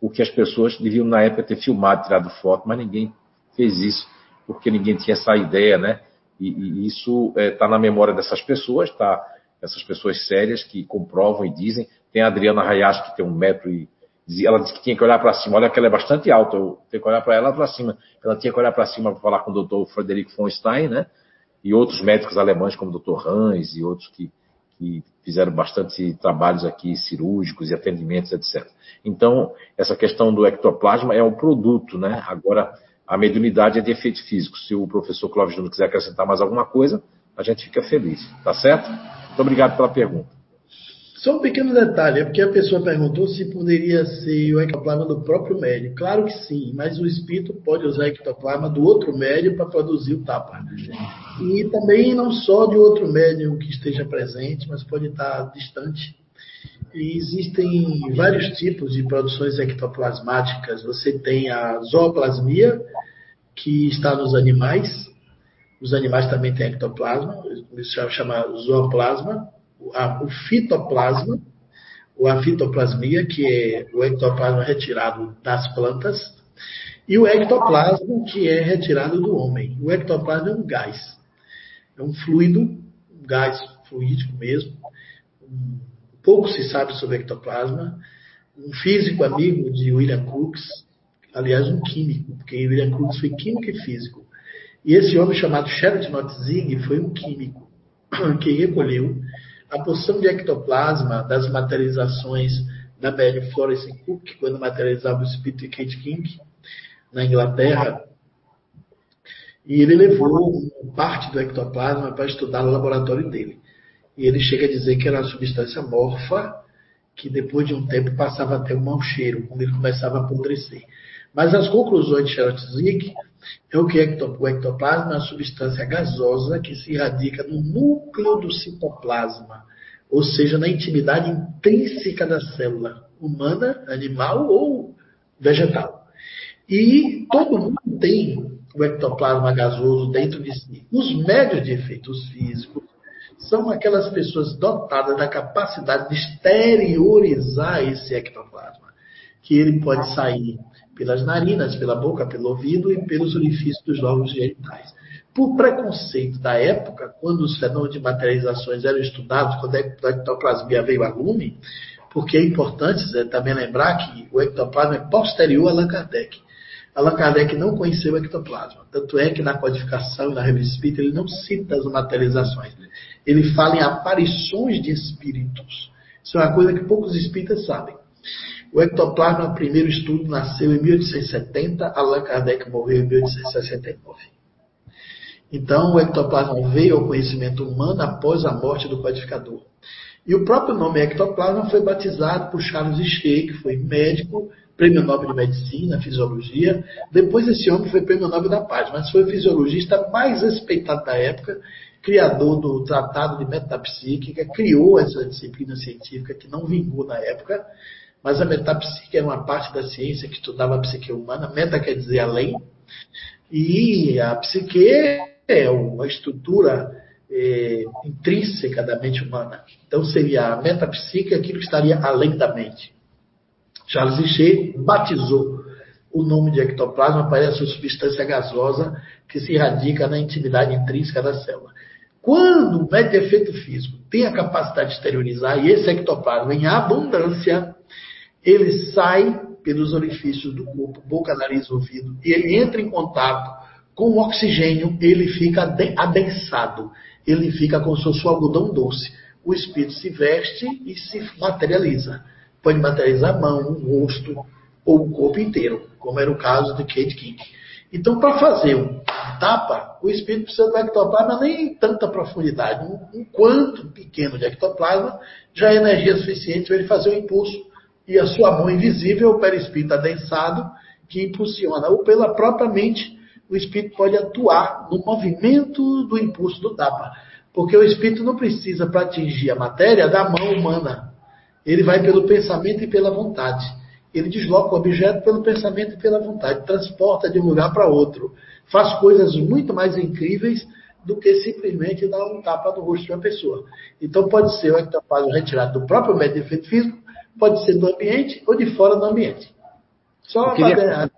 o que as pessoas deviam na época ter filmado, tirado foto, mas ninguém fez isso, porque ninguém tinha essa ideia, né? E, e isso está é, tá na memória dessas pessoas, tá? Essas pessoas sérias que comprovam e dizem. Tem a Adriana Hayashi, que tem um metro e ela disse que tinha que olhar para cima. Olha que ela é bastante alta, eu tenho que olhar para ela para cima. Ela tinha que olhar para cima para falar com o Dr. Frederico von Stein, né? E outros médicos alemães como o Dr. Hans e outros que que fizeram bastante trabalhos aqui cirúrgicos e atendimentos, etc. Então, essa questão do ectoplasma é um produto, né? Agora, a mediunidade é de efeito físico. Se o professor Clóvis Júnior quiser acrescentar mais alguma coisa, a gente fica feliz, tá certo? Muito obrigado pela pergunta. Só um pequeno detalhe, é porque a pessoa perguntou se poderia ser o ectoplasma do próprio médio. Claro que sim, mas o espírito pode usar ectoplasma do outro médio para produzir o tapa. E também não só de outro médium que esteja presente, mas pode estar distante. E existem vários tipos de produções ectoplasmáticas. Você tem a zooplasmia, que está nos animais. Os animais também têm ectoplasma, isso chama zooplasma o fitoplasma, ou a fitoplasmia, que é o ectoplasma retirado das plantas, e o ectoplasma, que é retirado do homem. O ectoplasma é um gás, é um fluido, um gás fluídico mesmo. Pouco se sabe sobre ectoplasma. Um físico amigo de William Crookes, aliás, um químico, porque William Crookes foi químico e físico. E esse homem chamado Sheraton Notzig foi um químico que recolheu a porção de ectoplasma das materializações da Mary Florence Cook, quando materializava o espírito de Kate King, na Inglaterra, e ele levou parte do ectoplasma para estudar no laboratório dele. E ele chega a dizer que era uma substância morfa, que depois de um tempo passava a ter um mau cheiro, quando ele começava a apodrecer. Mas as conclusões de Charlotte Zig é o que o ectoplasma é uma substância gasosa que se irradica no núcleo do citoplasma, ou seja, na intimidade intrínseca da célula, humana, animal ou vegetal. E todo mundo tem o ectoplasma gasoso dentro de si. Os médios de efeitos físicos são aquelas pessoas dotadas da capacidade de exteriorizar esse ectoplasma, que ele pode sair pelas narinas, pela boca, pelo ouvido e pelos orifícios dos órgãos genitais. Por preconceito da época, quando os fenômenos de materializações eram estudados, quando a ectoplasmia veio a lume, porque é importante também lembrar que o ectoplasma é posterior a Allan Kardec. Allan Kardec não conheceu o ectoplasma. Tanto é que na codificação e na revista espírita ele não cita as materializações. Ele fala em aparições de espíritos. Isso é uma coisa que poucos espíritas sabem. O ectoplasma, primeiro estudo, nasceu em 1870, Allan Kardec morreu em 1869. Então, o ectoplasma veio ao conhecimento humano após a morte do codificador. E o próprio nome ectoplasma foi batizado por Charles Richer, que foi médico, prêmio Nobel de Medicina, Fisiologia. Depois esse homem foi prêmio Nobel da Paz, mas foi o fisiologista mais respeitado da época, criador do Tratado de Metapsíquica, criou essa disciplina científica que não vingou na época, mas a metapsíquica é uma parte da ciência que estudava a psique humana, meta quer dizer além, e a psique é a estrutura é, intrínseca da mente humana. Então seria a metapsíquica aquilo que estaria além da mente. Charles Richer batizou o nome de ectoplasma para essa substância gasosa que se radica na intimidade intrínseca da célula. Quando o médio efeito físico tem a capacidade de exteriorizar, e esse ectoplasma em abundância, ele sai pelos orifícios do corpo, boca, nariz, ouvido, e ele entra em contato com o oxigênio, ele fica adensado, ele fica com o seu algodão doce. O espírito se veste e se materializa. Pode materializar a mão, o rosto ou o corpo inteiro, como era o caso de Kate King. Então, para fazer um tapa, o espírito precisa do ectoplasma nem em tanta profundidade. Um quanto pequeno de ectoplasma já é energia suficiente para ele fazer o impulso. E a sua mão invisível, o perispírito adensado, que impulsiona, ou pela própria mente, o espírito pode atuar no movimento do impulso do tapa. Porque o espírito não precisa, para atingir a matéria, da mão humana. Ele vai pelo pensamento e pela vontade. Ele desloca o objeto pelo pensamento e pela vontade, transporta de um lugar para outro. Faz coisas muito mais incríveis do que simplesmente dar um tapa no rosto de uma pessoa. Então pode ser o ectoplasma retirado do próprio médio efeito físico, pode ser do ambiente ou de fora do ambiente. Só eu queria,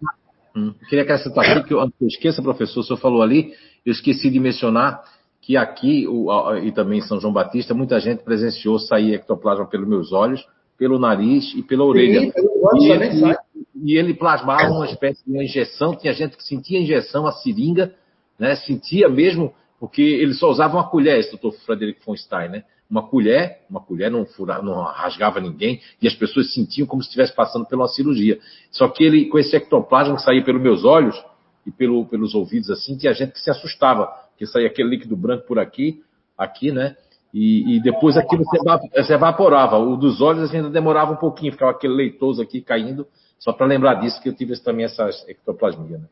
hum, eu queria acrescentar aqui que eu, eu esqueça, professor, o senhor falou ali, eu esqueci de mencionar que aqui o, e também em São João Batista, muita gente presenciou sair ectoplasma pelos meus olhos pelo nariz e pela orelha. Sim, e, ele, e, ele, plasmava uma espécie de uma injeção, tinha gente que sentia a injeção, a seringa, né? sentia mesmo, porque ele só usava uma colher, esse doutor Frederico von Stein, né? Uma colher, uma colher não, furava, não rasgava ninguém, e as pessoas sentiam como se estivesse passando por uma cirurgia. Só que ele, com esse ectoplasma que saía pelos meus olhos e pelo, pelos ouvidos assim, tinha gente que se assustava, que saía aquele líquido branco por aqui, aqui, né? E, e depois aquilo se evaporava. O dos olhos ainda demorava um pouquinho, ficava aquele leitoso aqui caindo. Só para lembrar disso, que eu tive também essa ectoplasmia. Né?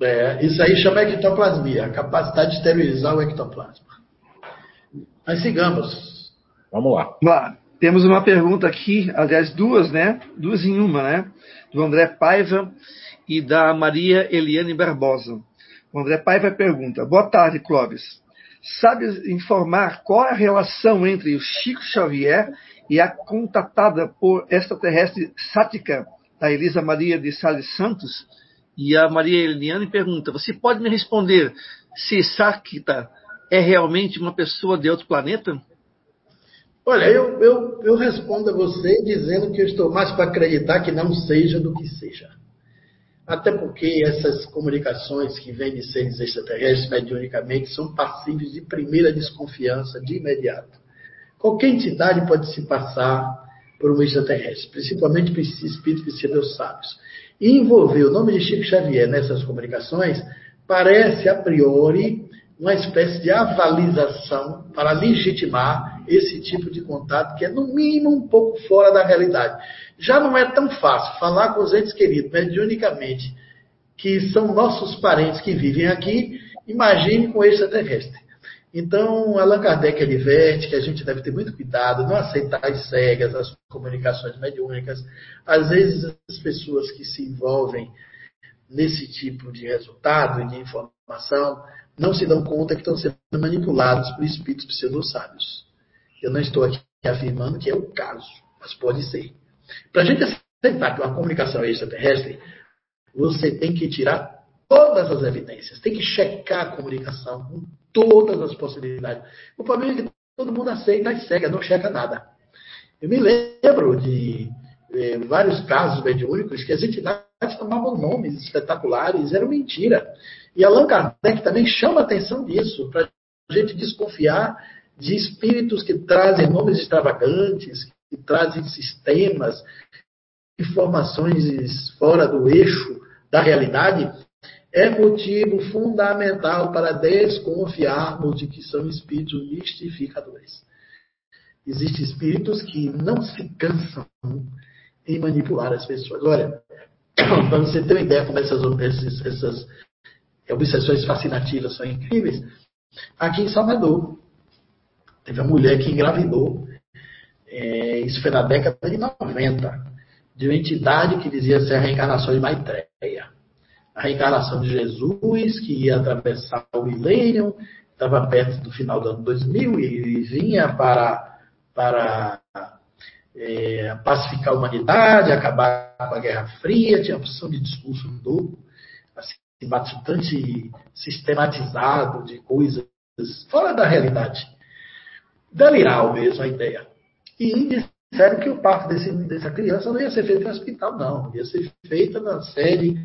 É, isso aí chama ectoplasmia, a capacidade de esterilizar o ectoplasma. Mas sigamos. Vamos lá. Temos uma pergunta aqui, aliás, duas, né? Duas em uma, né? Do André Paiva e da Maria Eliane Barbosa. O André Paiva pergunta: Boa tarde, Clóvis sabe informar qual é a relação entre o Chico Xavier e a contatada por extraterrestre Sática, da Elisa Maria de Sales Santos? E a Maria Eliane pergunta: Você pode me responder se Sática é realmente uma pessoa de outro planeta? Olha, eu, eu, eu respondo a você dizendo que eu estou mais para acreditar que não seja do que seja. Até porque essas comunicações que vêm de seres extraterrestres mediunicamente são passíveis de primeira desconfiança de imediato. Qualquer entidade pode se passar por um extraterrestre, principalmente espíritos pseudo sábios. E envolver o nome de Chico Xavier nessas comunicações parece, a priori, uma espécie de avalização para legitimar esse tipo de contato que é, no mínimo, um pouco fora da realidade. Já não é tão fácil falar com os entes queridos mediunicamente, que são nossos parentes que vivem aqui, imagine com extraterrestre. Então, Allan Kardec adverte que a gente deve ter muito cuidado, não aceitar as cegas, as comunicações mediúnicas. Às vezes, as pessoas que se envolvem nesse tipo de resultado e de informação não se dão conta que estão sendo manipulados por espíritos pseudo-sábios. Eu não estou aqui afirmando que é o caso, mas pode ser. Para a gente aceitar que uma comunicação é extraterrestre, você tem que tirar todas as evidências, tem que checar a comunicação com todas as possibilidades. O problema é que todo mundo aceita e cega, não checa nada. Eu me lembro de eh, vários casos mediúnicos que as entidades tomavam nomes espetaculares, era mentira. E Allan Kardec também chama a atenção disso, para a gente desconfiar de espíritos que trazem nomes extravagantes, que trazem sistemas, informações fora do eixo da realidade, é motivo fundamental para desconfiarmos de que são espíritos mistificadores. Existem espíritos que não se cansam em manipular as pessoas. Olha, para você ter uma ideia como essas, essas, essas obsessões fascinativas são incríveis, aqui em Salvador, teve uma mulher que engravidou, é, isso foi na década de 90, de uma entidade que dizia ser a reencarnação de Maitreya. A reencarnação de Jesus, que ia atravessar o milênio, estava perto do final do ano 2000 e vinha para, para é, pacificar a humanidade, acabar a Guerra Fria, tinha a opção de discurso novo, assim, bastante sistematizado de coisas fora da realidade. Deliral mesmo a ideia. E disseram que o parto desse, dessa criança não ia ser feito no hospital, não. Ia ser feita na sede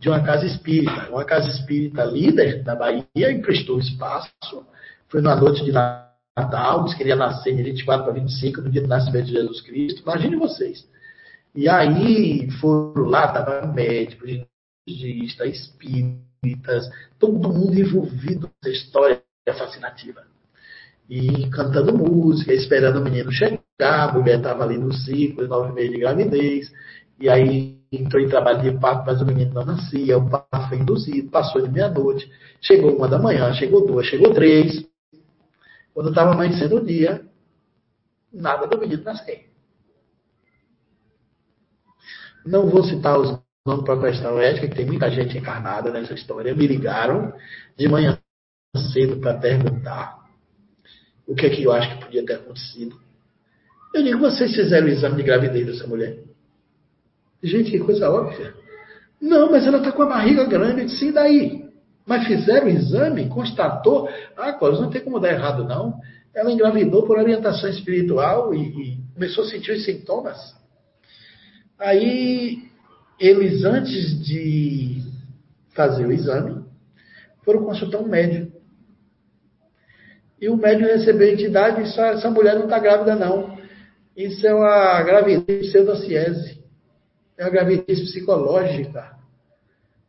de uma casa espírita. Uma casa espírita líder da Bahia emprestou espaço. Foi numa noite de Natal, disse que queria nascer de 24 para 25, no dia do nascimento de Jesus Cristo. Imagine vocês. E aí foram lá, estava médico, ginecologista, espíritas, todo mundo envolvido nessa história fascinativa. E cantando música, esperando o menino chegar, a mulher estava ali no ciclo, nove meses de gravidez, e aí entrou em trabalho de parto, mas o menino não nascia, o parto foi induzido, passou de meia-noite, chegou uma da manhã, chegou duas, chegou três. Quando estava amanhecendo o dia, nada do menino nascer. Não vou citar os nomes para a questão ética, que tem muita gente encarnada nessa história. Me ligaram de manhã cedo para perguntar o que é que eu acho que podia ter acontecido. Eu digo, vocês fizeram o exame de gravidez dessa mulher? Gente, que coisa óbvia. Não, mas ela está com a barriga grande. Eu disse, e daí? Mas fizeram o exame, constatou. Ah, Cláudio, não tem como dar errado, não. Ela engravidou por orientação espiritual e, e começou a sentir os sintomas. Aí, eles, antes de fazer o exame, foram consultar um médico. E o médico recebeu a entidade e essa mulher não está grávida, não. Isso é uma gravidez pseudociese é uma gravidez psicológica.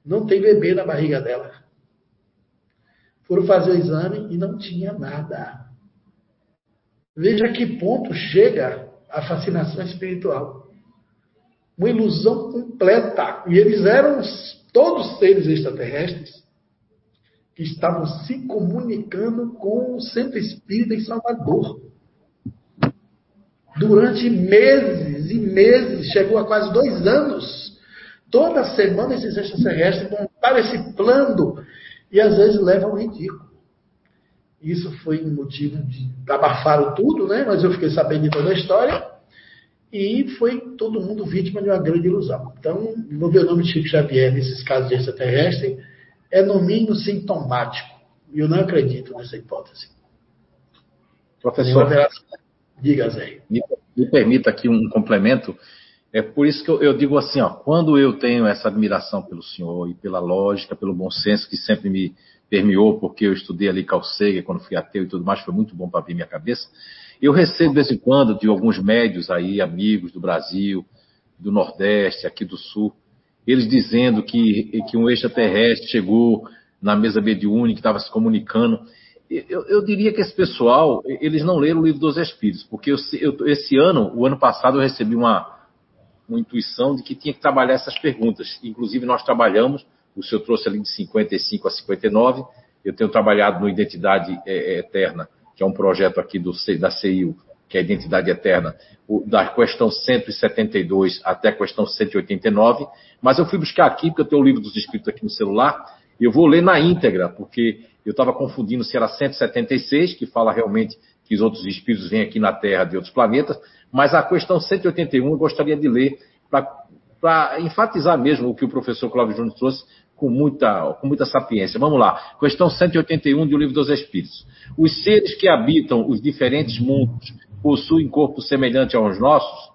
Não tem bebê na barriga dela. Foram fazer o exame e não tinha nada. Veja que ponto chega a fascinação espiritual. Uma ilusão completa. E eles eram todos seres extraterrestres que estavam se comunicando com o centro espírita em Salvador durante meses e meses, chegou a quase dois anos. Toda semana esses extraterrestres montaram esse plano e às vezes levam ao ridículo. Isso foi um motivo de abafaram tudo, né? Mas eu fiquei sabendo de toda a história e foi todo mundo vítima de uma grande ilusão. Então, no meu nome de Chico Xavier nesses casos de extraterrestre é no mínimo sintomático. E eu não acredito nessa hipótese. Professor, Diga, Zé. Me, me, permita aqui um complemento. É por isso que eu, eu, digo assim, ó, quando eu tenho essa admiração pelo senhor e pela lógica, pelo bom senso que sempre me permeou, porque eu estudei ali Carl Sagan quando fui ateu e tudo mais, foi muito bom para abrir minha cabeça. Eu recebo de vez em quando de alguns médios aí, amigos do Brasil, do Nordeste, aqui do Sul, eles dizendo que, que um extraterrestre chegou na mesa mediúnica, que estava se comunicando eu, eu, diria que esse pessoal, eles não leram o livro dos Espíritos, porque eu, eu, esse ano, o ano passado, eu recebi uma, uma intuição de que tinha que trabalhar essas perguntas. Inclusive, nós trabalhamos, o senhor trouxe ali de 55 a 59, eu tenho trabalhado no Identidade é, é, Eterna, que é um projeto aqui do, da CIU, que é a Identidade Eterna, o, da questão 172 até a questão 189, mas eu fui buscar aqui, porque eu tenho o livro dos Espíritos aqui no celular, eu vou ler na íntegra, porque eu estava confundindo se era 176, que fala realmente que os outros espíritos vêm aqui na Terra de outros planetas, mas a questão 181 eu gostaria de ler para enfatizar mesmo o que o professor Cláudio Júnior trouxe com muita, com muita sapiência. Vamos lá. Questão 181 do Livro dos Espíritos. Os seres que habitam os diferentes mundos possuem corpo semelhante aos nossos?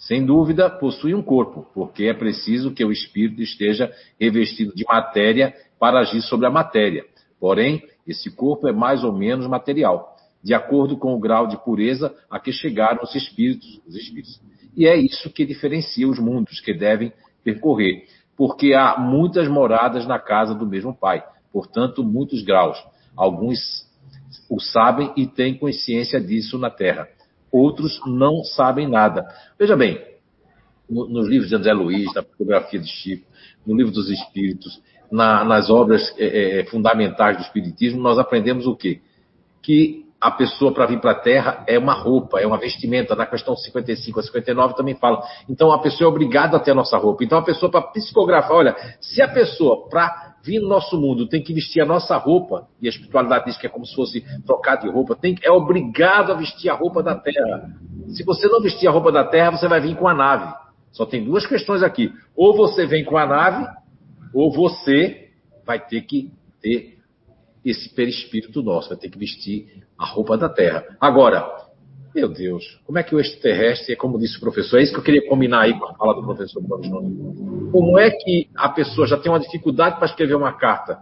sem dúvida, possui um corpo, porque é preciso que o espírito esteja revestido de matéria para agir sobre a matéria. Porém, esse corpo é mais ou menos material, de acordo com o grau de pureza a que chegaram os espíritos, os espíritos. E é isso que diferencia os mundos que devem percorrer, porque há muitas moradas na casa do mesmo Pai, portanto, muitos graus. Alguns o sabem e têm consciência disso na Terra outros não sabem nada. Veja bem, no, nos livros de André Luiz, na fotografia de Chico, no livro dos Espíritos, na, nas obras é, é, fundamentais do Espiritismo, nós aprendemos o quê? Que a pessoa para vir para a Terra é uma roupa, é uma vestimenta. Na questão 55 a 59 também fala. Então a pessoa é obrigada a ter a nossa roupa. Então a pessoa para psicografar, olha, se a pessoa para vir no nosso mundo, tem que vestir a nossa roupa, e a espiritualidade diz que é como se fosse trocar de roupa, tem, é obrigado a vestir a roupa da terra. Se você não vestir a roupa da terra, você vai vir com a nave. Só tem duas questões aqui. Ou você vem com a nave, ou você vai ter que ter esse perispírito nosso, vai ter que vestir a roupa da terra. Agora, meu Deus, como é que o extraterrestre, como disse o professor, é isso que eu queria combinar aí com a fala do professor Como é que a pessoa já tem uma dificuldade para escrever uma carta?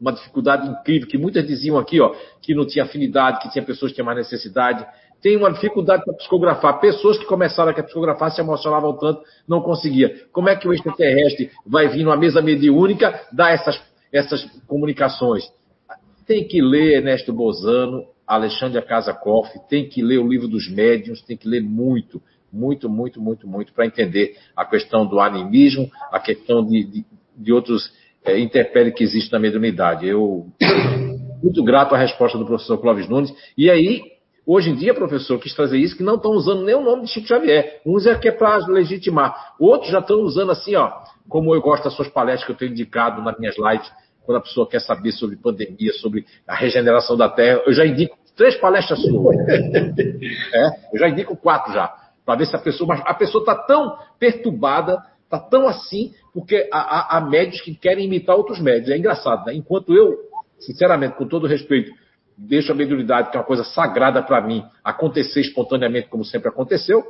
Uma dificuldade incrível, que muitas diziam aqui, ó, que não tinha afinidade, que tinha pessoas que tinham mais necessidade. Tem uma dificuldade para psicografar. Pessoas que começaram a psicografar se emocionavam tanto, não conseguia. Como é que o extraterrestre vai vir numa mesa mediúnica dar essas, essas comunicações? Tem que ler Ernesto Bozano, Alexandre Acasakoff, tem que ler o livro dos médiuns, tem que ler muito, muito, muito, muito, muito, para entender a questão do animismo, a questão de, de, de outros é, interpéries que existem na mediunidade. Eu muito grato à resposta do professor Clóvis Nunes. E aí, hoje em dia, professor, quis trazer isso, que não estão usando nem o nome de Chico Xavier. Uns é que é para legitimar. Outros já estão usando assim, ó, como eu gosto das suas palestras que eu tenho indicado nas minhas lives, quando a pessoa quer saber sobre pandemia, sobre a regeneração da Terra, eu já indico três palestras suas. é, eu já indico quatro já, para ver se a pessoa. Mas a pessoa está tão perturbada, está tão assim, porque há, há, médios que querem imitar outros médios. É engraçado, né? Enquanto eu, sinceramente, com todo respeito, deixo a mediunidade, que é uma coisa sagrada para mim, acontecer espontaneamente, como sempre aconteceu,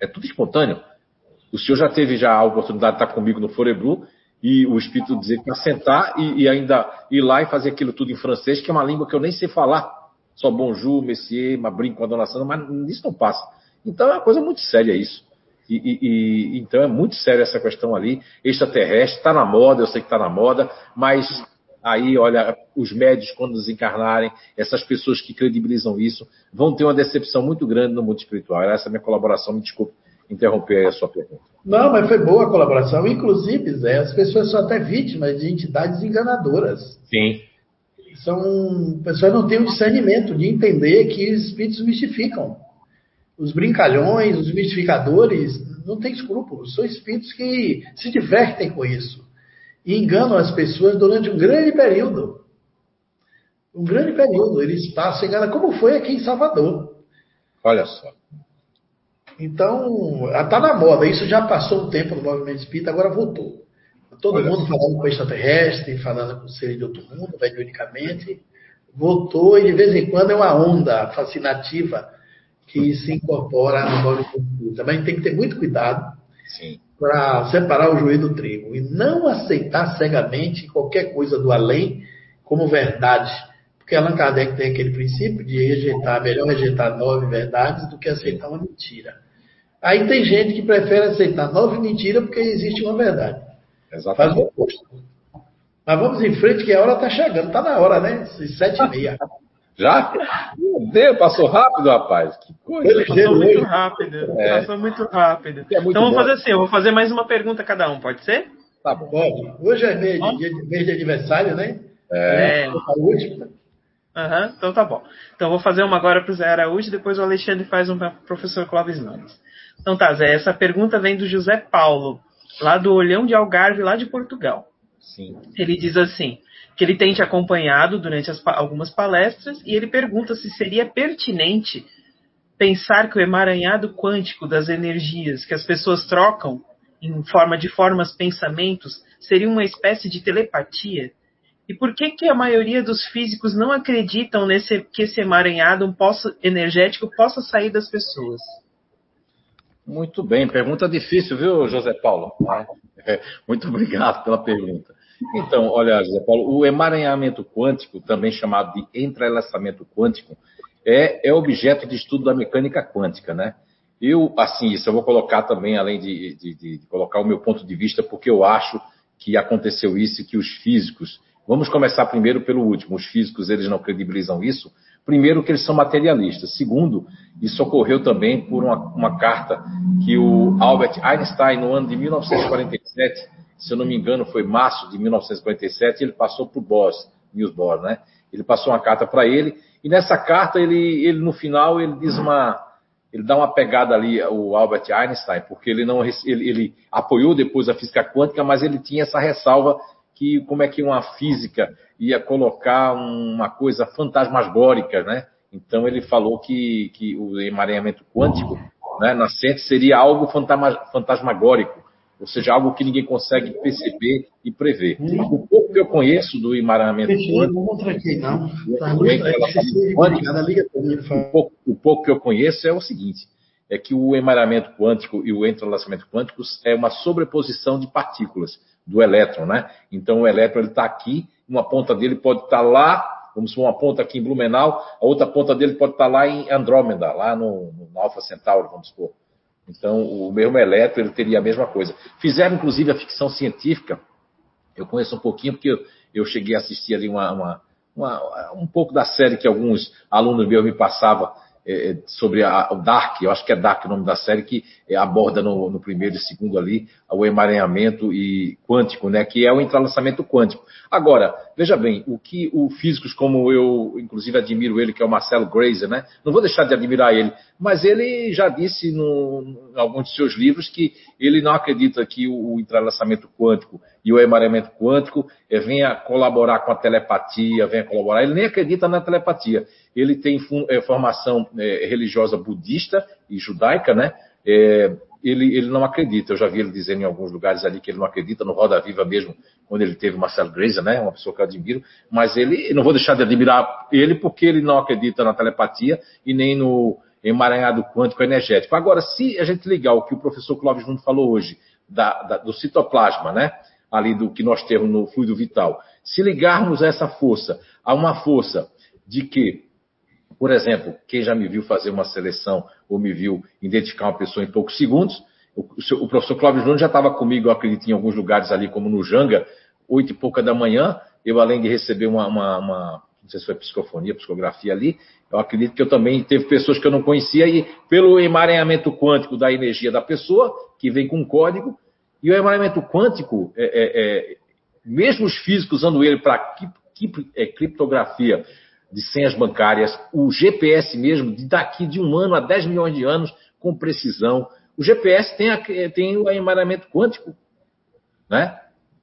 é tudo espontâneo. O senhor já teve já a oportunidade de estar comigo no Forebru, e o espírito dizer para sentar e, e, ainda ir lá e fazer aquilo tudo em francês, que é uma língua que eu nem sei falar. Só bonjour, monsieur, ma brinco com a dona Sandra, mas isso não passa. Então é uma coisa muito séria isso. E, e, então é muito séria essa questão ali. Extraterrestre, está na moda, eu sei que está na moda, mas aí, olha, os médios, quando desencarnarem, essas pessoas que credibilizam isso, vão ter uma decepção muito grande no mundo espiritual. Essa é a minha colaboração, me desculpe interromper a sua pergunta. Não, mas foi boa a colaboração. Inclusive, Zé, as pessoas são até vítimas de entidades enganadoras. Sim. São pessoas não têm o discernimento de entender que os espíritos mistificam. Os brincalhões, os mistificadores, não têm escrúpulos. São espíritos que se divertem com isso. E enganam as pessoas durante um grande período. Um grande período. Eles passam enganando, como foi aqui em Salvador. Olha só. Então, está na moda. Isso já passou um tempo no movimento espírita, agora voltou. Todo Olha mundo falando com extraterrestre, falando com seres de outro mundo, mediunicamente. Voltou e de vez em quando é uma onda fascinativa que se incorpora no movimento espírita. Mas a gente tem que ter muito cuidado para separar o joio do trigo e não aceitar cegamente qualquer coisa do além como verdade. Porque Allan Kardec tem aquele princípio de rejeitar, melhor rejeitar nove verdades do que aceitar uma mentira. Aí tem gente que prefere aceitar nove mentiras porque existe uma verdade. Exatamente. Faz o oposto. Mas vamos em frente que a hora está chegando. Está na hora, né? Sete e meia. Já? Meu Deus, passou rápido, rapaz. Que coisa. Passou muito rápido. É. Passou muito rápido. É muito então vamos fazer assim, eu vou fazer mais uma pergunta a cada um, pode ser? Tá bom. Pode. Hoje é mês de, mês de aniversário, né? É. é. A última. Uhum, então tá bom. Então vou fazer uma agora para o Zé Araújo, depois o Alexandre faz uma para o professor Clóvis Nunes. Então tá, Zé, essa pergunta vem do José Paulo, lá do Olhão de Algarve, lá de Portugal. Sim. Ele diz assim, que ele tem te acompanhado durante as, algumas palestras e ele pergunta se seria pertinente pensar que o emaranhado quântico das energias que as pessoas trocam em forma de formas pensamentos seria uma espécie de telepatia? E por que, que a maioria dos físicos não acreditam nesse, que esse emaranhado possa, energético possa sair das pessoas? Muito bem, pergunta difícil, viu, José Paulo? É, muito obrigado pela pergunta. Então, olha, José Paulo, o emaranhamento quântico, também chamado de entrelaçamento quântico, é, é objeto de estudo da mecânica quântica, né? Eu, assim, isso eu vou colocar também, além de, de, de, colocar o meu ponto de vista, porque eu acho que aconteceu isso e que os físicos. Vamos começar primeiro pelo último. Os físicos, eles não credibilizam isso. Primeiro, que eles são materialistas. Segundo, isso ocorreu também por uma, uma carta que o Albert Einstein, no ano de 1947, se eu não me engano, foi março de 1947, ele passou para o Boss, Niels Bohr, né? Ele passou uma carta para ele, e nessa carta, ele, ele no final, ele diz uma, ele dá uma pegada ali, o Albert Einstein, porque ele não ele, ele, apoiou depois a física quântica, mas ele tinha essa ressalva que como é que uma física ia colocar uma coisa fantasmagórica, né? Então ele falou que, que o emaranhamento quântico, né, nascente, seria algo fantasmagórico, ou seja, algo que ninguém consegue perceber e prever. O pouco que eu conheço do emaranhamento quântico, o pouco que eu conheço é o seguinte, é que o emaranhamento quântico e o entrelaçamento quântico é uma sobreposição de partículas do elétron, né? Então o elétron está aqui, uma ponta dele pode estar tá lá, vamos supor, uma ponta aqui em Blumenau, a outra ponta dele pode estar tá lá em Andrômeda, lá no, no Alpha Centauri, vamos supor. Então, o mesmo elétron ele teria a mesma coisa. Fizeram, inclusive, a ficção científica. Eu conheço um pouquinho, porque eu, eu cheguei a assistir ali uma, uma, uma, um pouco da série que alguns alunos meus me passavam é, é, sobre a, o Dark, eu acho que é Dark o nome da série, que é, aborda no, no, primeiro e segundo ali o emaranhamento e quântico, né, que é o entrelaçamento quântico. Agora, veja bem, o que o físicos como eu, inclusive admiro ele, que é o Marcelo Grazer, né, não vou deixar de admirar ele, mas ele já disse no, em alguns de seus livros que ele não acredita que o, o entrelaçamento quântico e o emaranhamento quântico é, venha colaborar com a telepatia, venha colaborar. Ele nem acredita na telepatia ele tem é, formação é, religiosa budista e judaica, né? É, ele, ele não acredita. Eu já vi ele dizendo em alguns lugares ali que ele não acredita no Roda Viva mesmo, quando ele teve Marcelo Grazer, né? Uma pessoa que eu admiro. Mas ele, não vou deixar de admirar ele porque ele não acredita na telepatia e nem no emaranhado quântico energético. Agora, se a gente ligar o que o professor Clóvis Júnior falou hoje, da, da, do citoplasma, né? Ali do que nós temos no fluido vital. Se ligarmos essa força a uma força de que por exemplo, quem já me viu fazer uma seleção ou me viu identificar uma pessoa em poucos segundos, o, o professor Cláudio Júnior já estava comigo, eu acredito, em alguns lugares ali, como no Janga, oito e pouca da manhã. Eu, além de receber uma, uma, uma, não sei se foi psicofonia, psicografia ali, eu acredito que eu também teve pessoas que eu não conhecia e pelo emaranhamento quântico da energia da pessoa, que vem com um código, e o emaranhamento quântico, é, é, é, mesmo os físicos usando ele para é, criptografia, de senhas bancárias, o GPS mesmo, de daqui de um ano a 10 milhões de anos, com precisão. O GPS tem, a, tem o emaranhamento quântico, né?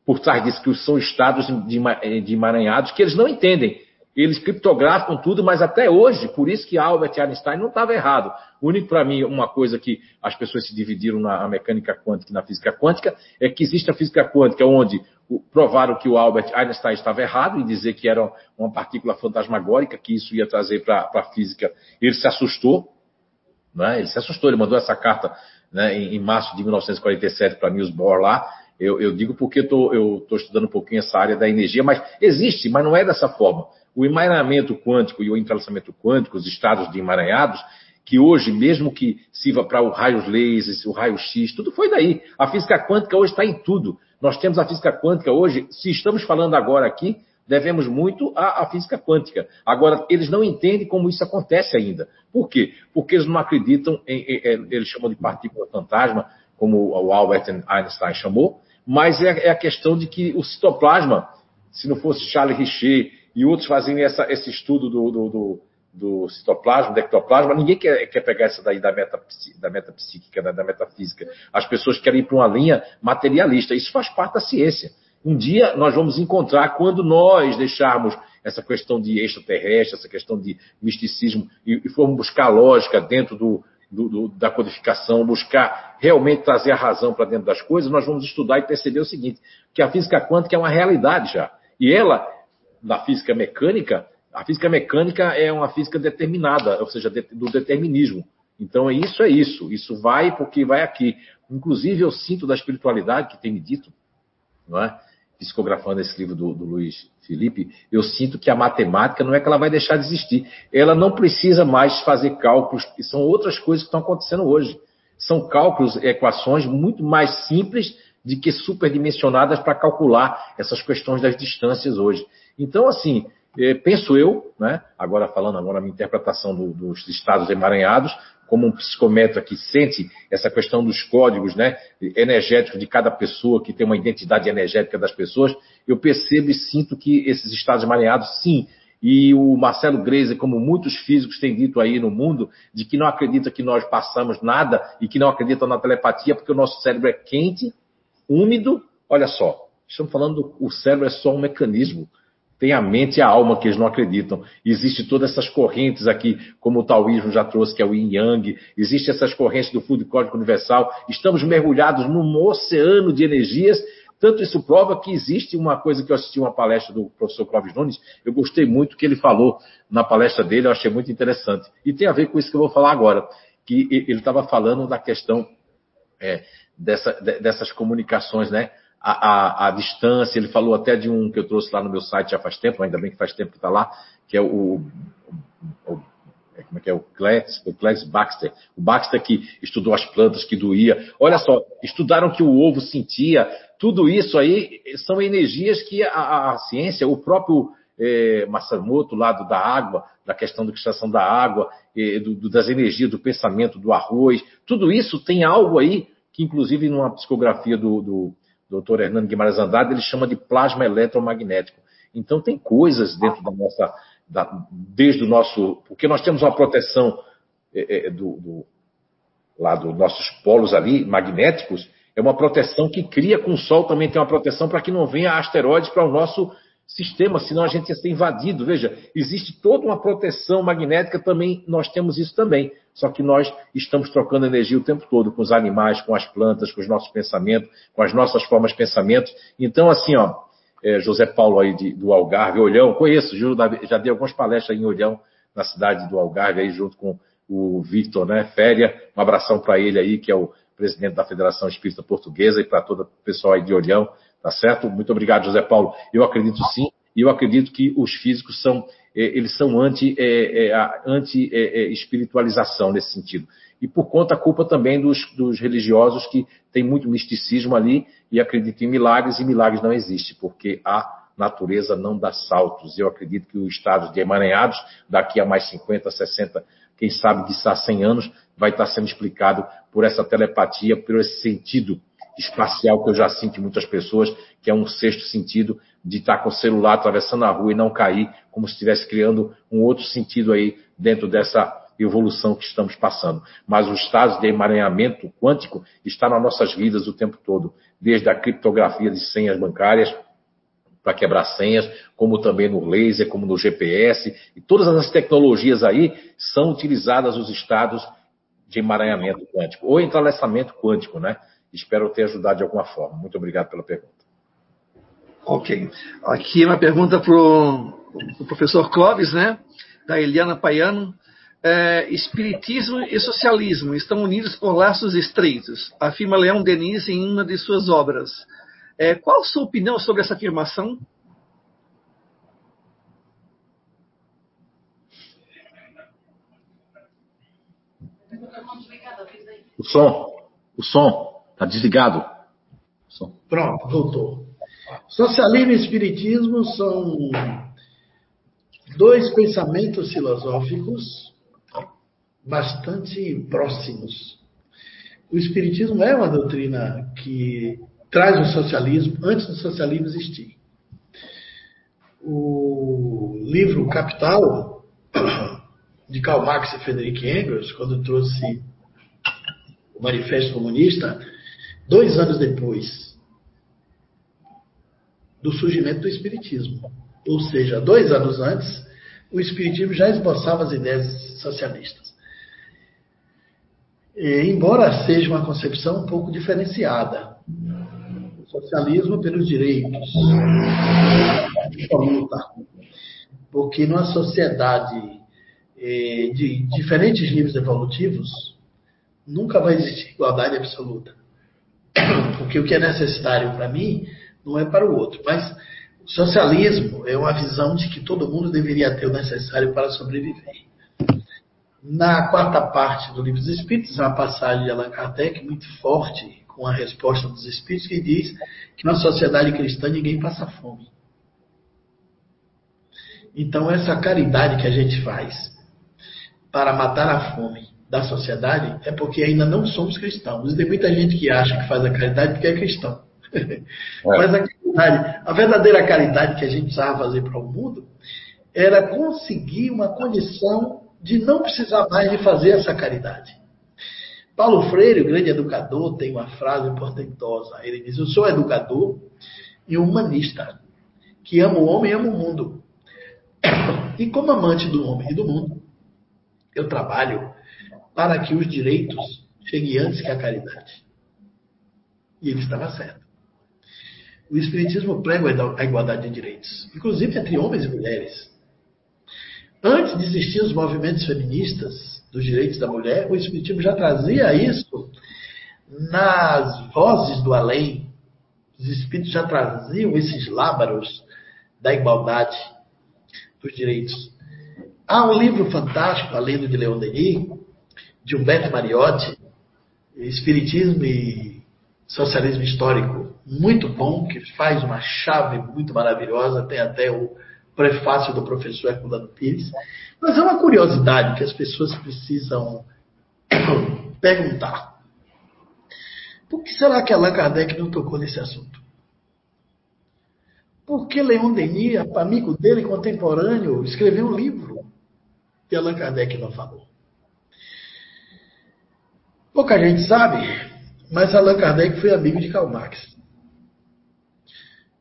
Por trás disso, que são estados de, de emaranhados que eles não entendem. Eles criptografam tudo, mas até hoje, por isso que Albert Einstein não estava errado. O único, para mim, uma coisa que as pessoas se dividiram na mecânica quântica e na física quântica é que existe a física quântica onde provaram que o Albert Einstein estava errado em dizer que era uma partícula fantasmagórica, que isso ia trazer para a física. Ele se assustou, né? ele se assustou, ele mandou essa carta né, em, em, março de 1947 para Niels Bohr lá. Eu, eu, digo porque eu estou estudando um pouquinho essa área da energia, mas existe, mas não é dessa forma. O emaranhamento quântico e o entrelaçamento quântico, os estados de emaranhados, que hoje, mesmo que sirva para o raio laser, o raio X, tudo foi daí. A física quântica hoje está em tudo. Nós temos a física quântica hoje, se estamos falando agora aqui, devemos muito à, à, física quântica. Agora, eles não entendem como isso acontece ainda. Por quê? Porque eles não acreditam em, em, em eles chamam de partícula fantasma, como o Albert Einstein chamou, mas é, é a questão de que o citoplasma, se não fosse Charles Richer e outros fazerem essa, esse estudo do, do, do do citoplasma, do ectoplasma, ninguém quer, quer pegar essa daí da, meta, da metapsíquica, da, da metafísica. As pessoas querem ir para uma linha materialista. Isso faz parte da ciência. Um dia nós vamos encontrar, quando nós deixarmos essa questão de extraterrestre, essa questão de misticismo, e, e formos buscar lógica dentro do, do, do, da codificação, buscar realmente trazer a razão para dentro das coisas, nós vamos estudar e perceber o seguinte, que a física quântica é uma realidade já. E ela, na física mecânica, a física mecânica é uma física determinada, ou seja, do determinismo. Então, isso é isso. Isso vai porque vai aqui. Inclusive, eu sinto da espiritualidade que tem me dito, não é? psicografando esse livro do, do, Luiz Felipe, eu sinto que a matemática não é que ela vai deixar de existir. Ela não precisa mais fazer cálculos, e são outras coisas que estão acontecendo hoje. São cálculos, equações muito mais simples de que superdimensionadas para calcular essas questões das distâncias hoje. Então, assim, é, penso eu, né, agora falando agora a minha interpretação do, dos estados emaranhados, como um psicometra que sente essa questão dos códigos né, energéticos de cada pessoa, que tem uma identidade energética das pessoas, eu percebo e sinto que esses estados emaranhados, sim, e o Marcelo Greiser, como muitos físicos têm dito aí no mundo, de que não acredita que nós passamos nada e que não acreditam na telepatia porque o nosso cérebro é quente, úmido. Olha só, estamos falando o cérebro é só um mecanismo tem a mente e a alma que eles não acreditam. Existem todas essas correntes aqui, como o taoísmo já trouxe, que é o yin yang. Existem essas correntes do Fundo Código Universal. Estamos mergulhados num oceano de energias. Tanto isso prova que existe uma coisa que eu assisti uma palestra do professor Clóvis Nunes, eu gostei muito que ele falou na palestra dele, eu achei muito interessante. E tem a ver com isso que eu vou falar agora, que ele estava falando da questão é, dessa, dessas comunicações, né? A, a, a, distância. Ele falou até de um que eu trouxe lá no meu site já faz tempo, ainda bem que faz tempo que está lá, que é o, o, é, como é que é o Claes, o Claes Baxter, o Baxter que estudou as plantas que doía. Olha só, estudaram que o ovo sentia. Tudo isso aí são energias que a, a ciência, o próprio é, Massamoto, lado da água, da questão da extração da água, é, do, do, das energias, do pensamento, do arroz, tudo isso tem algo aí que, inclusive, numa psicografia do, do doutor Hernando Guimarães Andrade, ele chama de plasma eletromagnético. Então tem coisas dentro da nossa, da, desde o nosso, porque nós temos uma proteção é, é, do, do, lá dos nossos polos ali, magnéticos, é uma proteção que cria com o Sol também tem uma proteção para que não venha asteroides para o nosso sistema, senão a gente ia ser invadido. Veja, existe toda uma proteção magnética também, nós temos isso também. Só que nós estamos trocando energia o tempo todo com os animais, com as plantas, com os nossos pensamentos, com as nossas formas de pensamento. Então, assim, ó, é, José Paulo aí de, do Algarve, Olhão, conheço, já dei algumas palestras em Olhão, na cidade do Algarve, aí junto com o Victor, né, Féria, um abração para ele aí, que é o presidente da Federação Espírita Portuguesa e para todo o pessoal aí de Olhão, Tá certo? Muito obrigado, José Paulo. Eu acredito sim, e eu acredito que os físicos são, é, eles são anti-espiritualização é, é, nesse sentido. E por conta, a culpa também dos, dos religiosos que têm muito misticismo ali e acreditam em milagres, e milagres não existem, porque a natureza não dá saltos. Eu acredito que o estado de emaranhados, daqui a mais 50, 60, quem sabe de 100 anos, vai estar sendo explicado por essa telepatia, por esse sentido espacial que eu já sinto em muitas pessoas, que é um sexto sentido de estar com o celular atravessando a rua e não cair, como se estivesse criando um outro sentido aí dentro dessa evolução que estamos passando. Mas o estado de emaranhamento quântico está nas nossas vidas o tempo todo, desde a criptografia de senhas bancárias para quebrar senhas, como também no laser, como no GPS, e todas as tecnologias aí são utilizadas os estados de emaranhamento quântico, ou entrelaçamento quântico, né? Espero ter ajudado de alguma forma. Muito obrigado pela pergunta. Ok. Aqui uma pergunta para o professor Clóvis, né? Da Eliana Paiano. É, espiritismo e socialismo estão unidos por laços estreitos, afirma Leão Denis em uma de suas obras. É, qual a sua opinião sobre essa afirmação? O som. O som. Está desligado. Pronto, voltou. Socialismo e espiritismo são dois pensamentos filosóficos bastante próximos. O espiritismo é uma doutrina que traz o socialismo antes do socialismo existir. O livro Capital de Karl Marx e Friedrich Engels, quando trouxe o Manifesto Comunista, dois anos depois do surgimento do Espiritismo. Ou seja, dois anos antes, o Espiritismo já esboçava as ideias socialistas. E, embora seja uma concepção um pouco diferenciada, o socialismo pelos direitos, porque numa sociedade eh, de diferentes níveis evolutivos, nunca vai existir igualdade absoluta. Porque o que é necessário para mim não é para o outro. Mas o socialismo é uma visão de que todo mundo deveria ter o necessário para sobreviver. Na quarta parte do Livro dos Espíritos, há uma passagem de Allan Kardec muito forte com a resposta dos Espíritos que diz que na sociedade cristã ninguém passa fome. Então, essa caridade que a gente faz para matar a fome da sociedade é porque ainda não somos cristãos. E tem muita gente que acha que faz a caridade porque é cristão. É. Mas a caridade, a verdadeira caridade que a gente precisava fazer para o mundo era conseguir uma condição de não precisar mais de fazer essa caridade. Paulo Freire, o grande educador, tem uma frase portentosa. Ele diz: Eu sou educador e humanista, que amo o homem e amo o mundo. E como amante do homem e do mundo, eu trabalho para que os direitos cheguem antes que a caridade. E ele estava certo. O Espiritismo prega a igualdade de direitos, inclusive entre homens e mulheres. Antes de existir os movimentos feministas dos direitos da mulher, o Espiritismo já trazia isso nas vozes do além. Os Espíritos já traziam esses lábaros da igualdade dos direitos. Há um livro fantástico, além do de Leon Denis, de Humberto Mariotti, Espiritismo e Socialismo Histórico, muito bom, que faz uma chave muito maravilhosa, tem até o prefácio do professor Herculano Pires. Mas é uma curiosidade que as pessoas precisam perguntar. Por que será que Allan Kardec não tocou nesse assunto? Por que Leon Denis, amigo dele contemporâneo, escreveu um livro que Allan Kardec não falou. Pouca gente sabe, mas Allan Kardec foi amigo de Karl Marx.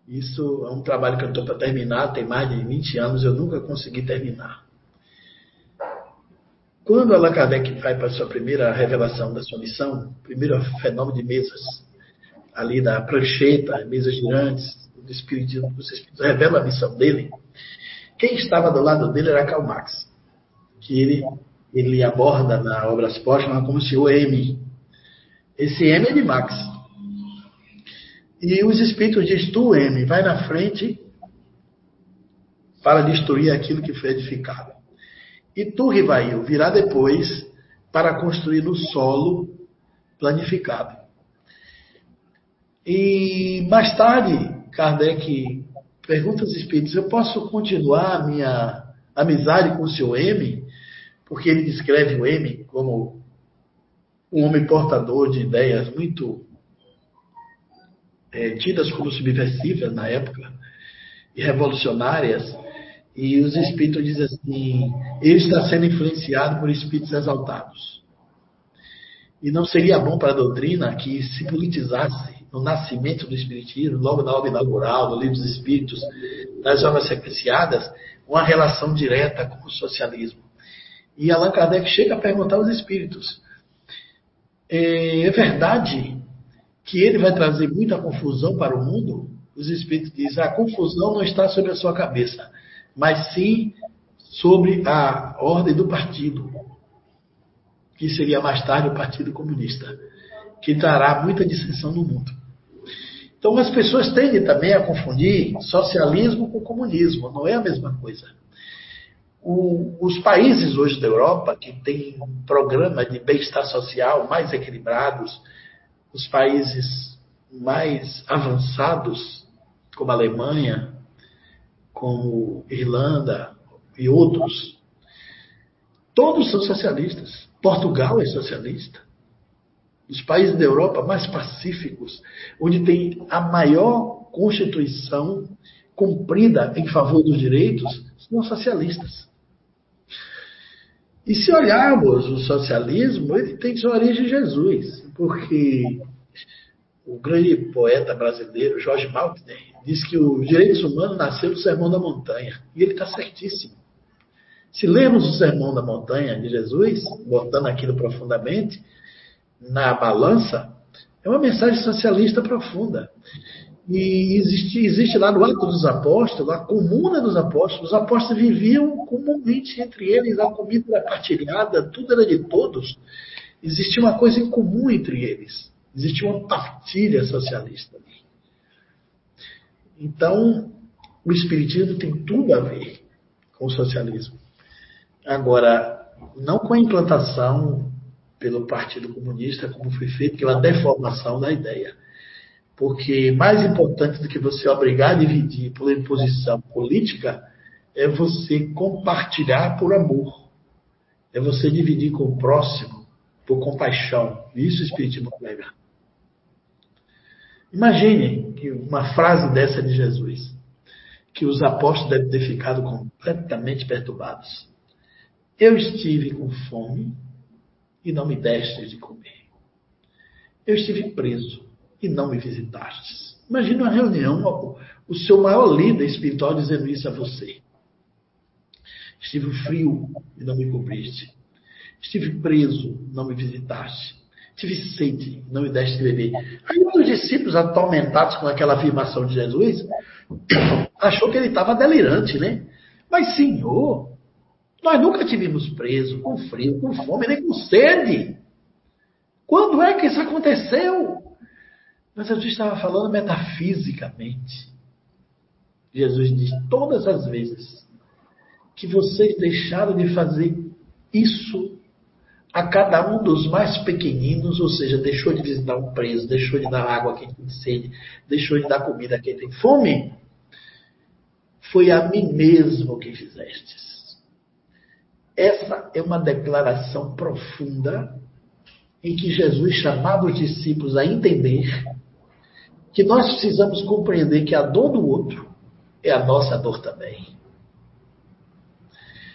Isso é um trabalho que eu estou para terminar, tem mais de 20 anos, eu nunca consegui terminar. Quando Allan Kardec vai para a sua primeira revelação da sua missão, primeiro fenômeno de mesas, ali da prancheta, mesas girantes, o Espírito revela a missão dele, quem estava do lado dele era Karl Marx que ele, ele aborda na Obras Póstumas como se o M. Esse M é de Max. E os espíritos dizem, tu, M, vai na frente para destruir aquilo que foi edificado. E tu, Rivail, virá depois para construir no solo planificado. E mais tarde, Kardec pergunta aos espíritos: eu posso continuar a minha amizade com o seu M? Porque ele descreve o M como um homem portador de ideias muito é, tidas como subversivas na época e revolucionárias. E os espíritos dizem assim: ele está sendo influenciado por espíritos exaltados. E não seria bom para a doutrina que se politizasse no nascimento do Espiritismo, logo na obra inaugural, no Livro dos Espíritos, nas obras sequenciadas, uma relação direta com o socialismo. E Allan Kardec chega a perguntar aos espíritos: é, é verdade que ele vai trazer muita confusão para o mundo? Os espíritos dizem: a confusão não está sobre a sua cabeça, mas sim sobre a ordem do partido, que seria mais tarde o Partido Comunista, que trará muita dissensão no mundo. Então as pessoas tendem também a confundir socialismo com comunismo, não é a mesma coisa. O, os países hoje da Europa, que têm um programa de bem-estar social mais equilibrados, os países mais avançados, como a Alemanha, como Irlanda e outros, todos são socialistas. Portugal é socialista. Os países da Europa mais pacíficos, onde tem a maior constituição cumprida em favor dos direitos, são socialistas. E se olharmos o socialismo, ele tem sua origem em Jesus, porque o grande poeta brasileiro Jorge Maltner diz que os direitos humanos nasceu do Sermão da Montanha, e ele está certíssimo. Se lermos o Sermão da Montanha de Jesus, botando aquilo profundamente na balança, é uma mensagem socialista profunda. E existe, existe lá no Ato dos Apóstolos, a comuna dos apóstolos. Os apóstolos viviam comumente entre eles, a comida era partilhada, tudo era de todos. Existia uma coisa em comum entre eles. Existia uma partilha socialista ali. Então, o Espiritismo tem tudo a ver com o socialismo. Agora, não com a implantação pelo Partido Comunista, como foi feito, pela deformação da ideia. Porque mais importante do que você obrigar a dividir por imposição política é você compartilhar por amor. É você dividir com o próximo por compaixão. Isso o Espiritismo prega. Imagine que uma frase dessa de Jesus, que os apóstolos devem ter ficado completamente perturbados. Eu estive com fome e não me deste de comer. Eu estive preso e não me visitastes. Imagina uma reunião, o seu maior líder espiritual dizendo isso a você. Estive frio e não me cobriste. Estive preso, não me visitaste. Tive sede, não me deste de beber. Aí um dos discípulos, atormentados com aquela afirmação de Jesus, achou que ele estava delirante, né? Mas, Senhor, nós nunca tivemos preso, com frio, com fome, nem com sede. Quando é que isso aconteceu? Mas Jesus estava falando metafisicamente. Jesus diz todas as vezes que vocês deixaram de fazer isso a cada um dos mais pequeninos, ou seja, deixou de visitar um preso, deixou de dar água a quem tem sede, deixou de dar comida a quem tem fome, foi a mim mesmo que fizestes. Essa é uma declaração profunda em que Jesus chamava os discípulos a entender que nós precisamos compreender que a dor do outro é a nossa dor também.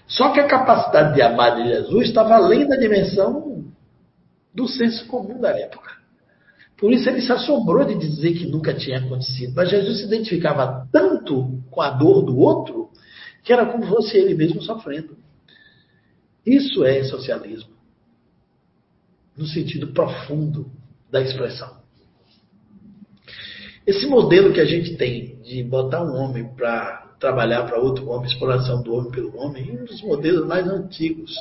Só que a capacidade de amar de Jesus estava além da dimensão do senso comum da época. Por isso ele se assombrou de dizer que nunca tinha acontecido. Mas Jesus se identificava tanto com a dor do outro que era como fosse ele mesmo sofrendo. Isso é socialismo, no sentido profundo da expressão. Esse modelo que a gente tem de botar um homem para trabalhar para outro homem, exploração do homem pelo homem, é um dos modelos mais antigos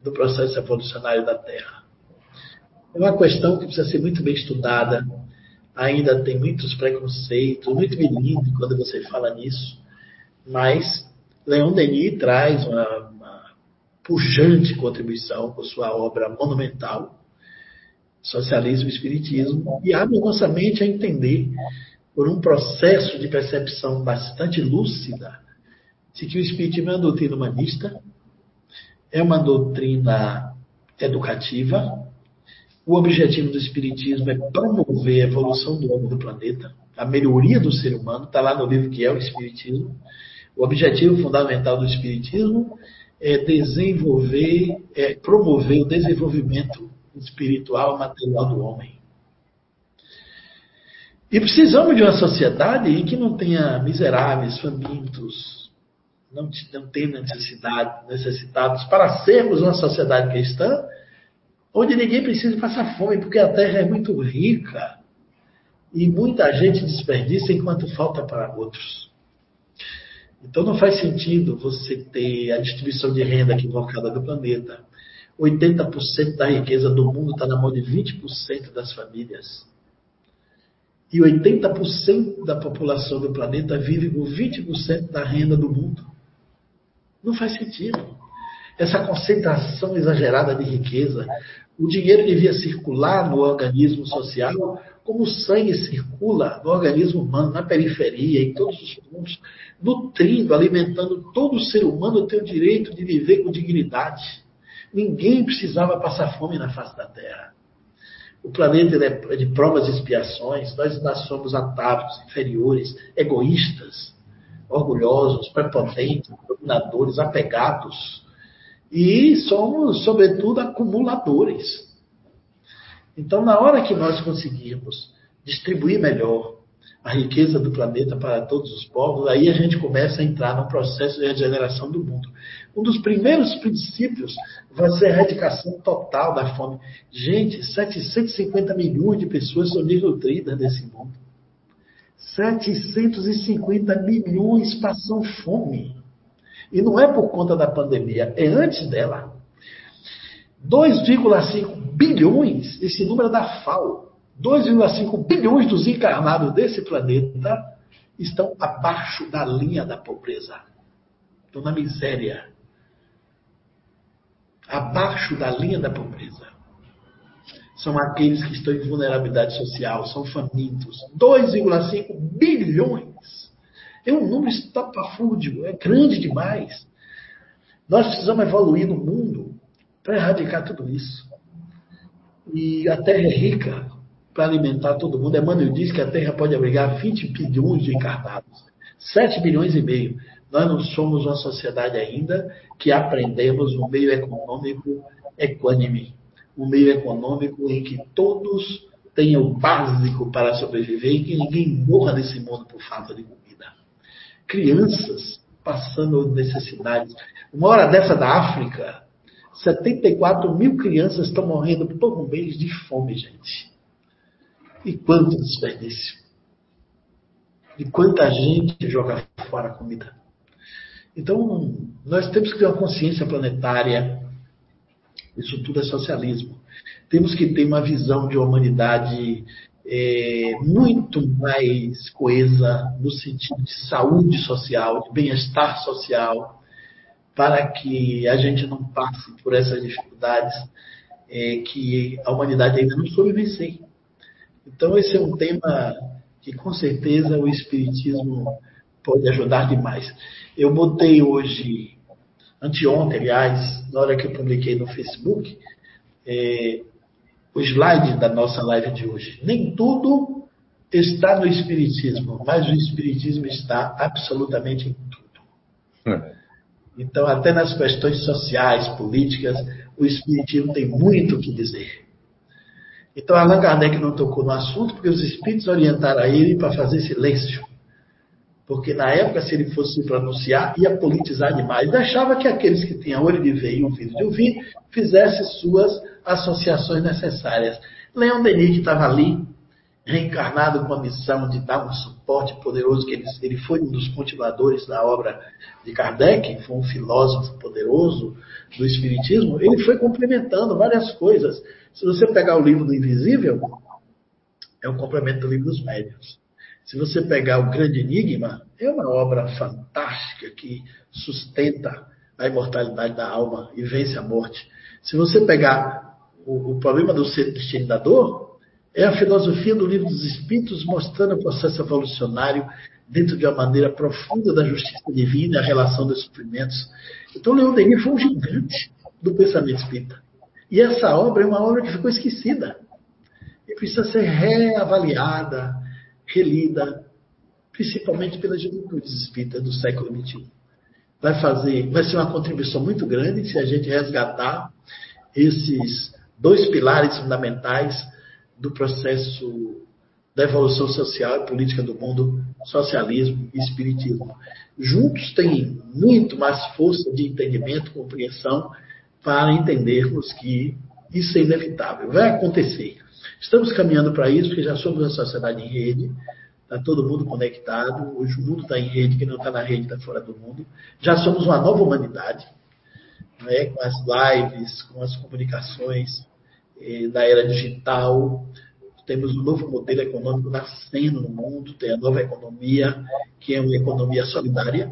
do processo evolucionário da Terra. É uma questão que precisa ser muito bem estudada, ainda tem muitos preconceitos, muito bilíngue quando você fala nisso, mas Leon Denis traz uma pujante contribuição com sua obra monumental, Socialismo e Espiritismo, e abre nossa mente a entender, por um processo de percepção bastante lúcida, de que o Espiritismo é uma doutrina humanista, é uma doutrina educativa. O objetivo do Espiritismo é promover a evolução do homem do planeta, a melhoria do ser humano, está lá no livro que é o Espiritismo. O objetivo fundamental do Espiritismo é desenvolver, é promover o desenvolvimento espiritual, material do homem. E precisamos de uma sociedade em que não tenha miseráveis, famintos, não, não tenha necessidade, necessitados, para sermos uma sociedade cristã, onde ninguém precisa passar fome, porque a terra é muito rica e muita gente desperdiça enquanto falta para outros. Então não faz sentido você ter a distribuição de renda equivocada do planeta. 80% da riqueza do mundo está na mão de 20% das famílias. E 80% da população do planeta vive com 20% da renda do mundo. Não faz sentido. Essa concentração exagerada de riqueza. O dinheiro devia circular no organismo social como o sangue circula no organismo humano, na periferia, em todos os pontos, nutrindo, alimentando todo ser humano ter o direito de viver com dignidade. Ninguém precisava passar fome na face da Terra. O planeta é de provas e expiações, nós ainda somos atávicos, inferiores, egoístas, orgulhosos, prepotentes, dominadores, apegados. E somos, sobretudo, acumuladores. Então, na hora que nós conseguirmos distribuir melhor a riqueza do planeta para todos os povos, aí a gente começa a entrar no processo de regeneração do mundo. Um dos primeiros princípios vai ser a erradicação total da fome. Gente, 750 milhões de pessoas são desnutridas nesse mundo. 750 milhões passam fome. E não é por conta da pandemia, é antes dela. 2,5 bilhões, esse número é da FAO, 2,5 bilhões dos encarnados desse planeta estão abaixo da linha da pobreza. Estão na miséria. Abaixo da linha da pobreza. São aqueles que estão em vulnerabilidade social, são famintos. 2,5 bilhões. É um número estapafúrdio, é grande demais. Nós precisamos evoluir no mundo para erradicar tudo isso. E a Terra é rica para alimentar todo mundo. Emmanuel diz que a Terra pode abrigar 20 bilhões de encarnados, 7 bilhões e meio. Nós não somos uma sociedade ainda que aprendemos um meio econômico equânime, um meio econômico em que todos tenham o básico para sobreviver e que ninguém morra nesse mundo por falta de comida. Crianças passando necessidades. Uma hora dessa da África, 74 mil crianças estão morrendo por mês de fome, gente. E quanto desperdício. E quanta gente joga fora a comida. Então, nós temos que ter uma consciência planetária. Isso tudo é socialismo. Temos que ter uma visão de humanidade é, muito mais coesa no sentido de saúde social, de bem-estar social, para que a gente não passe por essas dificuldades é, que a humanidade ainda não soube vencer. Então, esse é um tema que, com certeza, o Espiritismo pode ajudar demais. Eu botei hoje, anteontem, aliás, na hora que eu publiquei no Facebook, é, o slide da nossa live de hoje. Nem tudo está no Espiritismo, mas o Espiritismo está absolutamente em tudo. É. Então, até nas questões sociais, políticas, o Espiritismo tem muito o que dizer. Então Allan Kardec não tocou no assunto porque os espíritos orientaram a ele para fazer silêncio. Porque na época, se ele fosse pronunciar, ia politizar demais. Deixava que aqueles que tinham olho de ver e ouvido de ouvir fizessem suas associações necessárias. Leon Denis, que estava ali, reencarnado com a missão de dar um suporte poderoso, que ele, ele foi um dos continuadores da obra de Kardec, foi um filósofo poderoso do Espiritismo, ele foi complementando várias coisas. Se você pegar o livro do Invisível, é um complemento do livro dos Médios. Se você pegar o Grande Enigma, é uma obra fantástica que sustenta a imortalidade da alma e vence a morte. Se você pegar o, o problema do ser destino da dor, é a filosofia do livro dos Espíritos mostrando o processo evolucionário dentro de uma maneira profunda da justiça divina, a relação dos sofrimentos. Então, Leon Denis foi um gigante do pensamento espírita. E essa obra é uma obra que ficou esquecida. E precisa ser reavaliada, relida, principalmente pela juventude espírita do século XXI. Vai fazer, vai ser uma contribuição muito grande se a gente resgatar esses dois pilares fundamentais do processo da evolução social e política do mundo, socialismo e espiritismo. Juntos têm muito mais força de entendimento, compreensão para entendermos que isso é inevitável, vai acontecer. Estamos caminhando para isso, porque já somos uma sociedade em rede, está todo mundo conectado, hoje o mundo está em rede, quem não está na rede está fora do mundo. Já somos uma nova humanidade, né, com as lives, com as comunicações eh, da era digital. Temos um novo modelo econômico nascendo no mundo, tem a nova economia, que é uma economia solidária.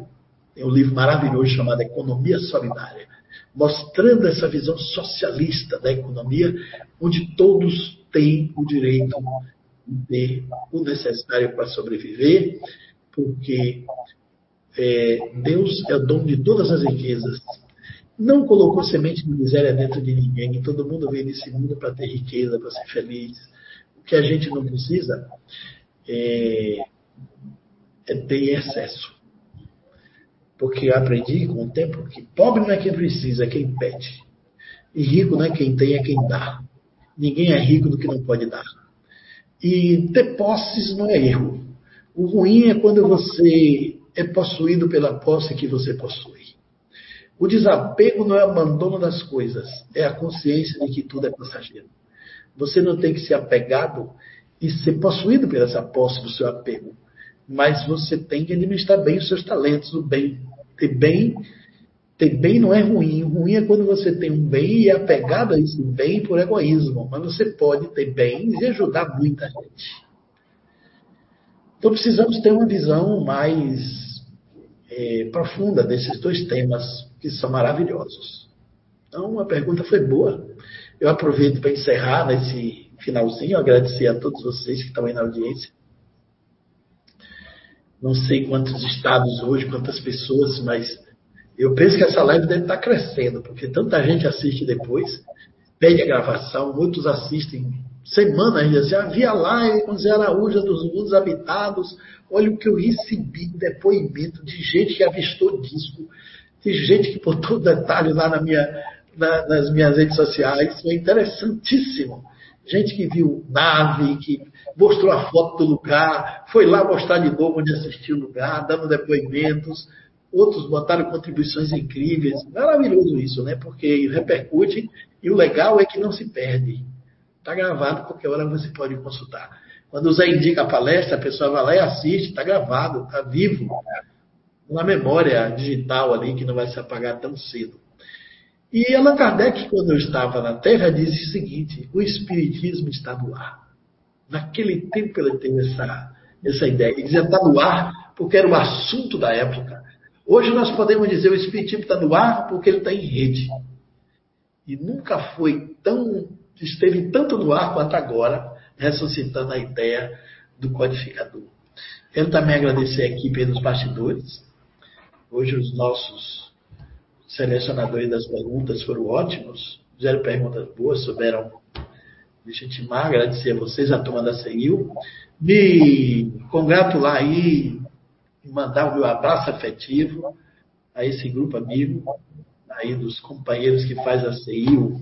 Tem um livro maravilhoso chamado Economia Solidária mostrando essa visão socialista da economia, onde todos têm o direito de o necessário para sobreviver, porque é, Deus é o dono de todas as riquezas. Não colocou semente de miséria dentro de ninguém. Todo mundo veio nesse mundo para ter riqueza, para ser feliz. O que a gente não precisa é, é ter excesso. Porque eu aprendi com o tempo que pobre não é quem precisa, é quem pede. E rico não é quem tem, é quem dá. Ninguém é rico do que não pode dar. E ter posses não é erro. O ruim é quando você é possuído pela posse que você possui. O desapego não é abandono das coisas, é a consciência de que tudo é passageiro. Você não tem que ser apegado e ser possuído por essa posse do seu apego. mas você tem que administrar bem os seus talentos, o bem. Ter bem, ter bem não é ruim. Ruim é quando você tem um bem e é apegado a esse bem por egoísmo. Mas você pode ter bens e ajudar muita gente. Então precisamos ter uma visão mais é, profunda desses dois temas que são maravilhosos. Então a pergunta foi boa. Eu aproveito para encerrar nesse finalzinho, agradecer a todos vocês que estão aí na audiência. Não sei quantos estados hoje, quantas pessoas, mas eu penso que essa live deve estar crescendo, porque tanta gente assiste depois, pede a gravação, muitos assistem semanas e assim, havia ah, live com Zé Araújo dos mundos habitados. Olha o que eu recebi depoimento de gente que avistou disco, de gente que botou detalhe lá na minha, na, nas minhas redes sociais. Foi interessantíssimo. Gente que viu nave, que mostrou a foto do lugar, foi lá mostrar de novo onde assistiu o lugar, dando depoimentos. Outros botaram contribuições incríveis. Maravilhoso isso, né? Porque repercute e o legal é que não se perde. Está gravado, qualquer hora você pode consultar. Quando o Zé indica a palestra, a pessoa vai lá e assiste, está gravado, está vivo. Uma memória digital ali que não vai se apagar tão cedo. E Allan Kardec, quando eu estava na Terra, disse o seguinte: o Espiritismo está no ar. Naquele tempo ele teve essa, essa ideia. Ele dizia está no ar porque era o assunto da época. Hoje nós podemos dizer o Espiritismo está no ar porque ele está em rede. E nunca foi tão esteve tanto no ar quanto agora, ressuscitando a ideia do codificador. Quero também agradecer a equipe dos bastidores. Hoje os nossos selecionadores das perguntas foram ótimos, fizeram perguntas boas, souberam legitimar, agradecer a vocês, a turma da me congratular aí, mandar o meu abraço afetivo a esse grupo amigo, aí dos companheiros que faz a CEIU,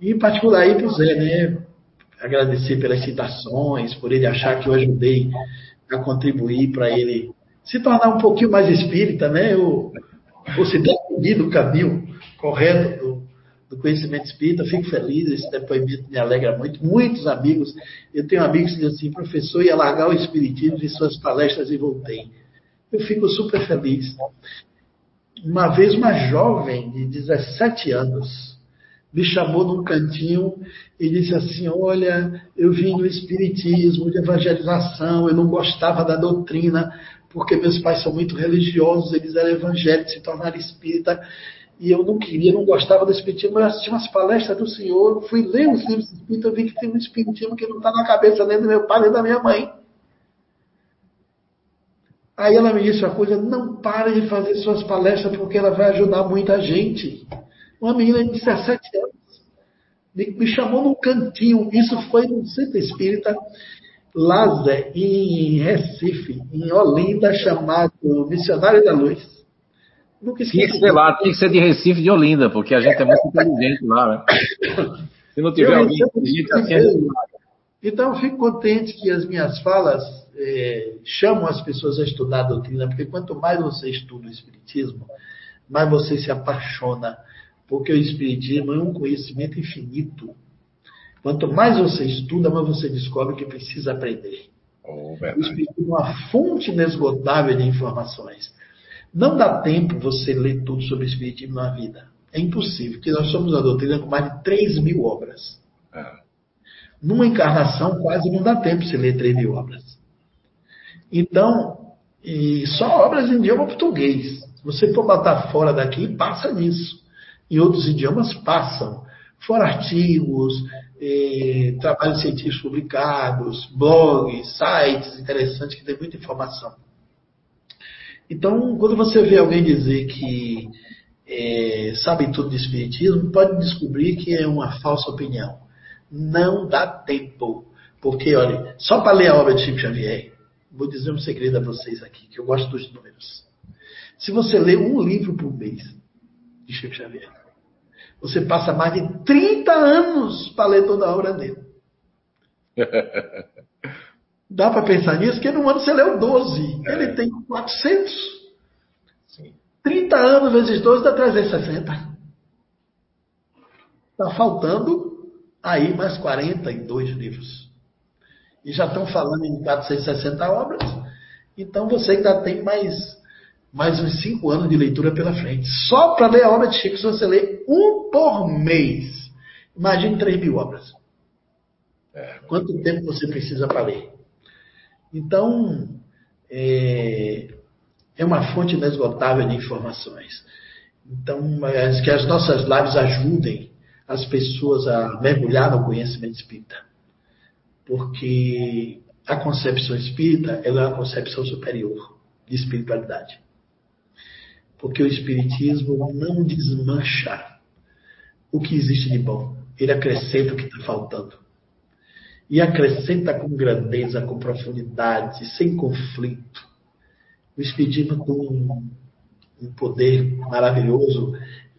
e em particular aí para o Zé, né? Agradecer pelas citações, por ele achar que eu ajudei a contribuir para ele se tornar um pouquinho mais espírita, né? Ou, ou se decidir do caminho correto do, do conhecimento espírita. Fico feliz, esse depoimento me alegra muito. Muitos amigos, eu tenho amigos que dizem assim, professor, ia largar o espiritismo de suas palestras e voltei. Eu fico super feliz. Uma vez uma jovem de 17 anos, me chamou num cantinho e disse assim: Olha, eu vim do Espiritismo, de evangelização, eu não gostava da doutrina, porque meus pais são muito religiosos, eles eram evangélicos, se tornaram espírita, e eu não queria, não gostava do Espiritismo. Eu assisti umas palestras do Senhor, fui ler os livros do Espírito, eu vi que tem um Espiritismo que não está na cabeça nem do meu pai nem da minha mãe. Aí ela me disse uma coisa: não pare de fazer suas palestras, porque ela vai ajudar muita gente. Uma menina de 17 anos me chamou num cantinho. Isso foi no Centro Espírita Lázaro, em Recife, em Olinda, chamado Missionário da Luz. Nunca esqueci. Tinha que ser lá, tem que ser de Recife de Olinda, porque a gente é muito inteligente lá, né? Se não tiver alguém inteligente assim, é Então, eu fico contente que as minhas falas é, chamam as pessoas a estudar a doutrina, porque quanto mais você estuda o Espiritismo, mais você se apaixona porque o Espiritismo é um conhecimento infinito. Quanto mais você estuda, mais você descobre que precisa aprender. Oh, o Espiritismo é uma fonte inesgotável de informações. Não dá tempo você ler tudo sobre o Espiritismo na vida. É impossível, porque nós somos a doutrina com mais de 3 mil obras. É. Numa encarnação, quase não dá tempo você ler 3 mil obras. Então, e só obras em idioma português. Se você for botar fora daqui, passa nisso em outros idiomas passam. Fora artigos, eh, trabalhos científicos publicados, blogs, sites interessantes que tem muita informação. Então, quando você vê alguém dizer que é, sabe tudo de espiritismo, pode descobrir que é uma falsa opinião. Não dá tempo. Porque, olha, só para ler a obra de Chico Xavier, vou dizer um segredo a vocês aqui, que eu gosto dos números. Se você lê um livro por mês de Chico Xavier, você passa mais de 30 anos para ler toda a obra dele. Dá para pensar nisso? Que no ano você leu 12. É. Ele tem 400. Sim. 30 anos vezes 12 dá 360. Está faltando aí mais 42 livros. E já estão falando em 460 obras. Então você ainda tem mais, mais uns cinco anos de leitura pela frente. Só para ler a obra de Chico, se você lê um por mês, imagine 3 mil obras. É. Quanto tempo você precisa para ler? Então, é, é uma fonte inesgotável de informações. Então, que as nossas lives ajudem as pessoas a mergulhar no conhecimento espírita. Porque a concepção espírita é uma concepção superior de espiritualidade. Porque o espiritismo não desmancha o que existe de bom, ele acrescenta o que está faltando. E acrescenta com grandeza, com profundidade, sem conflito. O espiritismo tem um, poder maravilhoso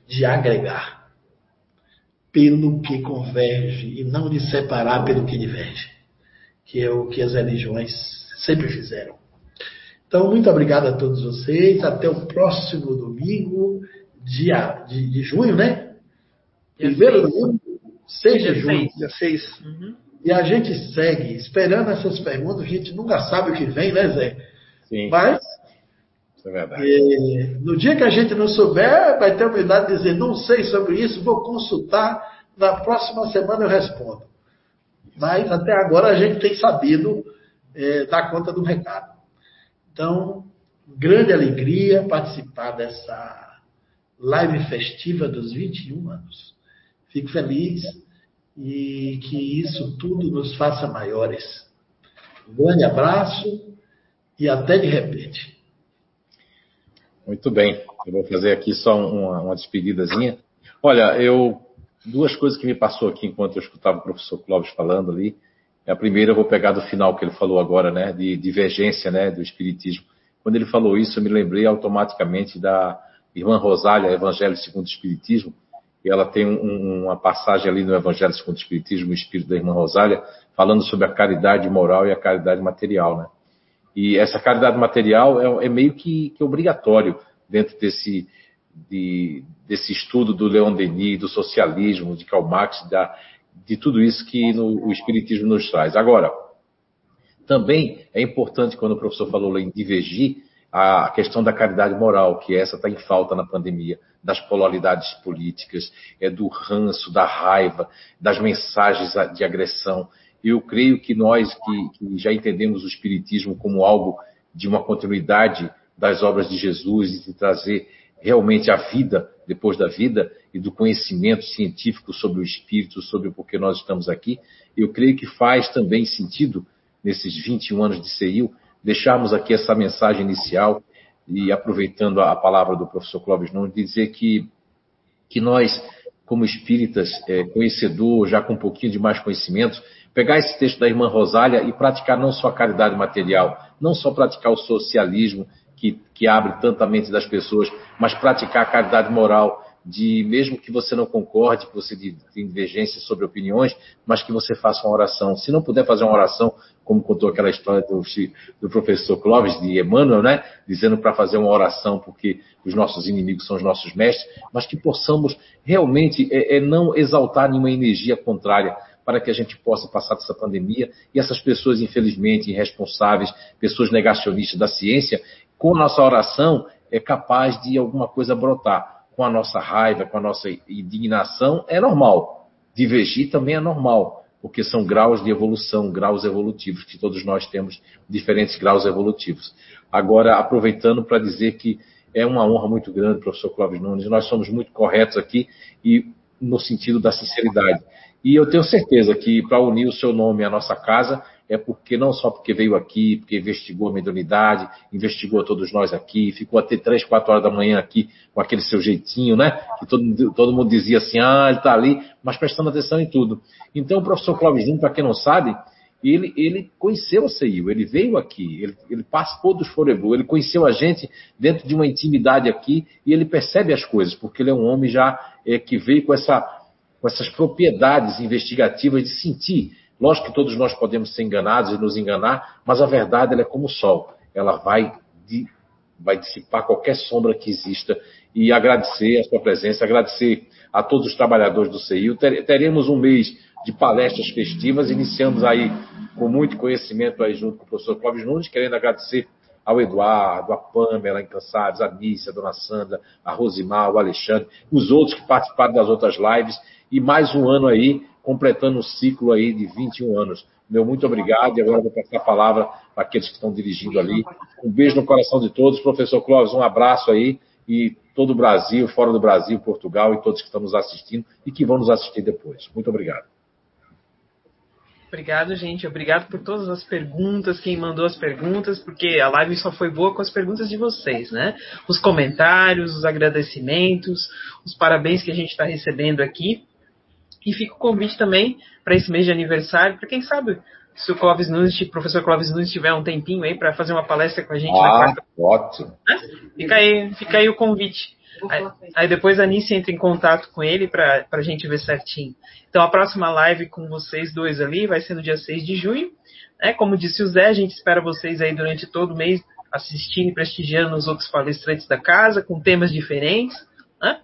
de agregar pelo que converge e não de separar pelo que diverge que é o que as religiões sempre fizeram. Então, muito obrigado a todos vocês. Até o próximo domingo, dia de, de junho, né? Primeiro domingo, 6 de junho. Dia 6. Uhum. E a gente segue esperando essas perguntas. A gente nunca sabe o que vem, né, Zé? Sim. Mas. Isso é verdade. É, no dia que a gente não souber, vai ter a humildade de dizer: não sei sobre isso, vou consultar. Na próxima semana eu respondo. Mas até agora a gente tem sabido é, dar conta do recado. Então, grande alegria participar dessa live festiva dos 21 anos. Fico feliz e que isso tudo nos faça maiores. Um grande abraço e até de repente. Muito bem, eu vou fazer aqui só uma, uma despedidazinha. Olha, eu duas coisas que me passou aqui enquanto eu escutava o professor Clóvis falando ali. A primeira eu vou pegar do final que ele falou agora, né, de divergência, né, do espiritismo. Quando ele falou isso, eu me lembrei automaticamente da irmã Rosália, Evangelho segundo o Espiritismo. E ela tem um, uma passagem ali no Evangelho segundo o Espiritismo, o Espírito da irmã Rosália, falando sobre a caridade moral e a caridade material, né? E essa caridade material é, é meio que, que obrigatório dentro desse, de, desse estudo do Leon Denis, do socialismo, de Karl Marx, da, de tudo isso que no, o Espiritismo nos traz. Agora, também é importante, quando o professor falou em divergir, a questão da caridade moral, que essa está em falta na pandemia, das polaridades políticas, é do ranço, da raiva, das mensagens de agressão. Eu creio que nós que, que já entendemos o Espiritismo como algo de uma continuidade das obras de Jesus e de trazer realmente a vida depois da vida e do conhecimento científico sobre o espírito, sobre o porquê nós estamos aqui, eu creio que faz também sentido, nesses 21 anos de CEIU, deixarmos aqui essa mensagem inicial e aproveitando a palavra do professor Clóvis Nunes, dizer que, que nós, como espíritas, é, conhecedor, já com um pouquinho de mais conhecimento, pegar esse texto da irmã Rosália e praticar não só a caridade material, não só praticar o socialismo que, que abre tanta mente das pessoas, mas praticar a caridade moral, de mesmo que você não concorde, que você tenha divergência sobre opiniões, mas que você faça uma oração. Se não puder fazer uma oração, como contou aquela história do, do professor Clóvis, de Emmanuel, né? Dizendo para fazer uma oração porque os nossos inimigos são os nossos mestres, mas que possamos realmente é, é não exaltar nenhuma energia contrária para que a gente possa passar dessa pandemia e essas pessoas, infelizmente, irresponsáveis, pessoas negacionistas da ciência, com a nossa oração é capaz de alguma coisa brotar. Com a nossa raiva, com a nossa indignação, é normal. Divergir também é normal, porque são graus de evolução, graus evolutivos, que todos nós temos diferentes graus evolutivos. Agora, aproveitando para dizer que é uma honra muito grande, professor Clóvis Nunes, nós somos muito corretos aqui e no sentido da sinceridade. E eu tenho certeza que para unir o seu nome à nossa casa, é porque não só porque veio aqui, porque investigou a mediunidade, investigou todos nós aqui, ficou até três, quatro horas da manhã aqui com aquele seu jeitinho, né? Que todo, todo mundo dizia assim, ah, ele está ali, mas prestando atenção em tudo. Então o professor Clóvis Júnior, para quem não sabe, ele, ele conheceu a CEIU, ele veio aqui, ele, ele dos Forebu, ele conheceu a gente dentro de uma intimidade aqui e ele percebe as coisas, porque ele é um homem já é, que veio com, essa, com essas propriedades investigativas de sentir Lógico que todos nós podemos ser enganados e nos enganar, mas a verdade é como o sol. Ela vai, de, vai dissipar qualquer sombra que exista. E agradecer a sua presença, agradecer a todos os trabalhadores do CIU. Teremos um mês de palestras festivas. Iniciamos aí com muito conhecimento aí junto com o professor Clóvis Nunes, querendo agradecer ao Eduardo, a Pamela Incansados, a Nícia, Dona Sandra, a Rosimar, o Alexandre, os outros que participaram das outras lives, e mais um ano aí, completando o ciclo aí de 21 anos. Meu muito obrigado, e agora vou passar a palavra para aqueles que estão dirigindo ali. Um beijo no coração de todos. Professor Clóvis, um abraço aí, e todo o Brasil, fora do Brasil, Portugal, e todos que estão nos assistindo e que vão nos assistir depois. Muito obrigado. Obrigado, gente. Obrigado por todas as perguntas, quem mandou as perguntas, porque a live só foi boa com as perguntas de vocês, né? Os comentários, os agradecimentos, os parabéns que a gente está recebendo aqui. E fica o convite também para esse mês de aniversário, para quem sabe se o Clóvis Nunes, o professor Clóvis Nunes tiver um tempinho aí para fazer uma palestra com a gente ah, na quarta. Ótimo. Né? Fica aí, fica aí o convite. Aí, aí, depois a Nice entra em contato com ele para a gente ver certinho. Então a próxima live com vocês dois ali vai ser no dia 6 de junho. Né? Como disse o Zé, a gente espera vocês aí durante todo o mês assistindo e prestigiando os outros palestrantes da casa com temas diferentes. Né?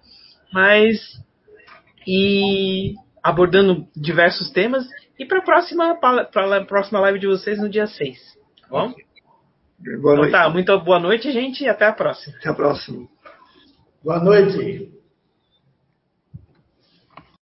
Mas e abordando diversos temas. E para a próxima, próxima live de vocês no dia 6. Tá bom? Boa então, tá, muito boa noite, gente, e até a próxima. Até a próxima. Boa noite.